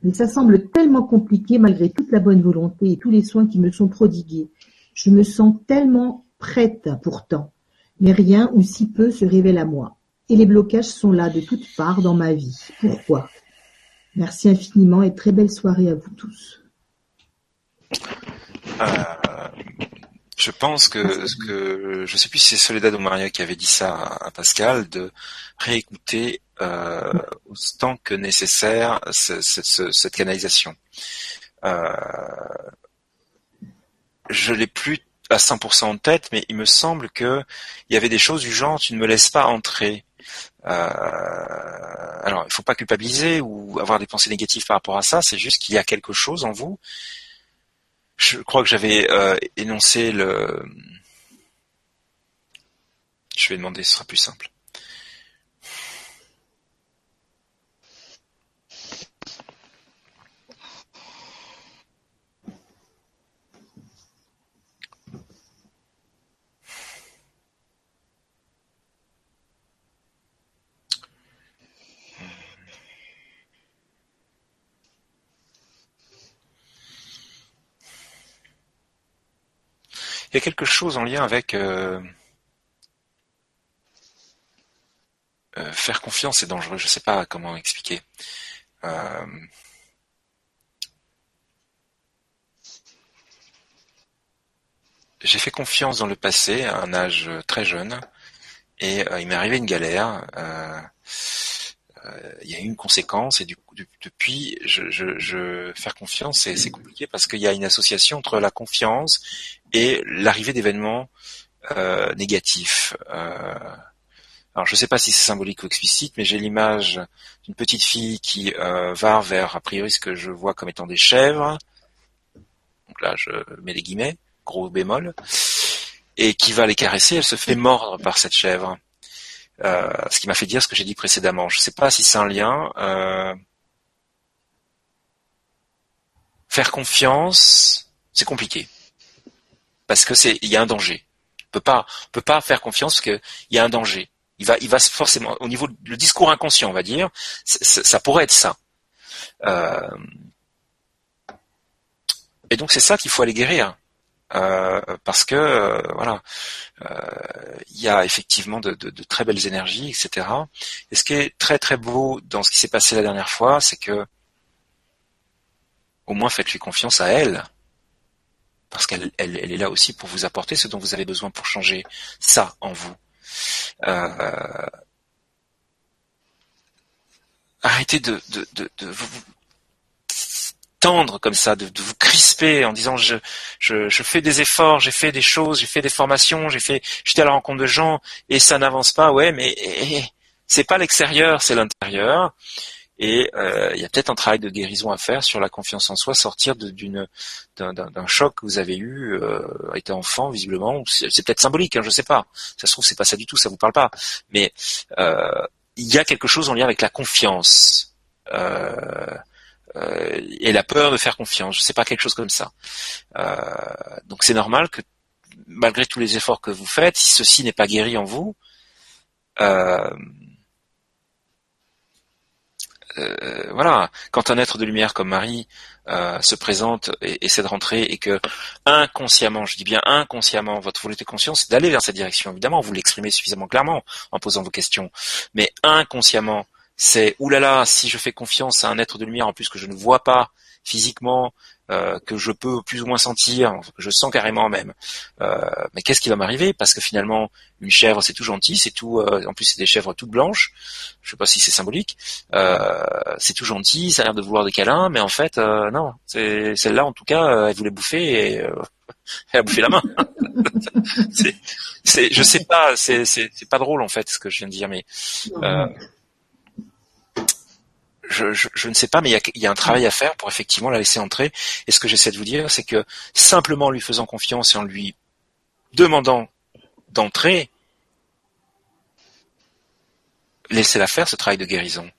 Mais ça semble tellement compliqué malgré toute la bonne volonté et tous les soins qui me sont prodigués. Je me sens tellement prête pourtant. Mais rien ou si peu se révèle à moi. Et les blocages sont là de toutes parts dans ma vie. Pourquoi? Merci infiniment et très belle soirée à vous tous. Euh, je pense que, ce que je sais plus si c'est Soledad ou Maria qui avait dit ça à, Pascal de réécouter euh, autant que nécessaire ce- ce- ce- cette canalisation. Euh, je l'ai plus à 100% en tête, mais il me semble que il y avait des choses du genre tu ne me laisses pas entrer. Euh, alors, il faut pas culpabiliser ou avoir des pensées négatives par rapport à ça. C'est juste qu'il y a quelque chose en vous. Je crois que j'avais euh, énoncé le. Je vais demander, ce sera plus simple. Il y a quelque chose en lien avec euh, euh, faire confiance est dangereux. Je ne sais pas comment expliquer. Euh, j'ai fait confiance dans le passé à un âge très jeune et euh, il m'est arrivé une galère. Euh, il y a une conséquence et du coup, depuis, je, je, faire confiance, c'est c'est compliqué parce qu'il y a une association entre la confiance et l'arrivée d'événements euh, négatifs. Euh, alors, je ne sais pas si c'est symbolique ou explicite, mais j'ai l'image d'une petite fille qui va vers, a priori, ce que je vois comme étant des chèvres. Donc là, je mets des guillemets, gros bémol, et qui va les caresser. Elle se fait mordre par cette chèvre. Ce qui m'a fait dire ce que j'ai dit précédemment. Je ne sais pas si c'est un lien. faire confiance, c'est compliqué parce que c'est il y a un danger. On peut pas on peut pas faire confiance parce qu'il y a un danger. Il va il va forcément au niveau du discours inconscient, on va dire, ça pourrait être ça. Euh, et donc c'est ça qu'il faut aller guérir. Euh, parce que euh, voilà, il y a effectivement de, de, très belles énergies, etc. Et ce qui est très très beau dans ce qui s'est passé la dernière fois, c'est que au moins faites-lui confiance à elle parce qu'elle elle, est là aussi pour vous apporter ce dont vous avez besoin pour changer ça en vous. Euh, arrêtez de, de, de, vous tendre comme ça, de, vous crisper en disant je, je, je fais des efforts, j'ai fait des choses, j'ai fait des formations, j'ai fait, j'étais à la rencontre de gens et ça n'avance pas. Ouais, mais eh, eh, c'est pas l'extérieur, c'est l'intérieur. Et euh, il y a peut-être un travail de guérison à faire sur la confiance en soi, sortir d'une d'un choc que vous avez eu, euh, été enfant visiblement. C'est peut-être symbolique, hein, je sais pas. Ça se trouve c'est pas ça du tout, ça vous parle pas. Mais euh, il y a quelque chose en lien avec la confiance euh, euh, et la peur de faire confiance. Je sais pas quelque chose comme ça. Euh, donc c'est normal que malgré tous les efforts que vous faites, si ceci n'est pas guéri en vous, euh, euh, voilà, quand un être de lumière comme Marie se présente et essaie de rentrer et que inconsciemment, je dis bien inconsciemment, votre volonté conscience, c'est d'aller vers cette direction. Évidemment, vous l'exprimez suffisamment clairement en posant vos questions, mais inconsciemment, c'est oulala, si je fais confiance à un être de lumière en plus que je ne vois pas physiquement, euh, que je peux plus ou moins sentir, que je sens carrément même. Euh, mais qu'est-ce qui va m'arriver? Parce que finalement, une chèvre, c'est tout gentil, c'est tout. Euh, en plus, c'est des chèvres toutes blanches. Je sais pas si c'est symbolique. c'est tout gentil, ça a l'air de vouloir des câlins, mais en fait, non. Celle-là, en tout cas, elle voulait bouffer et [LAUGHS] elle a bouffé la main. [LAUGHS] c'est, je sais pas, c'est, c'est, pas drôle en fait ce que je viens de dire, mais je, ne sais pas, mais il y a, un travail à faire pour effectivement la laisser entrer. Et ce que j'essaie de vous dire, c'est que simplement en lui faisant confiance et en lui demandant d'entrer, laissez-la faire ce travail de guérison,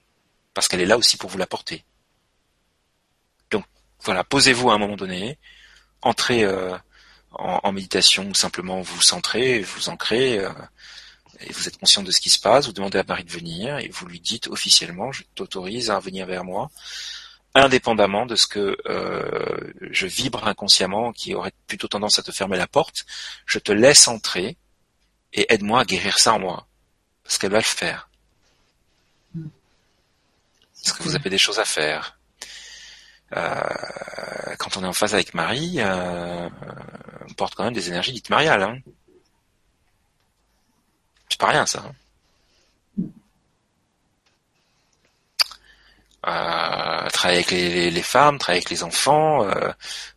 parce qu'elle est là aussi pour vous l'apporter. Donc voilà, posez-vous à un moment donné, entrez euh, en, méditation ou simplement vous centrez, vous ancrez. Euh, et vous êtes conscient de ce qui se passe, vous demandez à Marie de venir et vous lui dites officiellement, je t'autorise à venir vers moi, indépendamment de ce que euh, je vibre inconsciemment, qui aurait plutôt tendance à te fermer la porte, je te laisse entrer et aide-moi à guérir ça en moi, parce qu'elle va le faire. Parce que vous avez des choses à faire. Euh, quand on est en phase avec Marie, euh, on porte quand même des énergies dites mariales. Hein. Pas rien, ça. Hein. Euh, travailler avec les, femmes, travailler avec les enfants, euh,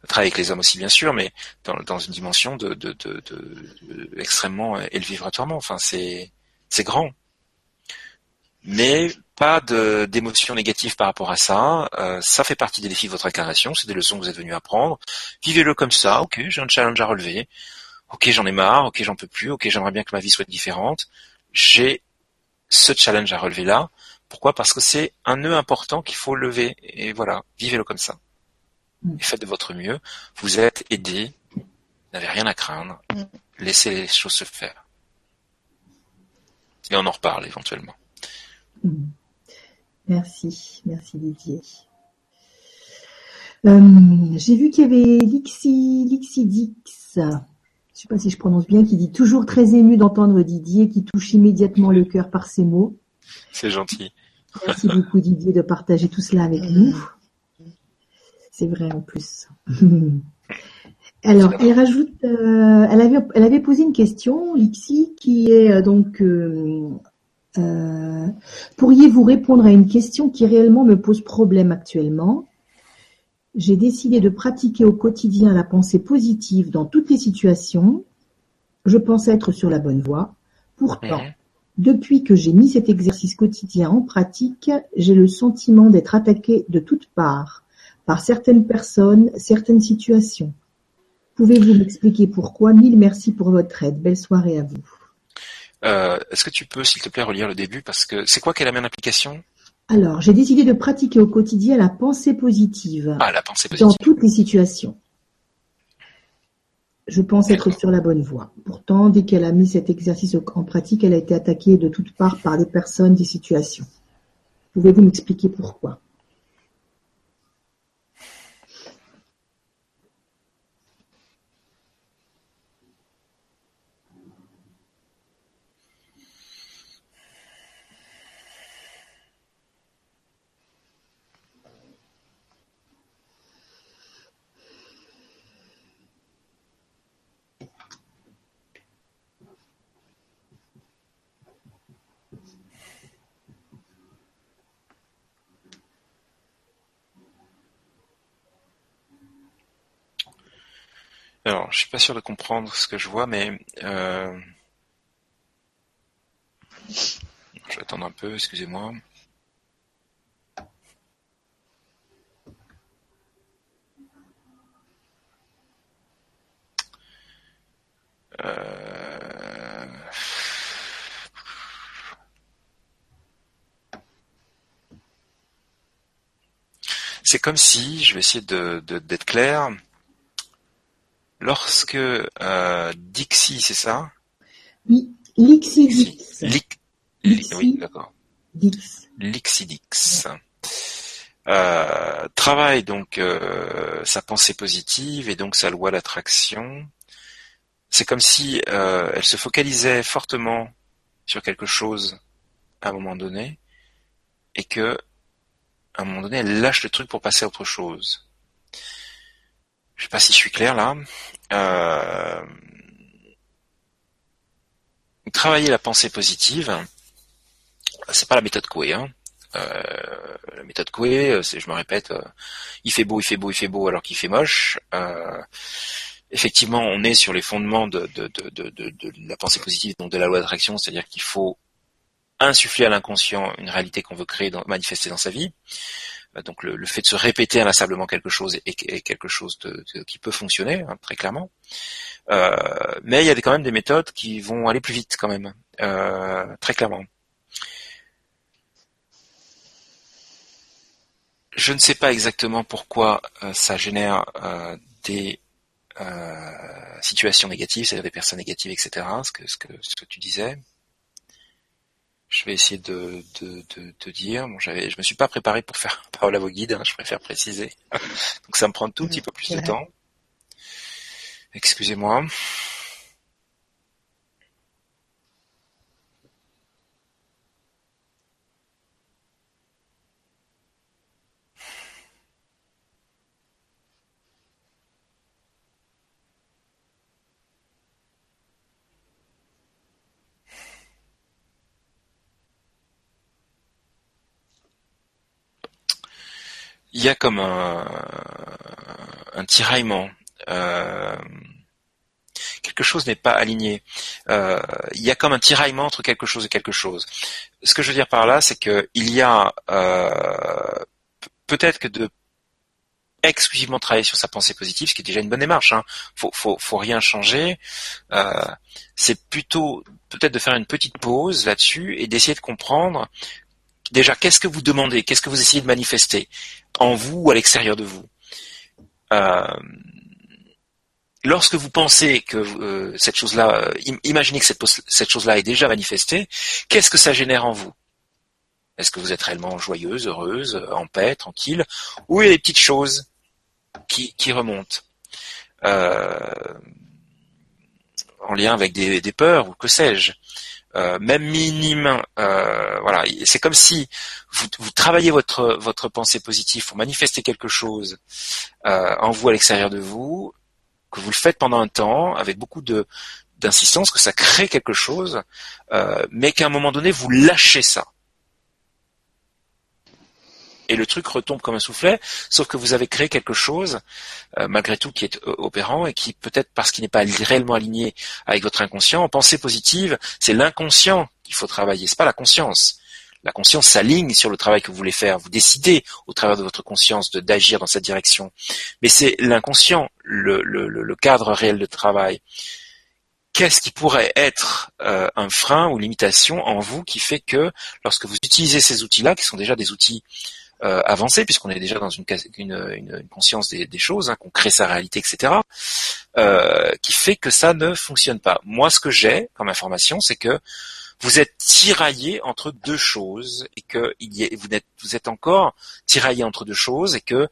travailler avec les hommes aussi bien sûr, mais dans, une dimension extrêmement élevé vibratoirement. Enfin, c'est grand, mais pas d'émotions négatives par rapport à ça. Euh, ça fait partie des défis de votre incarnation, c'est des leçons que vous êtes venu apprendre. Vivez-le comme ça. Ok, j'ai un challenge à relever ok j'en ai marre, ok j'en peux plus, ok j'aimerais bien que ma vie soit différente, j'ai ce challenge à relever là. Pourquoi? Parce que c'est un nœud important qu'il faut lever. Et voilà, vivez-le comme ça. Mm. Et faites de votre mieux. Vous êtes aidé, vous n'avez rien à craindre. Mm. Laissez les choses se faire. Et on en reparle éventuellement. Mm. Merci, merci Didier. Euh, j'ai vu qu'il y avait Lixi, Lixidix je sais pas si je prononce bien, qui dit toujours très ému d'entendre Didier, qui touche immédiatement le cœur par ses mots. C'est gentil. Merci beaucoup Didier de partager tout cela avec nous. C'est vrai en plus. Alors, elle rajoute, euh, elle avait, elle avait posé une question, Lixi, qui est euh, donc, euh, pourriez-vous répondre à une question qui réellement me pose problème actuellement? J'ai décidé de pratiquer au quotidien la pensée positive dans toutes les situations. Je pense être sur la bonne voie. Pourtant, depuis que j'ai mis cet exercice quotidien en pratique, j'ai le sentiment d'être attaqué de toutes parts, par certaines personnes, certaines situations. Pouvez-vous m'expliquer pourquoi? Mille merci pour votre aide. Belle soirée à vous. Euh, Est-ce que tu peux, s'il te plaît, relire le début? Parce que c'est quoi qu'elle a mis en application? Alors, j'ai décidé de pratiquer au quotidien la pensée positive Ah, la pensée dans toutes les situations. Je pense être sur la bonne voie. Pourtant, dès qu'elle a mis cet exercice en pratique, elle a été attaquée de toutes parts par des personnes, des situations. Pouvez-vous m'expliquer pourquoi? Alors, je suis pas sûr de comprendre ce que je vois, mais euh... je vais attendre un peu. Excusez-moi. Euh... C'est comme si, je vais essayer de de- d'être clair, lorsque euh, Dixie, c'est ça? Oui, Lixidix. Lic- li- Dixie. Oui, d'accord. Dix. Lixidix. Euh, travaille donc euh, sa pensée positive et donc sa loi d'attraction. C'est comme si euh, elle se focalisait fortement sur quelque chose à un moment donné et que à un moment donné elle lâche le truc pour passer à autre chose. Je sais pas si je suis clair là. Euh, travailler la pensée positive, c'est pas la méthode Coué. Hein. Euh, la méthode Coué, c'est, je me répète, euh, il fait beau, il fait beau, il fait beau alors qu'il fait moche. Euh, effectivement, on est sur les fondements de, la pensée positive, donc de la loi d'attraction, c'est-à-dire qu'il faut insuffler à l'inconscient une réalité qu'on veut créer, manifester dans sa vie. Euh, Donc le, le fait de se répéter inlassablement quelque chose est, est quelque chose de- de- qui peut fonctionner, hein, très clairement. Euh, mais il y a quand même des méthodes qui vont aller plus vite quand même, euh, très clairement. Je ne sais pas exactement pourquoi euh, ça génère euh, des euh, situations négatives, c'est-à-dire des personnes négatives, etc. Ce que, ce que, ce que tu disais. Je vais essayer de, de, de, de dire. Bon, j'avais, je me suis pas préparé pour faire [LAUGHS] parole à vos guides. hein, je préfère préciser. [LAUGHS] Donc ça me prend un tout petit peu plus de temps. Excusez-moi. Il y a comme un, tiraillement. Euh, quelque chose n'est pas aligné. Euh, il y a comme un tiraillement entre quelque chose et quelque chose. Ce que je veux dire par là, c'est que il y a euh, peut-être que de exclusivement travailler sur sa pensée positive, ce qui est déjà une bonne démarche. Hein. Faut, faut, faut rien changer. Euh, c'est plutôt peut-être de faire une petite pause là-dessus et d'essayer de comprendre déjà qu'est-ce que vous demandez, qu'est-ce que vous essayez de manifester en vous ou à l'extérieur de vous? Euh, lorsque vous pensez que euh, cette chose-là, euh, im- imaginez que cette, chose-là est déjà manifestée, qu'est-ce que ça génère en vous? Est-ce que vous êtes réellement joyeuse, heureuse, euh, en paix, tranquille? Ou il y a des petites choses qui, remontent en lien avec des peurs ou que sais-je? Euh, même minime, euh, voilà, c'est comme si vous, travaillez votre votre pensée positive pour manifester quelque chose euh, en vous à l'extérieur de vous, que vous le faites pendant un temps avec beaucoup de d'insistance, que ça crée quelque chose, euh, mais qu'à un moment donné vous lâchez ça. Et le truc retombe comme un soufflet, sauf que vous avez créé quelque chose, euh, malgré tout, qui est euh, opérant et qui peut-être parce qu'il n'est pas réellement aligné avec votre inconscient. En pensée positive, c'est l'inconscient qu'il faut travailler, c'est pas la conscience. La conscience s'aligne sur le travail que vous voulez faire. Vous décidez, au travers de votre conscience, d'agir dans cette direction. Mais c'est l'inconscient, le, le- le cadre réel de travail, qu'est-ce qui pourrait être euh, un frein ou limitation en vous qui fait que lorsque vous utilisez ces outils-là, qui sont déjà des outils euh, puisqu'on est déjà dans une, conscience des, choses, hein, qu'on crée sa réalité, etc., euh, qui fait que ça ne fonctionne pas. Moi, ce que j'ai comme information, c'est que vous êtes tiraillé entre deux choses et que vous êtes encore tiraillé entre deux choses et que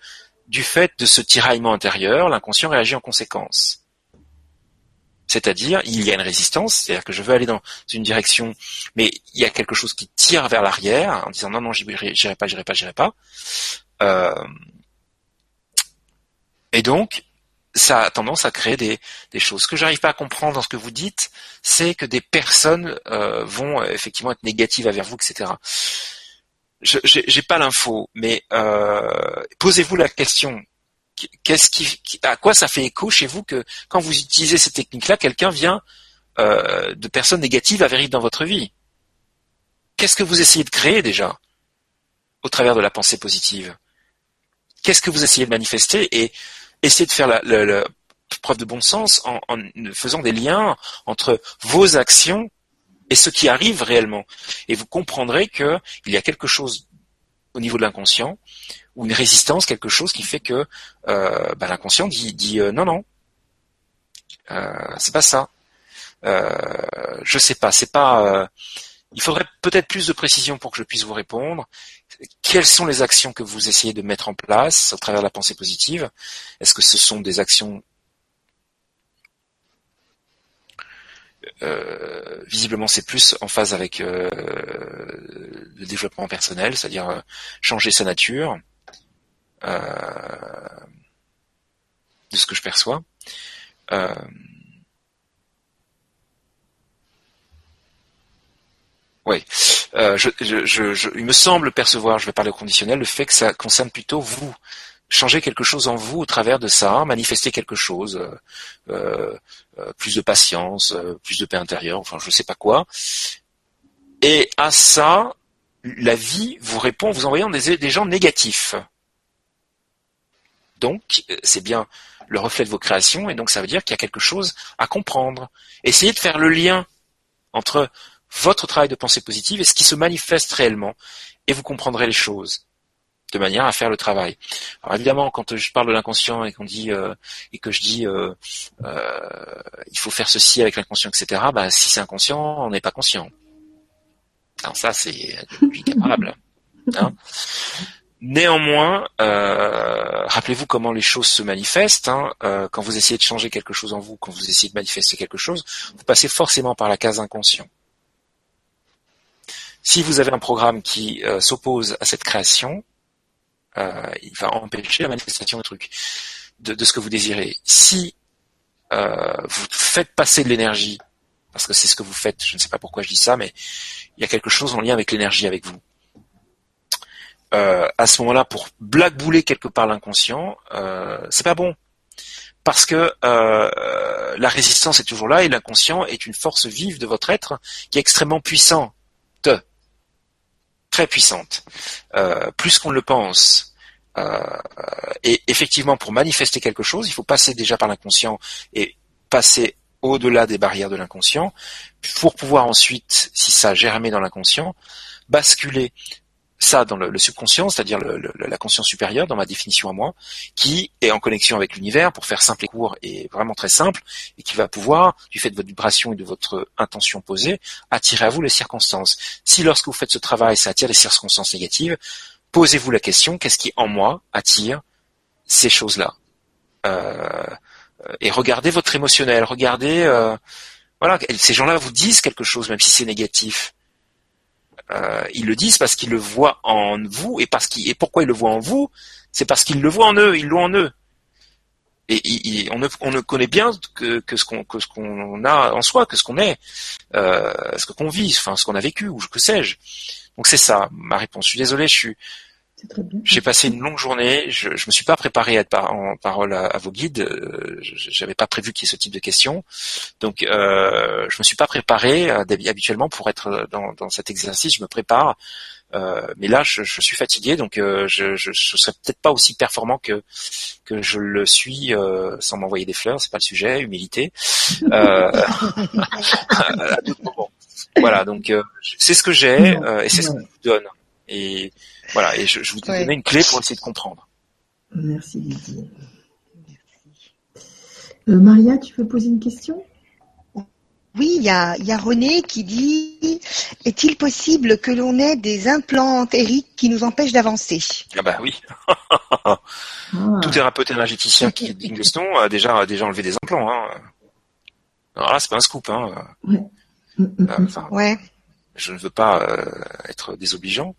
du fait de ce tiraillement intérieur, l'inconscient réagit en conséquence. C'est-à-dire, il y a une résistance, c'est-à-dire que je veux aller dans une direction, mais il y a quelque chose qui tire vers l'arrière en disant non, non, j'irai pas, j'irai pas, j'irai pas. Euh, et donc, ça a tendance à créer des, choses. Ce que j'arrive pas à comprendre dans ce que vous dites, c'est que des personnes euh, vont euh, effectivement être négatives envers vous, etc. Je j'ai pas l'info, mais posez-vous la question qu'est-ce qui, à quoi ça fait écho chez vous que quand vous utilisez ces techniques-là, quelqu'un vient euh, de personnes négatives arrive dans votre vie? Qu'est-ce que vous essayez de créer déjà au travers de la pensée positive? Qu'est-ce que vous essayez de manifester et essayez de faire la, preuve de bon sens en, en, faisant des liens entre vos actions et ce qui arrive réellement? Et vous comprendrez qu'il y a quelque chose au niveau de l'inconscient ou une résistance, quelque chose qui fait que euh, bah, l'inconscient dit, dit euh, non non, euh, c'est pas ça. Euh, je sais pas, c'est pas. il faudrait peut-être plus de précision pour que je puisse vous répondre. Quelles sont les actions que vous essayez de mettre en place au travers de la pensée positive? Est-ce que ce sont des actions Euh, visiblement, c'est plus en phase avec euh, le développement personnel, c'est-à-dire euh, changer sa nature, de ce que je perçois. Oui, il me semble percevoir, je vais parler au conditionnel, le fait que ça concerne plutôt vous, changer quelque chose en vous au travers de ça, manifester quelque chose, euh, euh, euh, plus de patience, plus de paix intérieure, enfin je ne sais pas quoi. Et à ça, la vie vous répond en vous envoyant des, des gens négatifs. Donc c'est bien le reflet de vos créations, et donc ça veut dire qu'il y a quelque chose à comprendre. Essayez de faire le lien entre votre travail de pensée positive et ce qui se manifeste réellement, et vous comprendrez les choses de manière à faire le travail. Alors évidemment, quand je parle de l'inconscient et qu'on dit euh, et que je dis euh, euh, il faut faire ceci avec l'inconscient, etc. Bah, si c'est inconscient, on n'est pas conscient. Alors ça, c'est incapable. Hein Néanmoins, rappelez-vous comment les choses se manifestent. Hein. quand vous essayez de changer quelque chose en vous, quand vous essayez de manifester quelque chose, vous passez forcément par la case inconscient. Si vous avez un programme qui s'oppose à cette création, euh, il va empêcher la manifestation du truc, de, ce que vous désirez. Si euh, vous faites passer de l'énergie, parce que c'est ce que vous faites, je ne sais pas pourquoi je dis ça, mais il y a quelque chose en lien avec l'énergie avec vous. Euh, à ce moment-là, pour blackbouler quelque part l'inconscient, euh, c'est pas bon. Parce que euh, la résistance est toujours là et l'inconscient est une force vive de votre être qui est extrêmement puissante très puissante, euh, plus qu'on le pense. Euh, et effectivement, pour manifester quelque chose, il faut passer déjà par l'inconscient et passer au-delà des barrières de l'inconscient, pour pouvoir ensuite, si ça a dans l'inconscient, basculer ça dans le, subconscient, c'est-à-dire la conscience supérieure, dans ma définition à moi, qui est en connexion avec l'univers, pour faire simple et court et vraiment très simple, et qui va pouvoir, du fait de votre vibration et de votre intention posée, attirer à vous les circonstances. Si lorsque vous faites ce travail, ça attire les circonstances négatives, posez-vous la question, qu'est-ce qui en moi attire ces choses-là? Euh, Et regardez votre émotionnel, regardez... Euh, voilà, ces gens-là vous disent quelque chose, même si c'est négatif euh, ils le disent parce qu'ils le voient en vous et parce qu'ils et pourquoi ils le voient en vous, c'est parce qu'ils le voient en eux, ils l'ont en eux. Et, on, ne, on, ne, connaît bien que, que ce qu'on qu'on a en soi, que ce qu'on est, euh, ce qu'on vit, enfin ce qu'on a vécu ou que sais-je. Donc c'est ça ma réponse. Je suis désolé, je suis J'ai passé une longue journée. Je, je me suis pas préparé à être en parole à, vos guides. Euh, j'avais pas prévu qu'il y ait ce type de questions. Donc, euh, je me suis pas préparé euh, habituellement pour être dans, dans, cet exercice. Je me prépare. Euh, mais là, je, je, suis fatigué, donc euh, je, je, je serai peut-être pas aussi performant que que je le suis euh, sans m'envoyer des fleurs. C'est pas le sujet, humilité. [LAUGHS] voilà, donc c'est ce que j'ai et c'est ce que je vous donne. Et voilà, et je, je vous donne une clé pour essayer de comprendre. Merci Didier. Euh, Maria, tu veux poser une question? Oui, il y a, y a René qui dit Est-il possible que l'on ait des implants entériques qui nous empêchent d'avancer? Ah bah oui. ah. Tout thérapeute énergéticien qui est digne de ce nom a déjà, a déjà enlevé des implants. Hein. Alors là, c'est pas un scoop. Hein. Ouais. Euh, enfin, ouais je ne veux pas euh, être désobligeant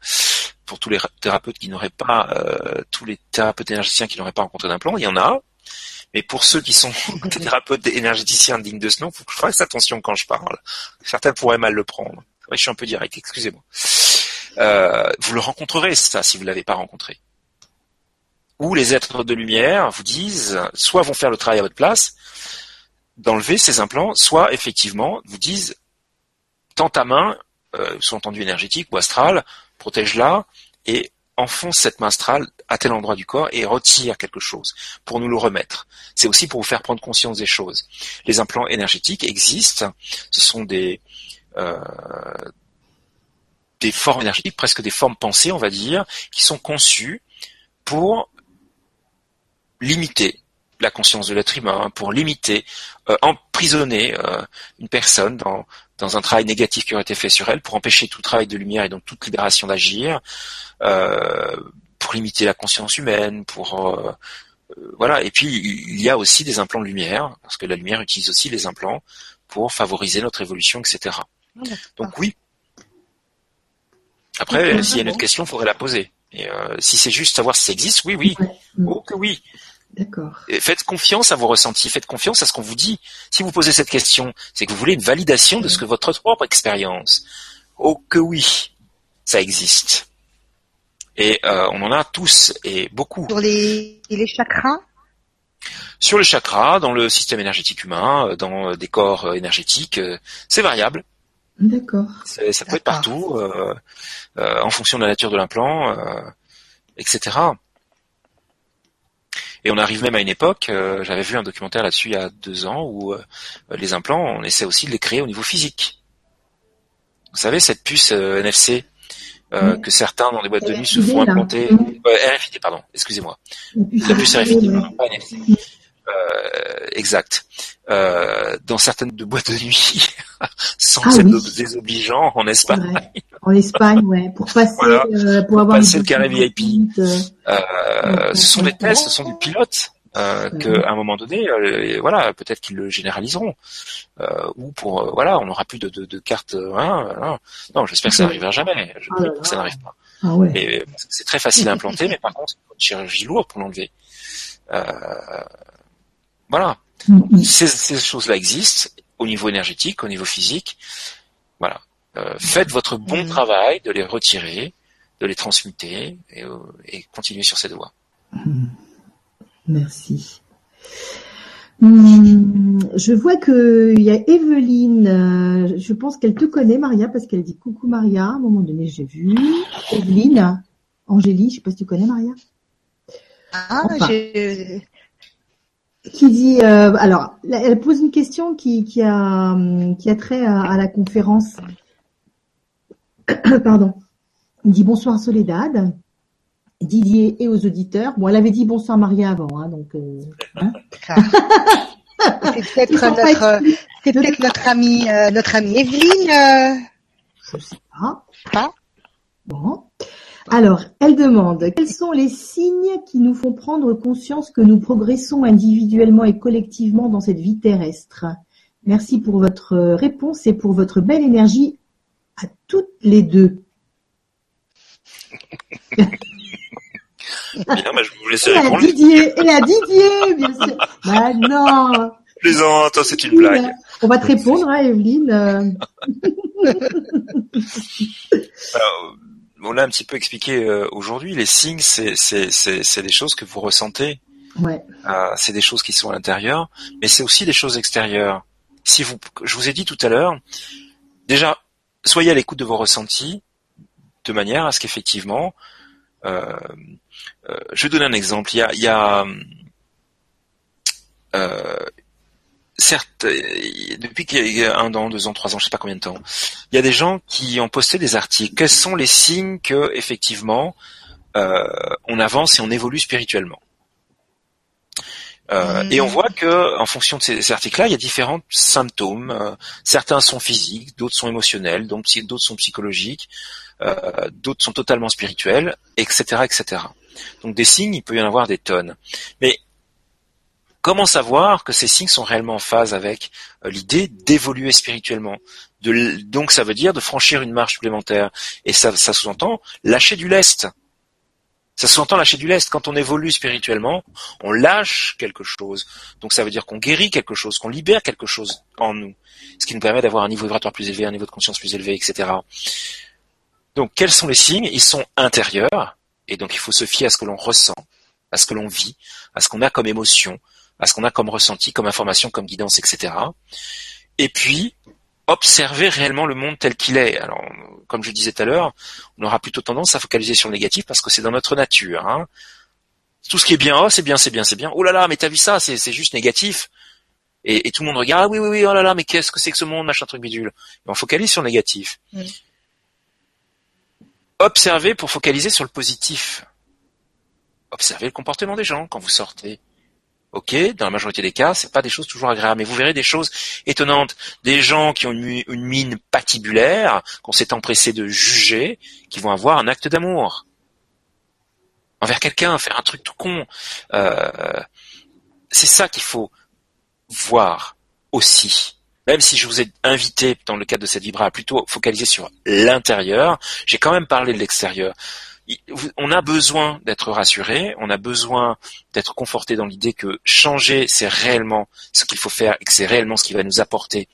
pour tous les thérapeutes qui n'auraient pas, euh, tous les thérapeutes énergéticiens qui n'auraient pas rencontré d'implant, il y en a. Mais pour ceux qui sont [LAUGHS] [LAUGHS] des thérapeutes énergéticiens dignes de ce nom, faut que je fasse attention quand je parle. Certains pourraient mal le prendre. je suis un peu direct, excusez-moi. Euh, vous le rencontrerez, ça, si vous ne l'avez pas rencontré. Ou les êtres de lumière vous disent, soit vont faire le travail à votre place, d'enlever ces implants, soit effectivement vous disent, tends ta main, euh, sous-entendu énergétique ou astral, protège-la et enfonce cette main astrale à tel endroit du corps et retire quelque chose pour nous le remettre. C'est aussi pour vous faire prendre conscience des choses. Les implants énergétiques existent. Ce sont des euh, des formes énergétiques, presque des formes pensées, on va dire, qui sont conçues pour limiter la conscience de l'être humain, pour limiter, euh, emprisonner euh, une personne dans, dans un travail négatif qui aurait été fait sur elle, pour empêcher tout travail de lumière et donc toute libération d'agir, euh, pour limiter la conscience humaine, pour euh, euh, voilà. Et puis il y a aussi des implants de lumière, parce que la lumière utilise aussi les implants pour favoriser notre évolution, etc. Ah, donc oui. Après, s'il y a une autre question, il faudrait la poser. Et si c'est juste savoir si ça existe, oui, oui. Oh que oui. D'accord. Faites confiance à vos ressentis, faites confiance à ce qu'on vous dit. Si vous posez cette question, c'est que vous voulez une validation de ce que votre propre expérience. Oh que oui, ça existe. Et euh, on en a tous et beaucoup. Sur les, les chakras? Sur les chakras, dans le système énergétique humain, euh, dans euh, des corps énergétiques, c'est variable. D'accord. Ça peut être partout, euh, en fonction de la nature de l'implant, etc. Et on arrive même à une époque, euh, j'avais vu un documentaire là-dessus il y a deux ans, où euh, les implants, on essaie aussi de les créer au niveau physique. Vous savez, cette puce euh, NFC que certains dans des boîtes de nuit se font implanter. RFID, pardon, excusez-moi. La puce RFID, pas NFC. Euh, exact. Euh, dans certaines de boîtes de nuit, [LAUGHS] sans ah, être désobligeant, en Espagne. En Espagne, ouais, pour passer, [LAUGHS] euh, pour, avoir passer le carré VIP. Euh, ce sont des tests, ce sont des pilotes. Euh, qu'à un moment donné, voilà, peut-être qu'ils le généraliseront, ou pour voilà, on n'aura plus de, de, de cartes. Hein, non, j'espère que ça n'arrivera jamais. Je prie que ça n'arrive pas. Ah ouais. c'est très facile à implanter, mais par contre, il faut une chirurgie lourde pour l'enlever. Voilà. Mm-hmm. Ces, choses-là existent au niveau énergétique, au niveau physique. Voilà. Euh, faites votre bon mm-hmm. travail de les retirer, de les transmuter et, euh, et continuer sur cette voie. Mm-hmm. Merci. Je vois qu'il y a Evelyne, euh, je pense qu'elle te connaît Maria parce qu'elle dit coucou Maria, à un moment donné j'ai vu. Evelyne, Angélie, je sais pas si tu connais Maria. Ah, j'ai qui dit euh, alors elle pose une question qui, qui a qui a trait à, la conférence. [COUGHS] Pardon. Il dit bonsoir Soledad Didier et aux auditeurs. Bon elle avait dit bonsoir Maria avant hein, donc euh, hein. c'est peut-être notre c'est peut-être notre amie euh, notre amie Evelyne euh... je sais pas. Pas. Bon alors, elle demande, quels sont les signes qui nous font prendre conscience que nous progressons individuellement et collectivement dans cette vie terrestre? Merci pour votre réponse et pour votre belle énergie à toutes les deux. Bien, bah, je vous laisser répondre. Didier, et à Didier, bien sûr. Bah non. Plaisante, c'est une blague. On va te répondre, hein, Evelyne. [LAUGHS] Alors, on l'a un petit peu expliqué aujourd'hui. Les signes, c'est c'est des choses que vous ressentez. Ouais. c'est des choses qui sont à l'intérieur, mais c'est aussi des choses extérieures. Si vous, je vous ai dit tout à l'heure, déjà, soyez à l'écoute de vos ressentis, de manière à ce qu'effectivement, euh, euh, je vais donner un exemple. Il y a, il y a euh, certes, depuis qu'il y a un an, deux ans, trois ans, je sais pas combien de temps, il y a des gens qui ont posté des articles. Quels sont les signes que effectivement on avance et on évolue spirituellement euh, Et on voit que, en fonction de ces, articles-là, il y a différents symptômes. certains sont physiques, d'autres sont émotionnels, d'autres sont psychologiques. Euh, d'autres sont totalement spirituels, etc., etc. Donc des signes, il peut y en avoir des tonnes. Mais comment savoir que ces signes sont réellement en phase avec euh, l'idée d'évoluer spirituellement? Donc ça veut dire de franchir une marche supplémentaire. Et ça, ça sous-entend lâcher du lest. Ça sous-entend lâcher du lest. Quand on évolue spirituellement, on lâche quelque chose. Donc ça veut dire qu'on guérit quelque chose, qu'on libère quelque chose en nous. Ce qui nous permet d'avoir un niveau vibratoire plus élevé, un niveau de conscience plus élevé, etc. Donc quels sont les signes? Ils sont intérieurs, et donc il faut se fier à ce que l'on ressent, à ce que l'on vit, à ce qu'on a comme émotion, à ce qu'on a comme ressenti, comme information, comme guidance, etc. Et puis, observer réellement le monde tel qu'il est. Alors, comme je disais tout à l'heure, on aura plutôt tendance à focaliser sur le négatif parce que c'est dans notre nature. Hein. Tout ce qui est bien, oh c'est bien, c'est bien, c'est bien. Oh là là, mais t'as vu ça, c'est juste négatif. Et, tout le monde regarde, ah oui, oui, oui, oh là là, mais qu'est-ce que c'est que ce monde, machin truc bidule. Et on focalise sur le négatif observez pour focaliser sur le positif. Observez le comportement des gens quand vous sortez. Ok, dans la majorité des cas, c'est pas des choses toujours agréables, mais vous verrez des choses étonnantes, des gens qui ont une, mine patibulaire, qu'on s'est empressé de juger, qui vont avoir un acte d'amour envers quelqu'un, faire un truc tout con. Euh, c'est ça qu'il faut voir aussi même si je vous ai invité dans le cadre de cette vibra à plutôt focaliser sur l'intérieur, j'ai quand même parlé de l'extérieur. On a besoin d'être rassuré, on a besoin d'être conforté dans l'idée que changer, c'est réellement ce qu'il faut faire et que c'est réellement ce qui va nous apporter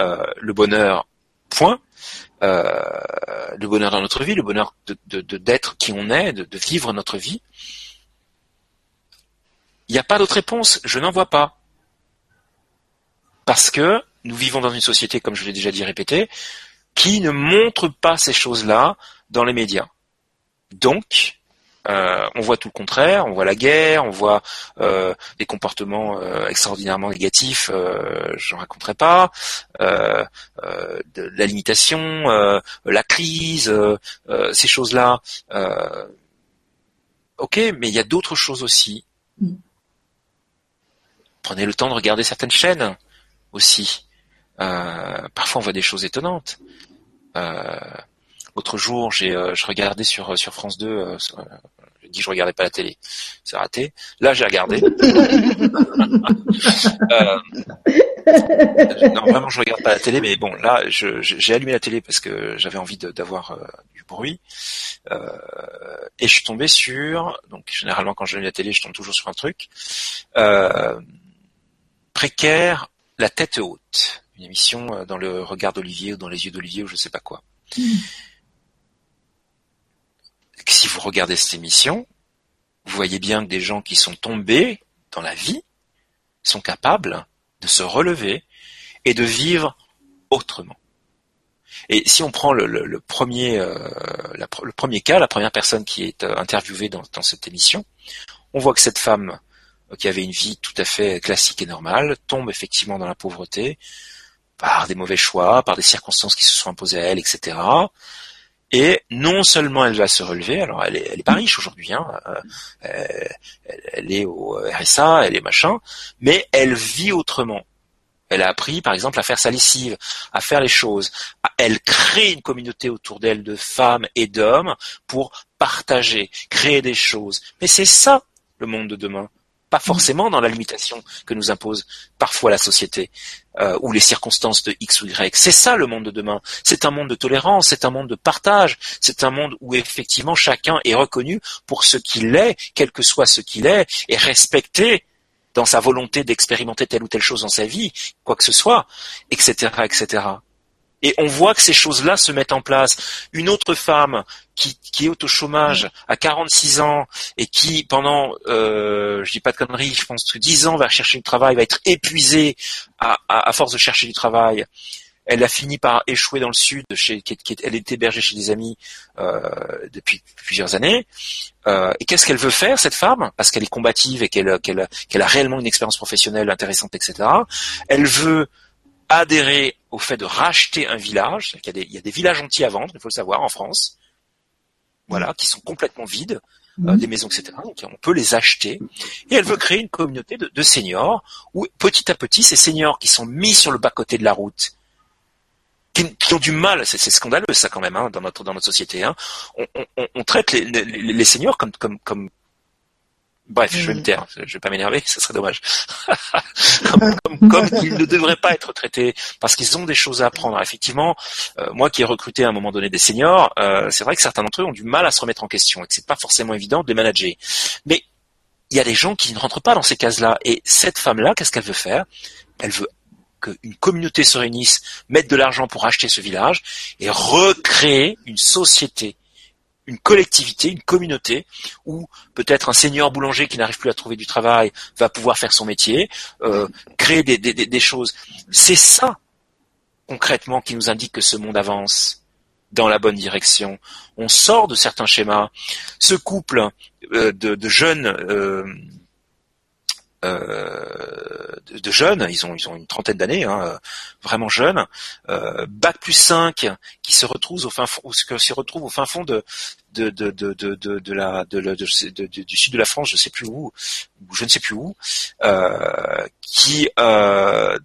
euh, le bonheur. Point. Euh, le bonheur dans notre vie, le bonheur d'être qui on est, de, de vivre notre vie. Il n'y a pas d'autre réponse, je n'en vois pas. Parce que nous vivons dans une société, comme je l'ai déjà dit répété, qui ne montre pas ces choses-là dans les médias. Donc, euh, on voit tout le contraire, on voit la guerre, on voit euh, des comportements euh, extraordinairement négatifs, euh, je ne raconterai pas, euh, de, la limitation, la crise, ces choses-là. ok, mais il y a d'autres choses aussi. Mm. Prenez le temps de regarder certaines chaînes aussi. Euh, parfois on voit des choses étonnantes. Euh, L'autre jour, j'ai, euh, je regardais sur sur France 2. Euh, je dis je regardais pas la télé, c'est raté. Là, j'ai regardé. [LAUGHS] non, vraiment, je regarde pas la télé, mais bon, là, j'ai allumé la télé parce que j'avais envie d'avoir du bruit. et je suis tombé sur, donc généralement quand j'allume la télé, je tombe toujours sur un truc précaire, la tête haute une émission euh, dans le regard d'Olivier ou dans les yeux d'Olivier ou je sais pas quoi. Hmm. Si vous regardez cette émission, vous voyez bien que des gens qui sont tombés dans la vie sont capables de se relever et de vivre autrement. Et si on prend le, premier, euh, le premier cas, la première personne qui est euh, interviewée dans, dans, cette émission, on voit que cette femme qui avait une vie tout à fait classique et normale tombe effectivement dans la pauvreté, par des mauvais choix, par des circonstances qui se sont imposées à elle, etc. Et non seulement elle va se relever, alors elle est, pas riche aujourd'hui, hein, euh, elle, est au RSA, elle est machin, mais elle vit autrement. Elle a appris, par exemple, à faire sa lessive, à faire les choses. Elle crée une communauté autour d'elle de femmes et d'hommes pour partager, créer des choses. Mais c'est ça le monde de demain pas forcément dans la limitation que nous impose parfois la société euh, ou les circonstances de X ou Y. C'est ça le monde de demain. C'est un monde de tolérance, c'est un monde de partage, c'est un monde où effectivement chacun est reconnu pour ce qu'il est, quel que soit ce qu'il est, et respecté dans sa volonté d'expérimenter telle ou telle chose dans sa vie, quoi que ce soit, etc., etc. Et on voit que ces choses-là se mettent en place. Une autre femme qui, qui est au chômage à 46 ans et qui pendant, euh, je dis pas de conneries, je pense que 10 ans va chercher du travail, va être épuisée à, force de chercher du travail. Elle a fini par échouer dans le sud, elle est hébergée chez des amis euh, depuis plusieurs années. Euh, et qu'est-ce qu'elle veut faire cette femme? Parce qu'elle est combative et qu'elle a réellement une expérience professionnelle intéressante, etc. Elle veut adhérer au fait de racheter un village. Il y, a des, il y a des villages entiers à vendre, il faut le savoir, en France. Voilà, qui sont complètement vides, euh, des maisons, etc. Donc on peut les acheter. Et elle veut créer une communauté de, de seniors où petit à petit, ces seniors qui sont mis sur le bas-côté de la route, qui, qui, ont du mal, c'est scandaleux ça quand même hein, dans notre dans notre société. Hein. On, on, on, traite les, les, les seniors comme comme comme Bref, je vais me mm. taire, je vais pas m'énerver, [LAUGHS] ça serait dommage. [LAUGHS] comme, comme, comme [LAUGHS] ils ne devraient pas être traités, parce qu'ils ont des choses à apprendre. Effectivement, euh, moi qui ai recruté à un moment donné des seniors, euh, c'est vrai que certains d'entre eux ont du mal à se remettre en question et que c'est pas forcément évident de les manager. Mais il y a des gens qui ne rentrent pas dans ces cases-là. Et cette femme-là, qu'est-ce qu'elle veut faire? Elle veut qu'une communauté se réunisse, mette de l'argent pour acheter ce village et recréer une société une collectivité, une communauté, où peut-être un seigneur boulanger qui n'arrive plus à trouver du travail va pouvoir faire son métier, euh, créer des, choses. C'est ça, concrètement, qui nous indique que ce monde avance dans la bonne direction. On sort de certains schémas. Ce couple euh, de, de, jeunes euh, euh, de, jeunes, ils ont ils ont une trentaine d'années, hein, vraiment jeunes, euh, bac plus 5, qui se retrouvent au fin fond, qui se au fin fond de du sud de la France, je sais plus où, ou je ne sais plus où, euh, qui euh,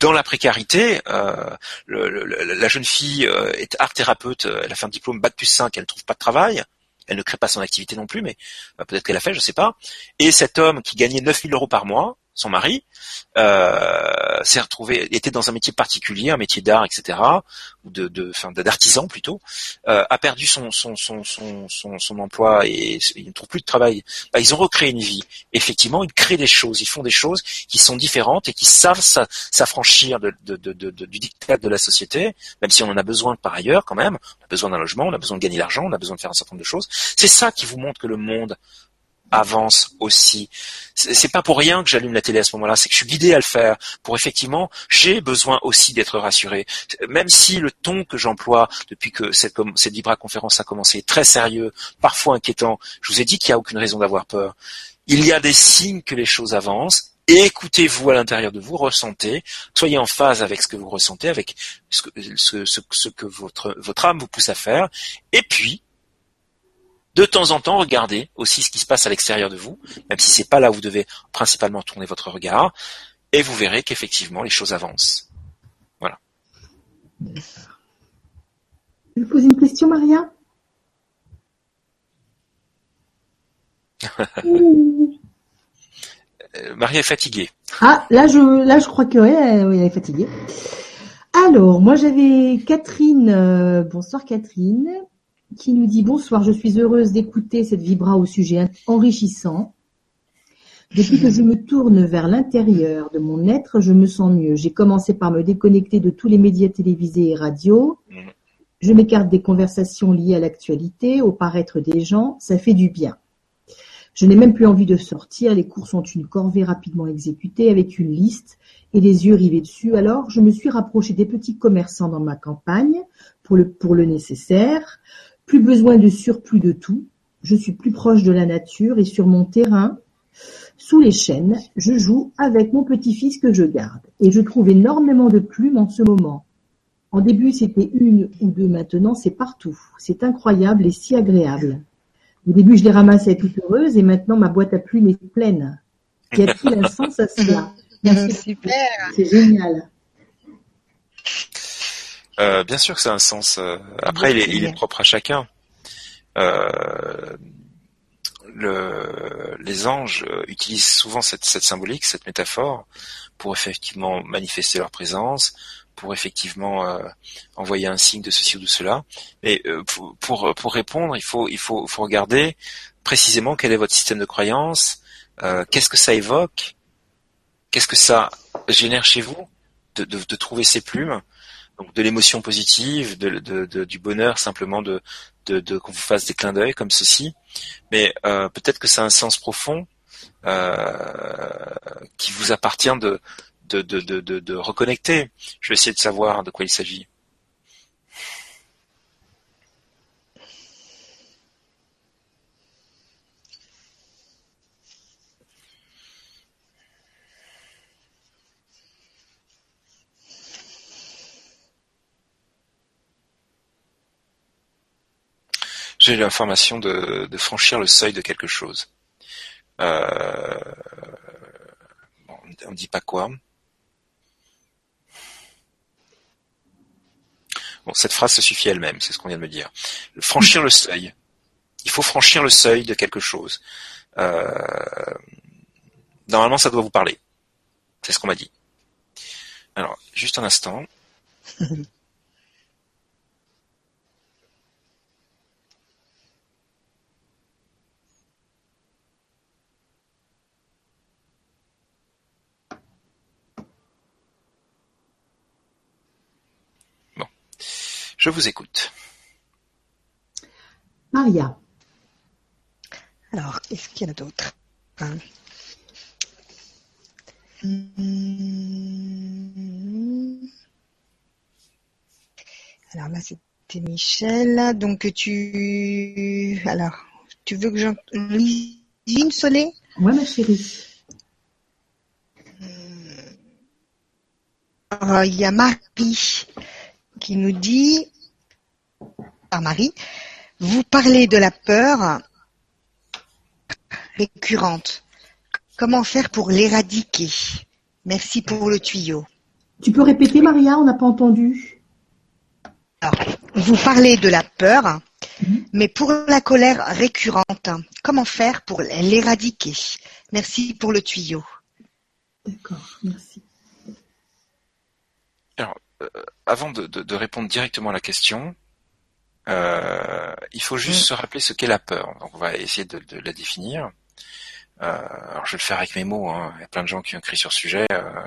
dans la précarité, euh, la jeune fille euh, est art thérapeute, elle a fait un diplôme bac plus 5, elle ne trouve pas de travail, elle ne crée pas son activité non plus, mais euh, peut-être qu'elle a fait, je sais pas. Et cet homme qui gagnait 9000 euros par mois, son mari, euh, s'est retrouvé, était dans un métier particulier, un métier d'art, etc., ou de, de, enfin, d'artisan plutôt, euh, a perdu son son, son, son, son, son emploi et il ne trouve plus de travail. Bah, ils ont recréé une vie. Effectivement, ils créent des choses, ils font des choses qui sont différentes et qui savent s'affranchir de, de, de, du dictat de la société, même si on en a besoin par ailleurs quand même. On a besoin d'un logement, on a besoin de gagner l'argent, on a besoin de faire un certain nombre de choses. C'est ça qui vous montre que le monde avance aussi. C'est pas pour rien que j'allume la télé à ce moment-là, c'est que je suis guidé à le faire pour effectivement, j'ai besoin aussi d'être rassuré. Même si le ton que j'emploie depuis que cette, cette Libra conférence a commencé est très sérieux, parfois inquiétant, je vous ai dit qu'il n'y a aucune raison d'avoir peur. Il y a des signes que les choses avancent. Écoutez-vous à l'intérieur de vous, ressentez, soyez en phase avec ce que vous ressentez, avec ce que, ce, que votre, votre âme vous pousse à faire, et puis de temps en temps, regardez aussi ce qui se passe à l'extérieur de vous, même si c'est pas là où vous devez principalement tourner votre regard, et vous verrez qu'effectivement les choses avancent. Voilà. Je vais poser une question, Maria? Euh, Maria est fatiguée. Ah, là je, là je crois que oui, elle est fatiguée. Alors, moi j'avais Catherine. Euh, bonsoir Catherine qui nous dit bonsoir, je suis heureuse d'écouter cette vibra au sujet enrichissant. Depuis que je me tourne vers l'intérieur de mon être, je me sens mieux. J'ai commencé par me déconnecter de tous les médias télévisés et radio. Je m'écarte des conversations liées à l'actualité, au paraître des gens. Ça fait du bien. Je n'ai même plus envie de sortir. Les cours sont une corvée rapidement exécutée avec une liste et les yeux rivés dessus. Alors, je me suis rapproché des petits commerçants dans ma campagne pour le, pour le nécessaire. Plus besoin de surplus de tout, je suis plus proche de la nature et sur mon terrain, sous les chênes, je joue avec mon petit-fils que je garde. Et je trouve énormément de plumes en ce moment. En début, c'était une ou deux, maintenant c'est partout. C'est incroyable et si agréable. Au début, je les ramassais toute heureuse et maintenant ma boîte à plumes est pleine. Y a-t-il un sens à cela Super. C'est génial. Euh, bien sûr que ça a un sens. Euh, après, il est, il est, propre à chacun. Euh, le, les anges utilisent souvent cette, cette, symbolique, cette métaphore, pour effectivement manifester leur présence, pour effectivement euh, envoyer un signe de ceci ou de cela. Mais euh, pour, pour, pour répondre, il faut il faut, faut regarder précisément quel est votre système de croyance, qu'est-ce que ça évoque, qu'est-ce que ça génère chez vous de, de, de trouver ces plumes Donc de l'émotion positive, du bonheur simplement de, qu'on vous fasse des clins d'œil comme ceci. Mais euh, peut-être que ça a un sens profond euh, qui vous appartient de, de, de, de reconnecter. Je vais essayer de savoir de quoi il s'agit. J'ai l'information de, de, franchir le seuil de quelque chose. Euh, on ne dit pas quoi. Bon, cette phrase se suffit elle-même, c'est ce qu'on vient de me dire. Franchir le seuil. Il faut franchir le seuil de quelque chose. Euh, normalement, ça doit vous parler. C'est ce qu'on m'a dit. Alors, juste un instant. [LAUGHS] Je vous écoute. Maria. Alors, est-ce qu'il y en a d'autres? Hein? Alors là, c'était Michel. Donc tu, alors, tu veux que j'en lise une Soleil Oui, ma chérie. Alors, il y a Marie qui nous dit par Marie, vous parlez de la peur récurrente. Comment faire pour l'éradiquer? Merci pour le tuyau. Tu peux répéter, Maria On n'a pas entendu. Alors, vous parlez de la peur, mhm. mais pour la colère récurrente, comment faire pour l'éradiquer? Merci pour le tuyau. D'accord, merci. Alors, euh, avant de, répondre directement à la question, euh, il faut juste mm. se rappeler ce qu'est la peur. Donc on va essayer de, la définir. Euh, alors je vais le faire avec mes mots. Hein. Il y a plein de gens qui ont écrit sur ce sujet. Euh,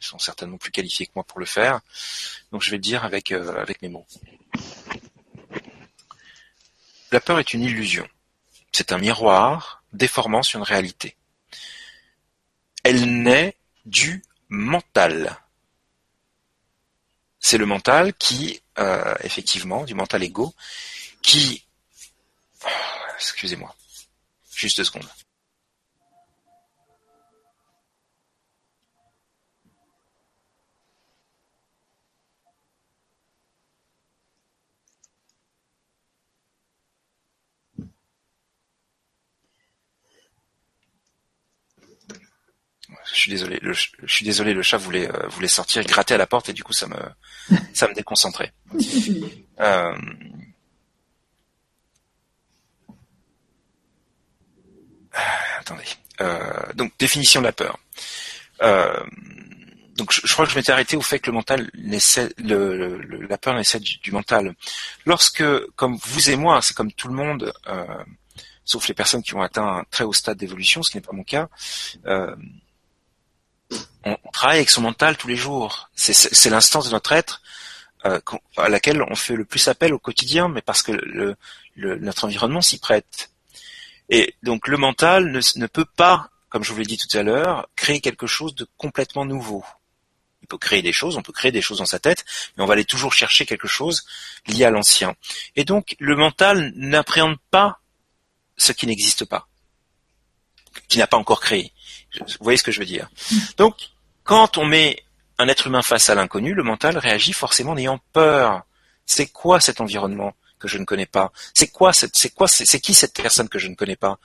ils sont certainement plus qualifiés que moi pour le faire. Donc je vais le dire avec avec mes mots. La peur est une illusion. C'est un miroir déformant sur une réalité. Elle naît du mental. C'est le mental qui euh, effectivement, du mental ego, qui... Excusez-moi. Juste deux secondes. Je suis désolé, le, je suis désolé, le chat voulait euh, voulait sortir, il grattait à la porte et du coup ça me ça me déconcentrait. [LAUGHS] Euh, attendez. Euh, donc définition de la peur. donc je, crois que je m'étais arrêté au fait que le mental naissait, le, la peur naissait du, mental. Lorsque, comme vous et moi, c'est comme tout le monde, sauf les personnes qui ont atteint un très haut stade d'évolution, ce qui n'est pas mon cas, on, travaille avec son mental tous les jours. C'est l'instance de notre être euh, à laquelle on fait le plus appel au quotidien, mais parce que notre environnement s'y prête. Et donc le mental ne, ne peut pas, comme je vous l'ai dit tout à l'heure, créer quelque chose de complètement nouveau. Il peut créer des choses, on peut créer des choses dans sa tête, mais on va aller toujours chercher quelque chose lié à l'ancien. Et donc le mental n'appréhende pas ce qui n'existe pas, qui n'a pas encore créé. Vous voyez ce que je veux dire Donc quand on met un être humain face à l'inconnu, le mental réagit forcément en ayant peur. C'est quoi cet environnement que je ne connais pas? C'est quoi c'est quoi c'est qui cette personne que je ne connais pas?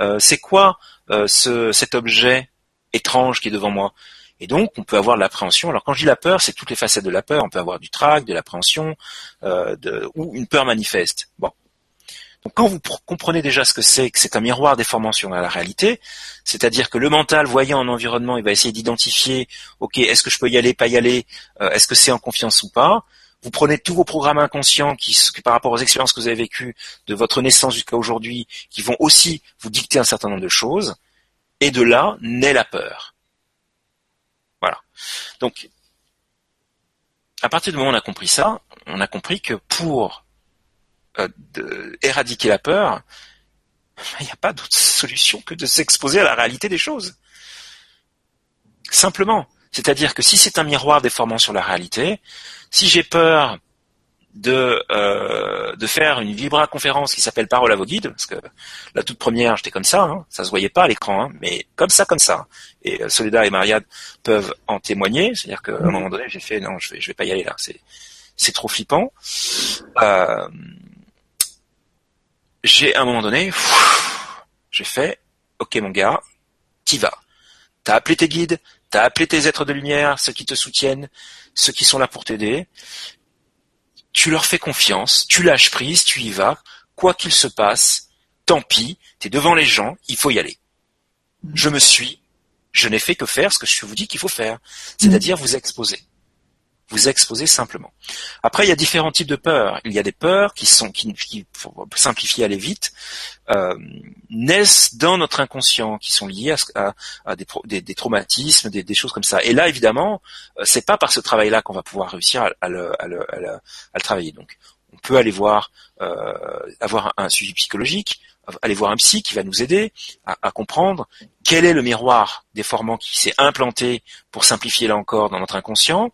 Euh, C'est quoi euh, ce, cet objet étrange qui est devant moi? Et donc, on peut avoir de l'appréhension. Alors, quand je dis la peur, c'est toutes les facettes de la peur. On peut avoir du trac, de l'appréhension, euh, ou une peur manifeste. Bon, donc quand vous comprenez déjà ce que c'est, que c'est un miroir déformant sur la réalité, c'est-à-dire que le mental, voyant un environnement, il va essayer d'identifier, ok, est-ce que je peux y aller, pas y aller, euh, est-ce que c'est en confiance ou pas. Vous prenez tous vos programmes inconscients qui, par rapport aux expériences que vous avez vécues de votre naissance jusqu'à aujourd'hui, qui vont aussi vous dicter un certain nombre de choses, et de là naît la peur. Voilà. Donc à partir du moment où on a compris ça, on a compris que pour euh, éradiquer la peur, il n'y a pas d'autre solution que de s'exposer à la réalité des choses. Simplement. C'est-à-dire que si c'est un miroir déformant sur la réalité, si j'ai peur de euh, de faire une vibra conférence qui s'appelle Parole à vos guides parce que la toute première j'étais comme ça hein, ça se voyait pas à l'écran hein, mais comme ça comme ça et euh, Soledad et Mariade peuvent en témoigner c'est-à-dire qu'à un moment donné j'ai fait non je vais je vais pas y aller là c'est c'est trop flippant euh, j'ai à un moment donné j'ai fait ok mon gars t'y vas. T'as appelé tes guides t'as appelé tes êtres de lumière ceux qui te soutiennent ceux qui sont là pour t'aider. Tu leur fais confiance, tu lâches prise, tu y vas, quoi qu'il se passe, tant pis, tu es devant les gens, il faut y aller. Je me suis, je n'ai fait que faire ce que je vous dis qu'il faut faire, c'est-à-dire vous exposer vous exposer simplement. Après, il y a différents types de peurs. Il y a des peurs qui sont, qui, pour simplifier, aller vite, euh, naissent dans notre inconscient, qui sont liées à, à, des, des, traumatismes, des, des, choses comme ça. Et là, évidemment, euh, c'est pas par ce travail-là qu'on va pouvoir réussir à, à, le, le, à, le, travailler. Donc, on peut aller voir, euh, avoir un suivi psychologique, aller voir un psy qui va nous aider à, comprendre quel est le miroir déformant qui s'est implanté pour simplifier là encore dans notre inconscient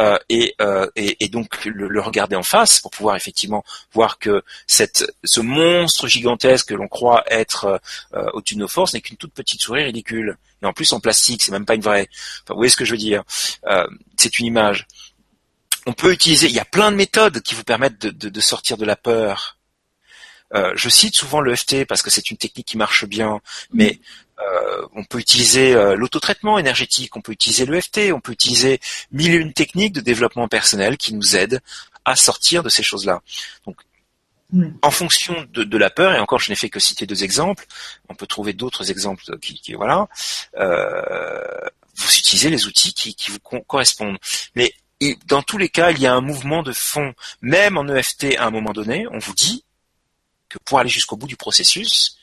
euh, euh, et, et, donc le, regarder en face pour pouvoir effectivement voir que cette, ce monstre gigantesque que l'on croit être euh, au-dessus de nos forces n'est qu'une toute petite souris ridicule. Et en plus en plastique c'est même pas une vraie vous voyez ce que je veux dire c'est une image. On peut utiliser il y a plein de méthodes qui vous permettent de, de sortir de la peur euh, je cite souvent l'EFT parce que c'est une technique qui marche bien, mais euh, on peut utiliser euh, l'autotraitement énergétique, on peut utiliser l'EFT, on peut utiliser mille et une techniques de développement personnel qui nous aident à sortir de ces choses-là. Donc, en fonction de, la peur, et encore je n'ai fait que citer deux exemples, on peut trouver d'autres exemples qui, voilà, vous utilisez les outils qui, qui vous correspondent. Mais dans tous les cas, il y a un mouvement de fond. Même en EFT, à un moment donné, on vous dit, que pour aller jusqu'au bout du processus,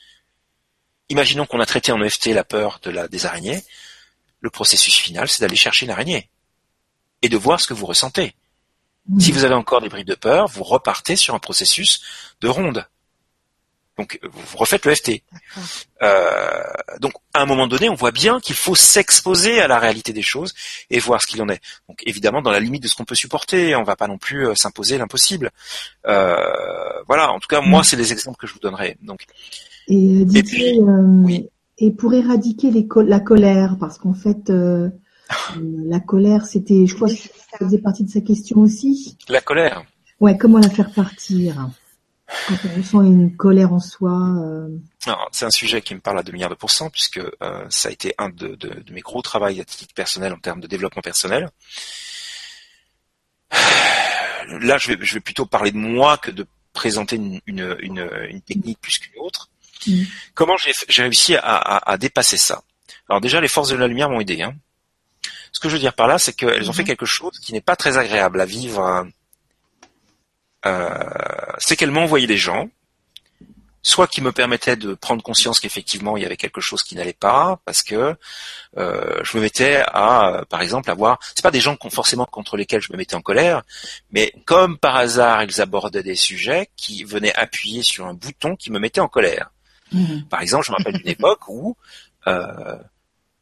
imaginons qu'on a traité en EFT la peur de la, des araignées, le processus final, c'est d'aller chercher une araignée et de voir ce que vous ressentez. Si vous avez encore des brides de peur, vous repartez sur un processus de ronde. Donc vous refaites le FT. Euh, donc à un moment donné, on voit bien qu'il faut s'exposer à la réalité des choses et voir ce qu'il en est. Donc évidemment dans la limite de ce qu'on peut supporter, on va pas non plus euh, s'imposer l'impossible. Euh, voilà, en tout cas moi mm. c'est les exemples que je vous donnerai. Donc et, et pour éradiquer les la colère, parce qu'en fait [LAUGHS] la colère c'était, je crois que ça faisait partie de sa question aussi. La colère. Ouais, comment la faire partir? Quand on ressent une colère en soi. Euh... C'est un sujet qui me parle à 2 milliards de pourcents puisque euh, ça a été un de, de, de, mes gros travaux à titre personnel en termes de développement personnel. [SIGHS] Là, je vais, je vais plutôt parler de moi que de présenter une, une, une, une technique plus qu'une autre. Mm. Comment j'ai réussi à, à, à, dépasser ça? Alors déjà, les forces de la lumière m'ont aidé. Hein. Ce que je veux dire par là, c'est qu'elles ont fait mm-hmm. quelque chose qui n'est pas très agréable à vivre hein, c'est qu'elle m'envoyait des gens, soit qui me permettaient de prendre conscience qu'effectivement il y avait quelque chose qui n'allait pas, parce que euh, je me mettais à, par exemple, avoir, c'est pas des gens forcément contre lesquels je me mettais en colère, mais comme par hasard ils abordaient des sujets qui venaient appuyer sur un bouton qui me mettait en colère. Mhm. Par exemple, je me rappelle d'une [LAUGHS] époque où euh,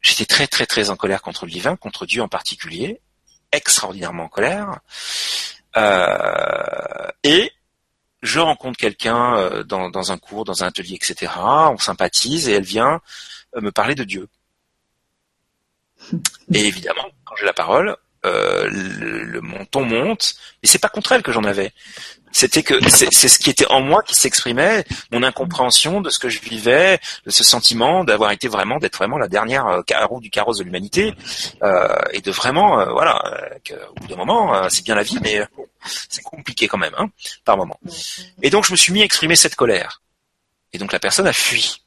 j'étais très très très en colère contre le divin, contre Dieu en particulier, extraordinairement en colère. Euh, et je rencontre quelqu'un euh, dans, dans, un cours, dans un atelier, etc. On sympathise et elle vient euh, me parler de Dieu. [LAUGHS] Et évidemment, quand j'ai la parole, euh, le, le, monte, mais c'est pas contre elle que j'en avais. C'était que c'est ce qui était en moi qui s'exprimait, mon incompréhension de ce que je vivais, de ce sentiment d'avoir été vraiment, d'être vraiment la dernière euh, roue du carrosse de l'humanité, euh, et de vraiment, euh, voilà, au bout d'un moment, c'est bien la vie, mais c'est compliqué quand même, hein, par moment. Et donc je me suis mis à exprimer cette colère. Et donc la personne a fui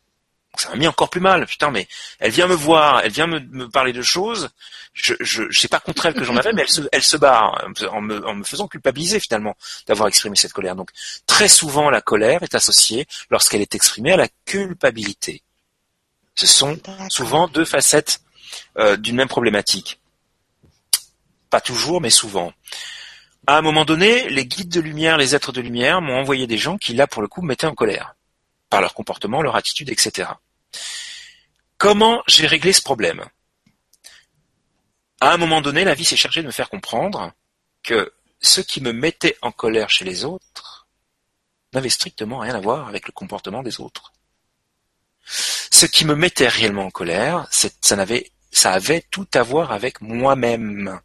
ça m'a mis encore plus mal. Putain, mais elle vient me voir, elle vient me, parler de choses. Je, je, je sais pas contre elle que j'en avais, mais elle se, elle se barre en me, en me faisant culpabiliser finalement d'avoir exprimé cette colère. Donc très souvent, la colère est associée, lorsqu'elle est exprimée, à la culpabilité. Ce sont souvent deux facettes euh, d'une même problématique. Pas toujours, mais souvent. À un moment donné, les guides de lumière, les êtres de lumière m'ont envoyé des gens qui, là, pour le coup, me mettaient en colère. Par leur comportement, leur attitude, etc. Comment j'ai réglé ce problème? À un moment donné, la vie s'est chargée de me faire comprendre que ce qui me mettait en colère chez les autres n'avait strictement rien à voir avec le comportement des autres. Ce qui me mettait réellement en colère, ça, n'avait, ça avait tout à voir avec moi-même.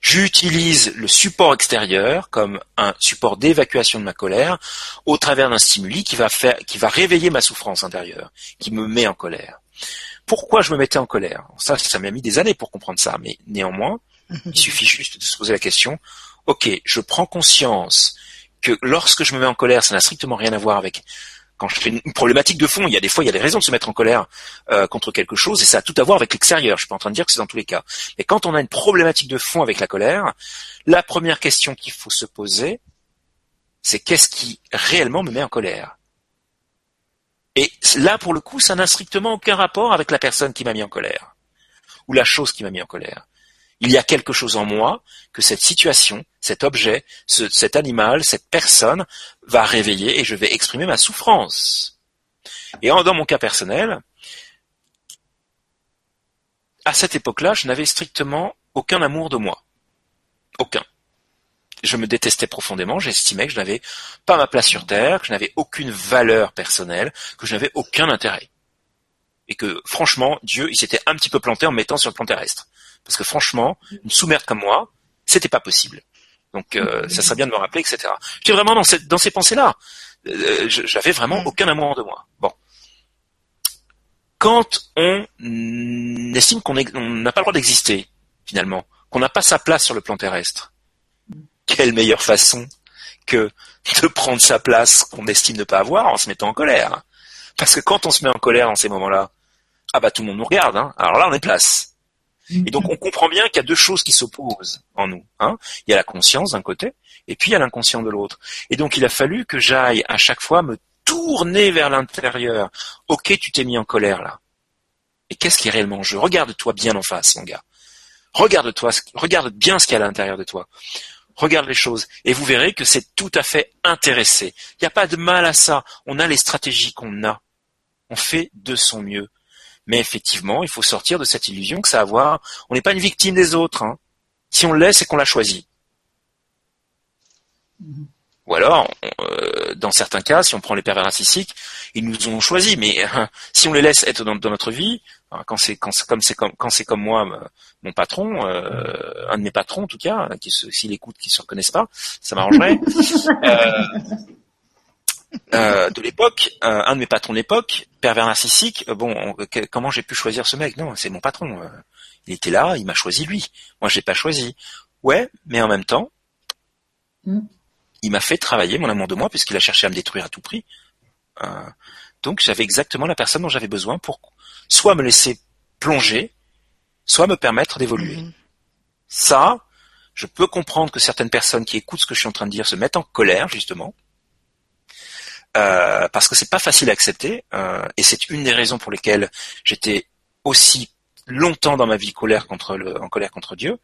J'utilise le support extérieur comme un support d'évacuation de ma colère au travers d'un stimuli qui va faire, qui va réveiller ma souffrance intérieure, qui me met en colère. Pourquoi je me mettais en colère? Ça, ça m'a mis des années pour comprendre ça, mais néanmoins, [LAUGHS] il suffit juste de se poser la question. Ok, je prends conscience que lorsque je me mets en colère, ça n'a strictement rien à voir avec quand je fais une problématique de fond, il y a des fois, il y a des raisons de se mettre en colère euh, contre quelque chose, et ça a tout à voir avec l'extérieur. Je suis pas en train de dire que c'est dans tous les cas. Mais quand on a une problématique de fond avec la colère, la première question qu'il faut se poser, c'est qu'est-ce qui réellement me met en colère? Et là, pour le coup, ça n'a strictement aucun rapport avec la personne qui m'a mis en colère, ou la chose qui m'a mis en colère. Il y a quelque chose en moi que cette situation, cet objet, cet animal, cette personne va réveiller et je vais exprimer ma souffrance. Et dans mon cas personnel, à cette époque-là, je n'avais strictement aucun amour de moi. Aucun. Je me détestais profondément, j'estimais que je n'avais pas ma place sur Terre, que je n'avais aucune valeur personnelle, que je n'avais aucun intérêt. Et que, franchement, Dieu, il s'était un petit peu planté en me mettant sur le plan terrestre. Parce que franchement, une sous-merde comme moi, c'était pas possible. Donc euh, ça serait bien de me rappeler, etc. J'étais vraiment dans, cette, dans ces pensées-là. Euh, j'avais vraiment aucun amour de moi. Bon. Quand on estime qu'on n'a pas le droit d'exister, finalement, qu'on n'a pas sa place sur le plan terrestre, quelle meilleure façon que de prendre sa place qu'on estime ne pas avoir en se mettant en colère? Parce que quand on se met en colère dans ces moments-là, ah bah tout le monde nous regarde, hein. alors là on est place. Et donc on comprend bien qu'il y a deux choses qui s'opposent en nous. Hein. Il y a la conscience d'un côté, et puis il y a l'inconscient de l'autre. Et donc il a fallu que j'aille à chaque fois me tourner vers l'intérieur. Ok, tu t'es mis en colère là. Et qu'est-ce qui est réellement en jeu? Regarde-toi bien en face, mon gars. Regarde-toi, regarde bien ce qu'il y a à l'intérieur de toi. Regarde les choses et vous verrez que c'est tout à fait intéressé. Il n'y a pas de mal à ça. On a les stratégies qu'on a. On fait de son mieux. Mais effectivement, il faut sortir de cette illusion que ça a à voir. On n'est pas une victime des autres. Hein. Si on l'est, c'est qu'on l'a choisi. Ou alors, euh, dans certains cas, si on prend les pervers narcissiques, ils nous ont choisi. Mais euh, si on les laisse être dans, notre vie, hein, quand c'est quand comme c'est comme quand c'est comme moi, euh, mon patron, un de mes patrons en tout cas, qui s'il écoute, qui se reconnaissent pas, ça m'arrangerait. [LAUGHS] Euh, de l'époque, euh, un de mes patrons de l'époque, pervers narcissique, euh, bon, comment j'ai pu choisir ce mec? Non, c'est mon patron. il était là, il m'a choisi lui. Moi, j'ai pas choisi. Ouais, mais en même temps, mm. il m'a fait travailler mon amour de moi puisqu'il a cherché à me détruire à tout prix. donc, j'avais exactement la personne dont j'avais besoin pour soit me laisser plonger, soit me permettre d'évoluer. Mm. Ça, je peux comprendre que certaines personnes qui écoutent ce que je suis en train de dire se mettent en colère, justement, euh, parce que c'est pas facile à accepter, euh, et c'est une des raisons pour lesquelles j'étais aussi longtemps dans ma vie colère contre le, en colère contre Dieu,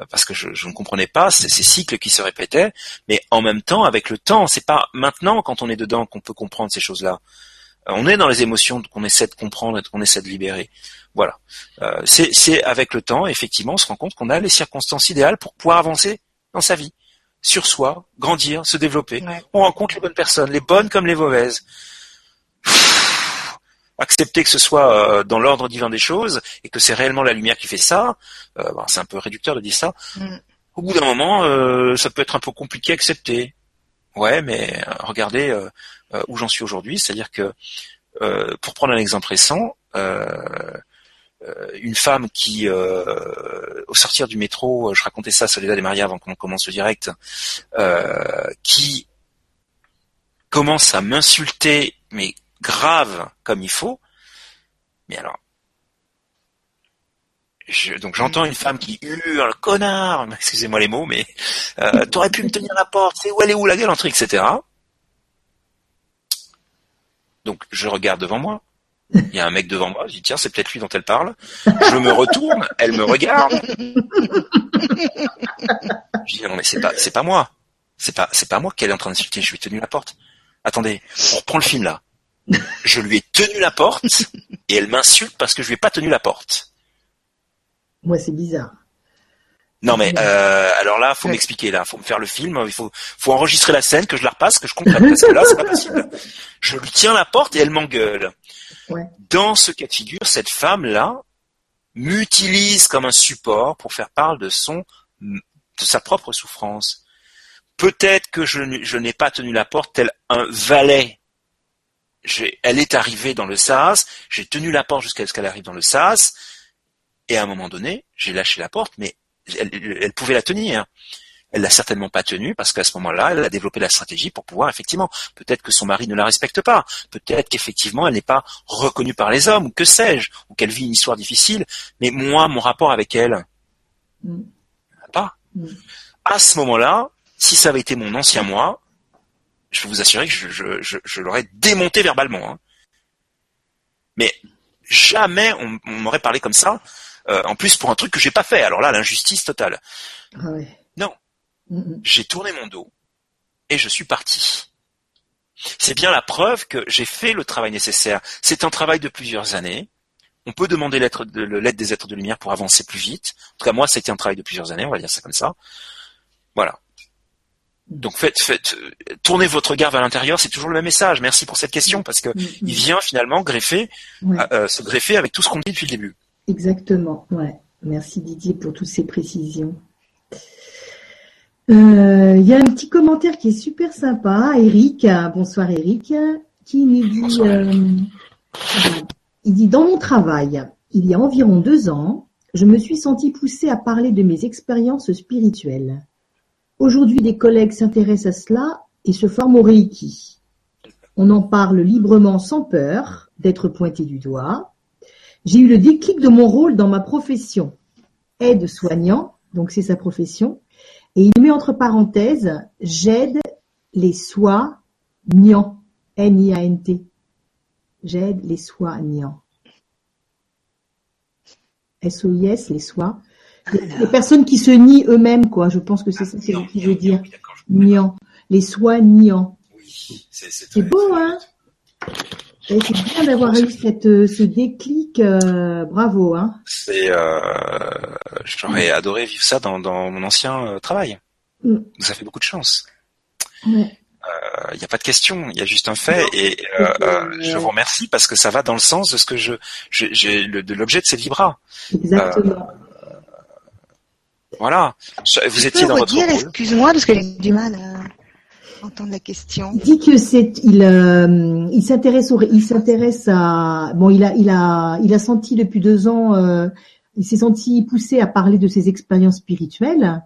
euh, parce que je, ne comprenais pas ces, ces, cycles qui se répétaient, mais en même temps, avec le temps, c'est pas maintenant quand on est dedans qu'on peut comprendre ces choses-là. On est dans les émotions qu'on essaie de comprendre et qu'on essaie de libérer. Voilà. c'est avec le temps, effectivement, on se rend compte qu'on a les circonstances idéales pour pouvoir avancer dans sa vie sur soi, grandir, se développer. On rencontre les bonnes personnes, les bonnes comme les mauvaises. accepter que ce soit euh, dans l'ordre divin des choses et que c'est réellement la lumière qui fait ça, euh, c'est un peu réducteur de dire ça. Mm. Au bout d'un moment, euh, ça peut être un peu compliqué à accepter. Ouais, mais regardez où j'en suis aujourd'hui, c'est-à-dire que pour prendre un exemple récent, euh, une femme qui, euh, au sortir du métro, je racontais ça à Soledad et Maria avant qu'on commence le direct, euh, qui commence à m'insulter, mais grave comme il faut. Mais alors, donc j'entends une femme qui hurle connard, [LAUGHS] excusez-moi les mots, mais euh, t'aurais pu me tenir la porte, c'est où elle est où la galanterie, etc. Donc je regarde devant moi, Il y a un mec devant moi, je dis tiens, c'est peut-être lui dont elle parle. Je me retourne, elle me regarde. Je dis non mais c'est pas c'est pas moi. C'est pas c'est pas moi qu'elle est en train d'insulter, je lui ai tenu la porte. Attendez, on reprend le film là. Je lui ai tenu la porte et elle m'insulte parce que je lui ai pas tenu la porte. Moi, c'est bizarre. Non mais euh, alors là, faut m'expliquer là, faut me faire le film, il faut faut enregistrer la scène, que je la repasse, que je comprenne parce que là c'est pas possible. Je lui tiens la porte et elle m'engueule. Ouais. Dans ce cas de figure, cette femme là m'utilise comme un support pour faire part de son de sa propre souffrance. Peut-être que je, n'ai pas tenu la porte tel un valet. Elle est arrivée dans le sas, j'ai tenu la porte jusqu'à ce qu'elle arrive dans le sas, et à un moment donné, j'ai lâché la porte, mais elle, elle pouvait la tenir. Elle l'a certainement pas tenue parce qu'à ce moment-là, elle a développé la stratégie pour pouvoir effectivement, peut-être que son mari ne la respecte pas, peut-être qu'effectivement elle n'est pas reconnue par les hommes, ou que sais-je, ou qu'elle vit une histoire difficile. Mais moi, mon rapport avec elle, Mm. pas. Mm. À ce moment-là, si ça avait été mon ancien moi, je peux vous assurer que je, je, je, je l'aurais démonté verbalement. hein. Mais jamais on, on m'aurait parlé comme ça. Euh, en plus pour un truc que j'ai pas fait. Alors là, l'injustice totale. Ah ouais. Non. Mm, mm. J'ai tourné mon dos et je suis parti. C'est bien la preuve que j'ai fait le travail nécessaire. C'est un travail de plusieurs années. On peut demander de- l'aide des êtres de lumière pour avancer plus vite. En tout cas, moi, c'était un travail de plusieurs années, on va dire ça comme ça. Voilà. Donc faites, faites, euh, tournez votre regard vers l'intérieur, c'est toujours le même message. Merci pour cette question parce que Mm, il mm. vient finalement greffer, euh, se greffer avec tout ce qu'on dit depuis le début. Exactement, ouais. Merci Didier pour toutes ces précisions. Euh, Il y a un petit commentaire qui est super sympa. Eric, bonsoir Eric, qui nous dit, euh, il dit dans mon travail, il y a environ deux ans, je me suis senti poussé à parler de mes expériences spirituelles. Aujourd'hui, des collègues s'intéressent à cela et se forment au Reiki. On en parle librement sans peur d'être pointé du doigt. J'ai eu le déclic de mon rôle dans ma profession. Aide-soignant, donc c'est sa profession. Et il met entre parenthèses, j'aide les soignants. N-I-A-N-T. J'aide les soignants. S-O-I-S, les soins. Les, personnes qui se nient eux-mêmes, quoi. Je pense que c'est ça qu'il qu'il veut dire. Niant. Les soignants. Oui, c'est beau, hein c'est bien d'avoir eu cette, euh, ce déclic. euh, bravo, hein C'est, euh, j'aurais adoré vivre ça dans, dans mon ancien travail. Mm. Vous avez beaucoup de chance. Il n'y a pas de question, il y a juste un fait et je vous remercie parce que ça va dans le sens de ce que je, j'ai de l'objet de ces vibras. Exactement. Voilà. Vous étiez dans votre redire, excuse-moi, parce que j'ai du mal à entendre la question. Il dit que c'est, il, euh, il s'intéresse au, il s'intéresse à, bon, il a, il a, il a senti depuis deux ans, euh, il s'est senti poussé à parler de ses expériences spirituelles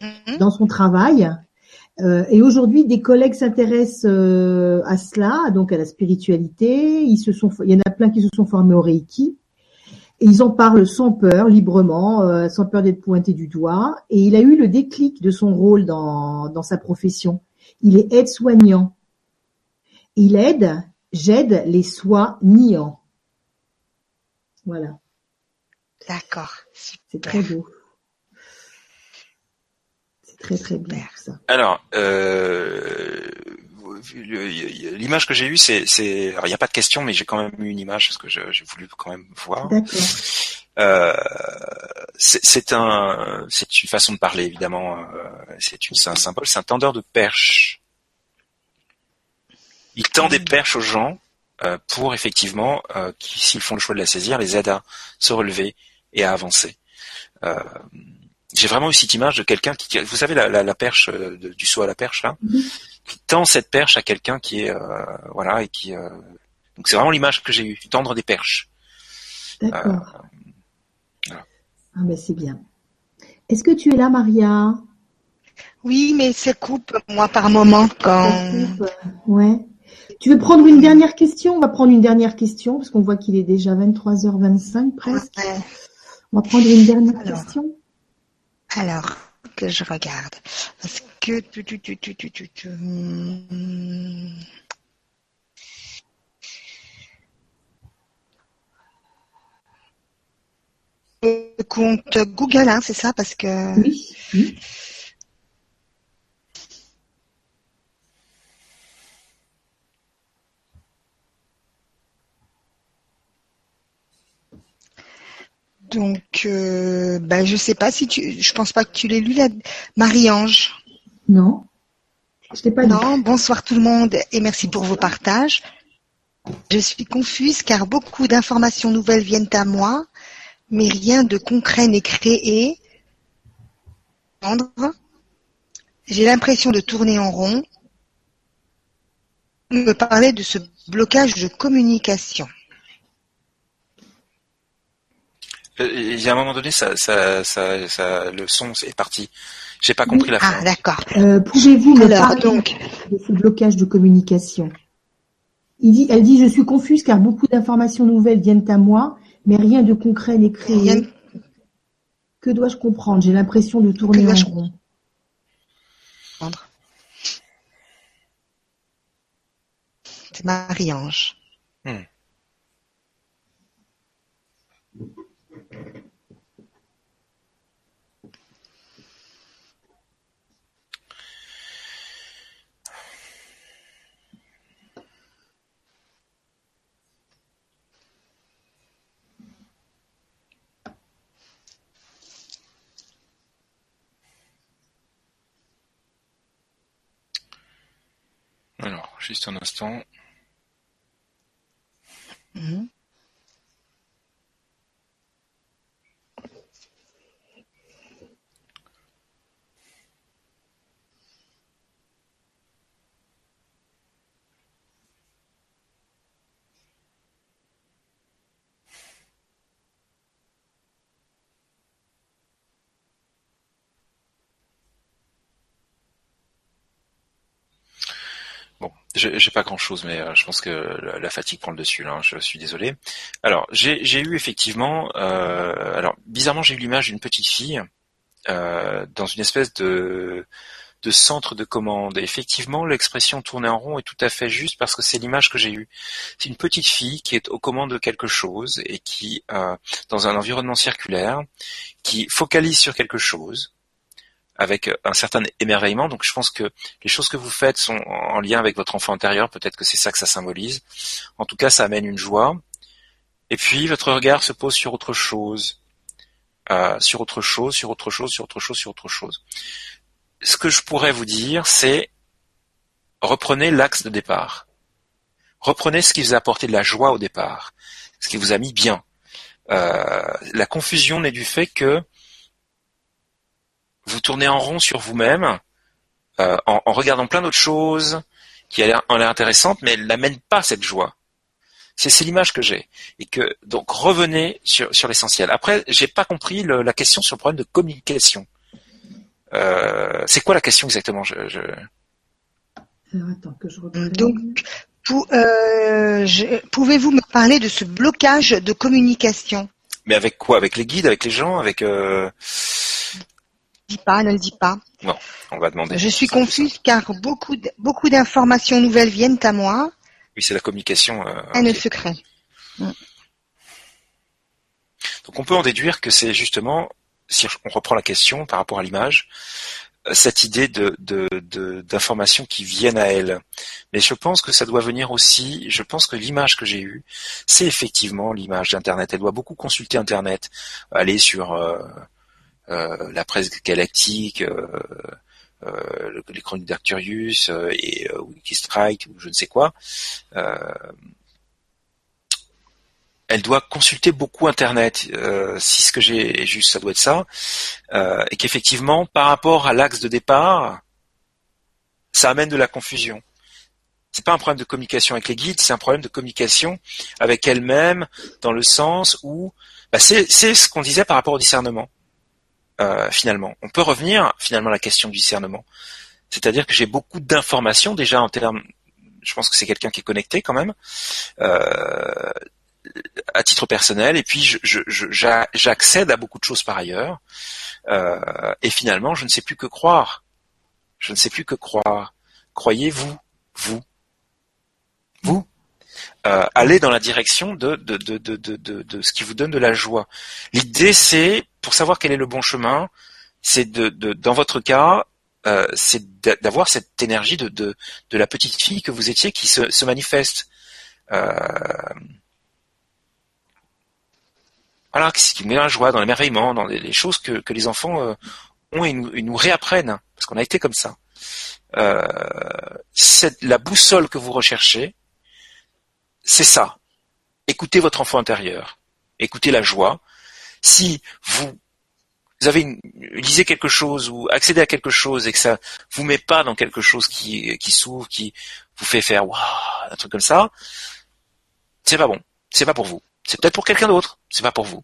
Mhm. dans son travail. Euh, et aujourd'hui, des collègues s'intéressent à cela, donc à la spiritualité. Ils se sont, il y en a plein qui se sont formés au Reiki. Et ils en parlent sans peur, librement, euh, sans peur d'être pointés du doigt. Et il a eu le déclic de son rôle dans, dans sa profession. Il est aide-soignant. Il aide, j'aide les soignants. Voilà, D'accord. c'est très beau. C'est très très bien ça. Alors, euh, l'image que j'ai eue, c'est, c'est, alors il n'y a pas de question, mais j'ai quand même eu une image parce que j'ai voulu quand même voir. D'accord. Euh, c'est un, c'est une façon de parler évidemment. euh, c'est un symbole, c'est un tendeur de perche. Il tend des perches aux gens euh, pour effectivement, euh, qui, s'ils font le choix de la saisir, les aide à se relever et à avancer. Euh, j'ai vraiment eu cette image de quelqu'un qui, vous savez, la, la, la perche de- du saut à la perche là, Mhm. qui tend cette perche à quelqu'un qui est, euh, voilà, et qui. euh, donc c'est vraiment l'image que j'ai eue, tendre des perches. Ah ben c'est bien. Est-ce que tu es là, Maria? Oui, mais ça coupe, moi, par moment, Ça quand... coupe Ouais. Tu veux prendre une dernière question? On va prendre une dernière question parce qu'on voit qu'il est déjà 23h25 presque. Ouais. On va prendre une dernière Alors. question. Alors, que je regarde. Parce que... tu, tu, tu, tu, tu, tu, tu, hum, compte Google, hein, c'est ça, parce que. Oui. Donc, euh, ben, je sais pas si tu, je pense pas que tu l'aies lu, la Marie-Ange. Non. Je t'ai pas Non. Bonsoir tout le monde et merci pour vos partages. Je suis confuse car beaucoup d'informations nouvelles viennent à moi, mais rien de concret n'est créé. J'ai l'impression de tourner en rond. me parlait de ce blocage de communication. Euh, Il y a un moment donné, ça, ça, ça, ça- le son est parti. J'ai pas compris la Ah, fin. d'accord. Euh, Pouvez-vous me parler donc, de ce blocage de communication? Il dit, Elle dit, je suis confuse car beaucoup d'informations nouvelles viennent à moi, mais rien de concret n'est créé. Rien- Que dois-je comprendre? J'ai l'impression de tourner Que en dois-je rond. c'est Marie-Ange. Hmm. Alors, juste un instant. Mhm. Bon, j'ai pas grand chose, mais euh, je pense que la, fatigue prend le dessus. Là, hein, je suis désolé. Alors, j'ai j'ai eu effectivement, euh, alors bizarrement, j'ai eu l'image d'une petite fille euh, dans une espèce de de centre de commande. Et effectivement, l'expression tourner en rond est tout à fait juste parce que c'est l'image que j'ai eue. C'est une petite fille qui est aux commandes de quelque chose et qui, euh, dans un environnement circulaire, qui focalise sur quelque chose avec un certain émerveillement. Donc je pense que les choses que vous faites sont en lien avec votre enfant intérieur. Peut-être que c'est ça que ça symbolise. En tout cas, ça amène une joie. Et puis votre regard se pose sur autre chose, euh, sur autre chose, sur autre chose, sur autre chose, sur autre chose. Ce que je pourrais vous dire, c'est reprenez l'axe de départ. Reprenez ce qui vous a apporté de la joie au départ, ce qui vous a mis bien. Euh, la confusion n'est du fait que vous tournez en rond sur vous-même euh, en, en regardant plein d'autres choses qui a l'air- ont l'air intéressantes, mais elles n'amènent pas cette joie. C'est c'est l'image que j'ai. Et que donc revenez sur, sur l'essentiel. Après, j'ai pas compris le- la question sur le problème de communication. Euh, c'est quoi la question exactement? Je, je... Alors attends que je. Donc, pou- euh, je- pouvez-vous me parler de ce blocage de communication? Mais avec quoi? Avec les guides, avec les gens, avec euh... Dis pas, ne le dis pas. on va demander. Je suis confuse car beaucoup d- beaucoup d'informations nouvelles viennent à moi. Oui, c'est la communication. euh, Un ok. secret. Donc on peut en déduire que c'est justement, si on reprend la question par rapport à l'image, euh, cette idée de de- de- d'informations qui viennent à elle. Mais je pense que ça doit venir aussi, je pense que l'image que j'ai eue, c'est effectivement l'image d'Internet. Elle doit beaucoup consulter Internet, aller sur euh, la presse galactique, euh, euh, le- les chroniques d'Arcturius euh, et euh, Wikistrike ou je ne sais quoi. Euh, elle doit consulter beaucoup Internet. Euh, si ce que j'ai juste, ça doit être ça. Euh, et qu'effectivement, par rapport à l'axe de départ, ça amène de la confusion. C'est pas un problème de communication avec les guides, c'est un problème de communication avec elle-même, dans le sens où bah, c'est ce qu'on disait par rapport au discernement. Euh, finalement, on peut revenir finalement à la question du discernement. C'est-à-dire que j'ai beaucoup d'informations déjà en termes. Je pense que c'est quelqu'un qui est connecté quand même. Euh, à titre personnel et puis j'accède à beaucoup de choses par ailleurs Euh, et finalement je ne sais plus que croire je ne sais plus que croire croyez-vous vous vous euh, allez dans la direction de, de, de, de, de, de ce qui vous donne de la joie l'idée c'est pour savoir quel est le bon chemin, c'est de, de, dans votre cas, euh, c'est d'avoir cette énergie de, de, de, la petite fille que vous étiez qui se, se manifeste. Euh, voilà, qui met la joie, dans l'émerveillement, dans les, choses que, que, les enfants euh, ont et nous, nous, réapprennent, parce qu'on a été comme ça. Euh, la boussole que vous recherchez, c'est ça. Écoutez votre enfant intérieur, écoutez la joie. Si vous avez une, lisez quelque chose ou accédez à quelque chose et que ça vous met pas dans quelque chose qui, qui s'ouvre, qui vous fait faire un truc comme ça, c'est pas bon. C'est pas pour vous. C'est peut-être pour quelqu'un d'autre. C'est pas pour vous.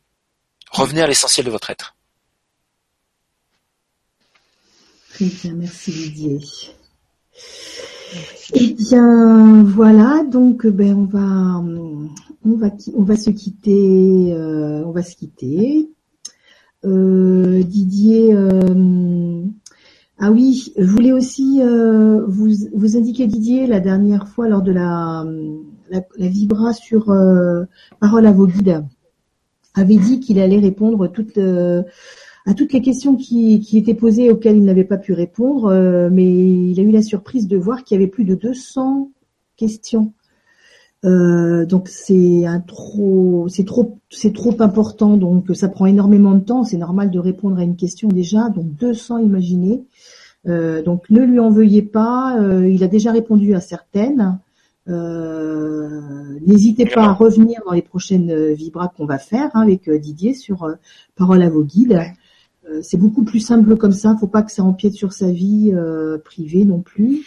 Revenez à l'essentiel de votre être. Très bien, merci Didier. Eh bien, voilà, donc ben on va on va on va se quitter, euh, on va se quitter. Euh, Didier, euh, ah oui, je voulais aussi vous, vous indiquer Didier la dernière fois lors de la, la, vibra sur parole à vos guides avait dit qu'il allait répondre toutes, à toutes les questions qui, étaient posées auxquelles il n'avait pas pu répondre, mais il a eu la surprise de voir qu'il y avait plus de 200 questions euh, donc c'est un trop, c'est trop, c'est trop important. Donc ça prend énormément de temps. C'est normal de répondre à une question déjà. Donc 200, imaginez. Euh, donc ne lui en veuillez pas. Euh, il a déjà répondu à certaines. N'hésitez pas à revenir dans les prochaines vibras qu'on va faire hein, avec Didier sur Parole à vos guides. C'est beaucoup plus simple comme ça. Faut pas que ça empiète sur sa vie privée non plus.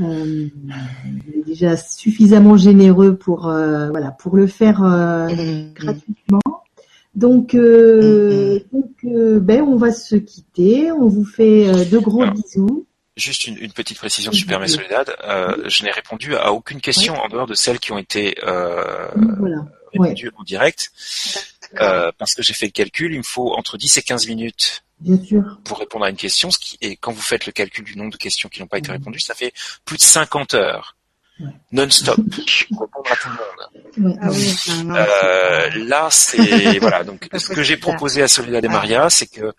Euh, il est déjà suffisamment généreux pour euh, voilà pour le faire euh, mm-hmm. gratuitement. Donc, euh, mm-hmm. donc ben on va se quitter. On vous fait de gros bisous. Juste une, une, petite précision, si tu permets, Soledad. je n'ai répondu à aucune question en dehors de celles qui ont été voilà. répondues en direct. Parce que j'ai fait le calcul, il me faut entre 10 et 15 minutes Bien sûr. Pour répondre à une question, ce qui, et quand vous faites le calcul du nombre de questions qui n'ont pas été répondues, ça fait plus de 50 heures. Non-stop, répondre à tout le monde. Ah euh, là, c'est [LAUGHS] voilà. Donc, ce que j'ai proposé à Soledad et Maria, c'est que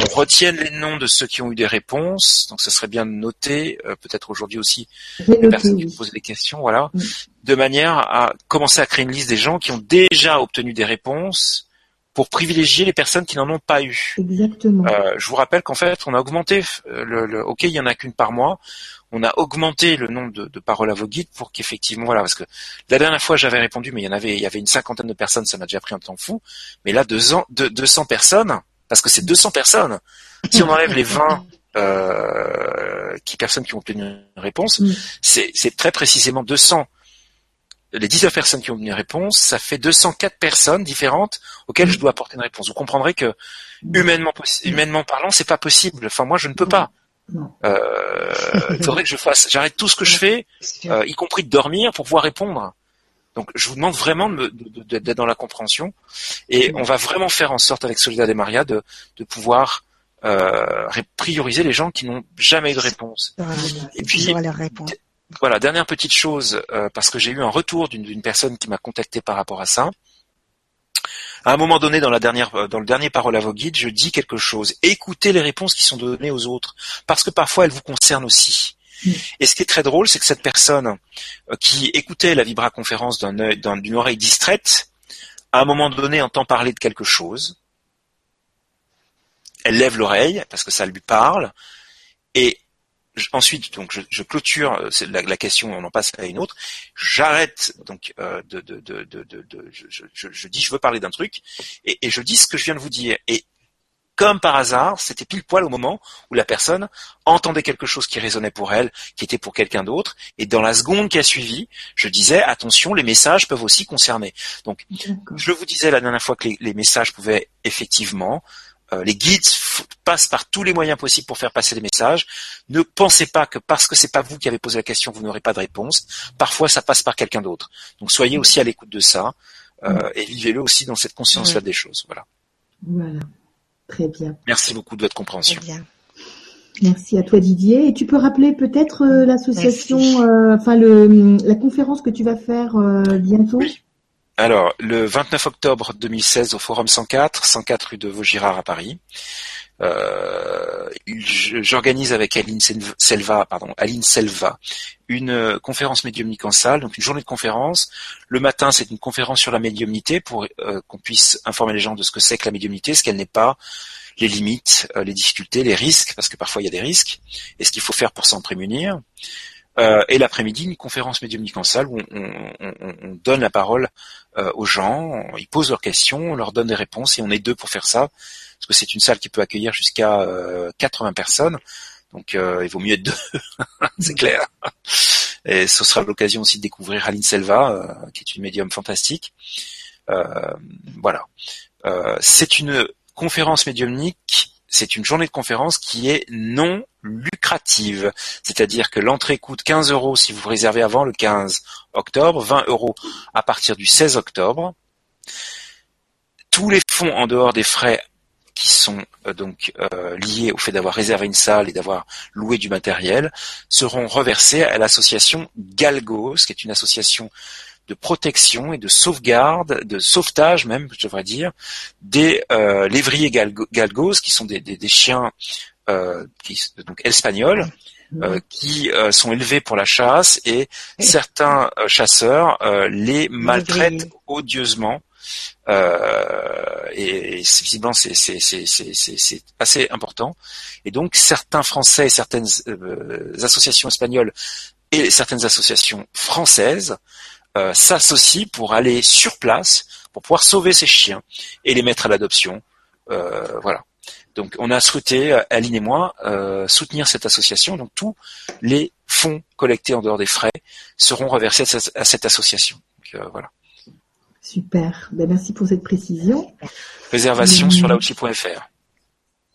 on retienne les noms de ceux qui ont eu des réponses. Donc, ce serait bien de noter, euh, peut-être aujourd'hui aussi, les personnes qui ont posé des questions, voilà, de manière à commencer à créer une liste des gens qui ont déjà obtenu des réponses pour privilégier les personnes qui n'en ont pas eu. Exactement. Euh, je vous rappelle qu'en fait, on a augmenté euh, le, le ok, il y en a qu'une par mois. On a augmenté le nombre de, de paroles à vos guides pour qu'effectivement, voilà, parce que la dernière fois j'avais répondu, mais il y en avait, il y avait une cinquantaine de personnes, ça m'a déjà pris un temps fou. Mais là, deux ans, deux, 200 personnes, parce que c'est 200 personnes. Si on enlève les 20 euh, qui personnes qui ont obtenu une réponse, mm. c'est très précisément 200 les 19 personnes qui ont donné une réponse, ça fait 204 personnes différentes auxquelles je dois apporter une réponse. Vous comprendrez que humainement, humainement parlant, c'est pas possible. Enfin, moi, je ne peux pas. Euh, il faudrait que je fasse, j'arrête tout ce que je fais, euh, y compris de dormir, pour pouvoir répondre. Donc, je vous demande vraiment d'être dans la compréhension, et on va vraiment faire en sorte avec Solidar et Maria de, de pouvoir euh, prioriser les gens qui n'ont jamais eu de réponse. Et puis, voilà, dernière petite chose, euh, parce que j'ai eu un retour d'une personne qui m'a contacté par rapport à ça. À un moment donné, dans la dernière, euh, dans le dernier parole à vos guides, je dis quelque chose. Écoutez les réponses qui sont données aux autres, parce que parfois elles vous concernent aussi. Mm. Et ce qui est très drôle, c'est que cette personne euh, qui écoutait la Vibra conférence d'une oreille distraite, à un moment donné entend parler de quelque chose. Elle lève l'oreille parce que ça lui parle, et ensuite, donc, je, je clôture euh, la, la, question, on en passe à une autre. J'arrête donc euh, de, de, de, de, je, je, je, dis je veux parler d'un truc et, et, je dis ce que je viens de vous dire. Et comme par hasard, c'était pile poil au moment où la personne entendait quelque chose qui résonnait pour elle, qui était pour quelqu'un d'autre. Et dans la seconde qui a suivi, je disais attention, les messages peuvent aussi concerner. Donc, je vous disais la dernière fois que les, les messages pouvaient effectivement euh, les guides passent par tous les moyens possibles pour faire passer des messages. Ne pensez pas que parce que c'est pas vous qui avez posé la question, vous n'aurez pas de réponse. Parfois, ça passe par quelqu'un d'autre. Donc, soyez aussi à l'écoute de ça euh, et vivez-le aussi dans cette conscience-là des choses. Voilà. Voilà. Très bien. Merci beaucoup de votre compréhension. Merci à toi Didier. Et tu peux rappeler peut-être euh, l'association, enfin le la conférence que tu vas faire bientôt? Alors, le 29 octobre 2016 au Forum 104, 104 rue de Vaugirard à Paris. Euh, j'organise avec Aline Selva, pardon, Aline Selva, une euh, conférence médiumnique en salle, donc une journée de conférence. Le matin, c'est une conférence sur la médiumnité pour euh, qu'on puisse informer les gens de ce que c'est que la médiumnité, ce qu'elle n'est pas, les limites, les difficultés, les risques, parce que parfois il y a des risques, et ce qu'il faut faire pour s'en prémunir. Et l'après-midi, une conférence médiumnique en salle où on, donne la parole aux gens, ils posent leurs questions, on leur donne des réponses, et on est deux pour faire ça parce que c'est une salle qui peut accueillir jusqu'à 80 euh, personnes. Donc euh, il vaut mieux être deux, [LAUGHS] c'est clair. Et ce sera l'occasion aussi de découvrir Aline Selva, euh, qui est une médium fantastique. voilà. c'est une conférence médiumnique, c'est une journée de conférence qui est non lucrative. C'est-à-dire que l'entrée coûte 15 euros si vous réservez avant le 15 octobre, 20 euros à partir du 16 octobre. Tous les fonds en dehors des frais qui sont euh, donc euh, liés au fait d'avoir réservé une salle et d'avoir loué du matériel seront reversés à l'association Galgos, qui est une association de protection et de sauvegarde, de sauvetage même, je devrais dire, des euh, lévriers galgos, qui sont des, chiens qui, donc espagnols, qui sont élevés pour la chasse et certains chasseurs les maltraitent odieusement. Euh, et, visiblement c'est assez important. Et donc certains Français et certaines euh, associations espagnoles et certaines associations françaises euh, s'associent pour aller sur place pour pouvoir sauver ces chiens et les mettre à l'adoption. voilà. Donc on a souhaité, Aline et moi, soutenir cette association. Donc tous les fonds collectés en dehors des frais seront reversés à cette association. Donc, voilà. Super. Ben, merci pour cette précision. Réservation sur laouchi.fr.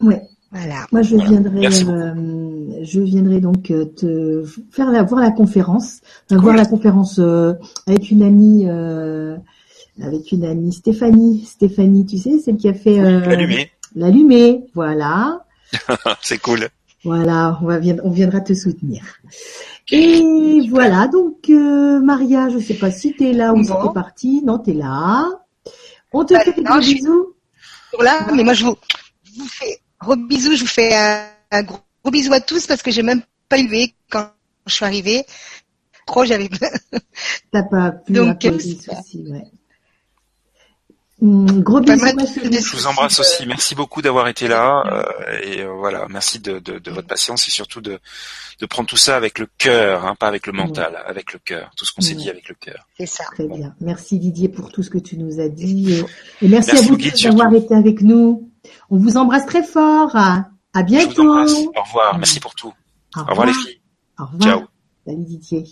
Ouais. Voilà. Moi, je viendrai, euh, je viendrai donc euh, te faire la, voir la conférence, voir la conférence euh, avec une amie, avec une amie Stéphanie. Stéphanie, tu sais, celle qui a fait l'allumé. L'allumé, voilà. [LAUGHS] C'est cool. Voilà, on, va, on viendra te soutenir. Et voilà, donc euh, Maria, je sais pas si tu es là ou si tu es partie. Non, tu es là. On te bah, fait des gros bisous. Là, mais moi je vous, fais gros bisous, je vous fais un, gros, bisou à tous parce que j'ai même pas élevé quand je suis arrivée. Trop, j'avais [LAUGHS] T'as pas pu donc, soucis, ouais. Mm, gros bisous. Je vous embrasse aussi. Merci beaucoup d'avoir été là. Euh, et euh, voilà, merci de, votre patience et surtout de, prendre tout ça avec le cœur, hein, pas avec le mental, avec le cœur. Tout ce qu'on s'est dit avec le cœur. C'est ça. Très bien. Merci Didier pour tout ce que tu nous as dit. Et, merci, à vous d'avoir été avec nous. On vous embrasse très fort. À bientôt. Au revoir. Merci pour tout. Au, revoir. les filles. Au revoir. Ciao. Salut Didier.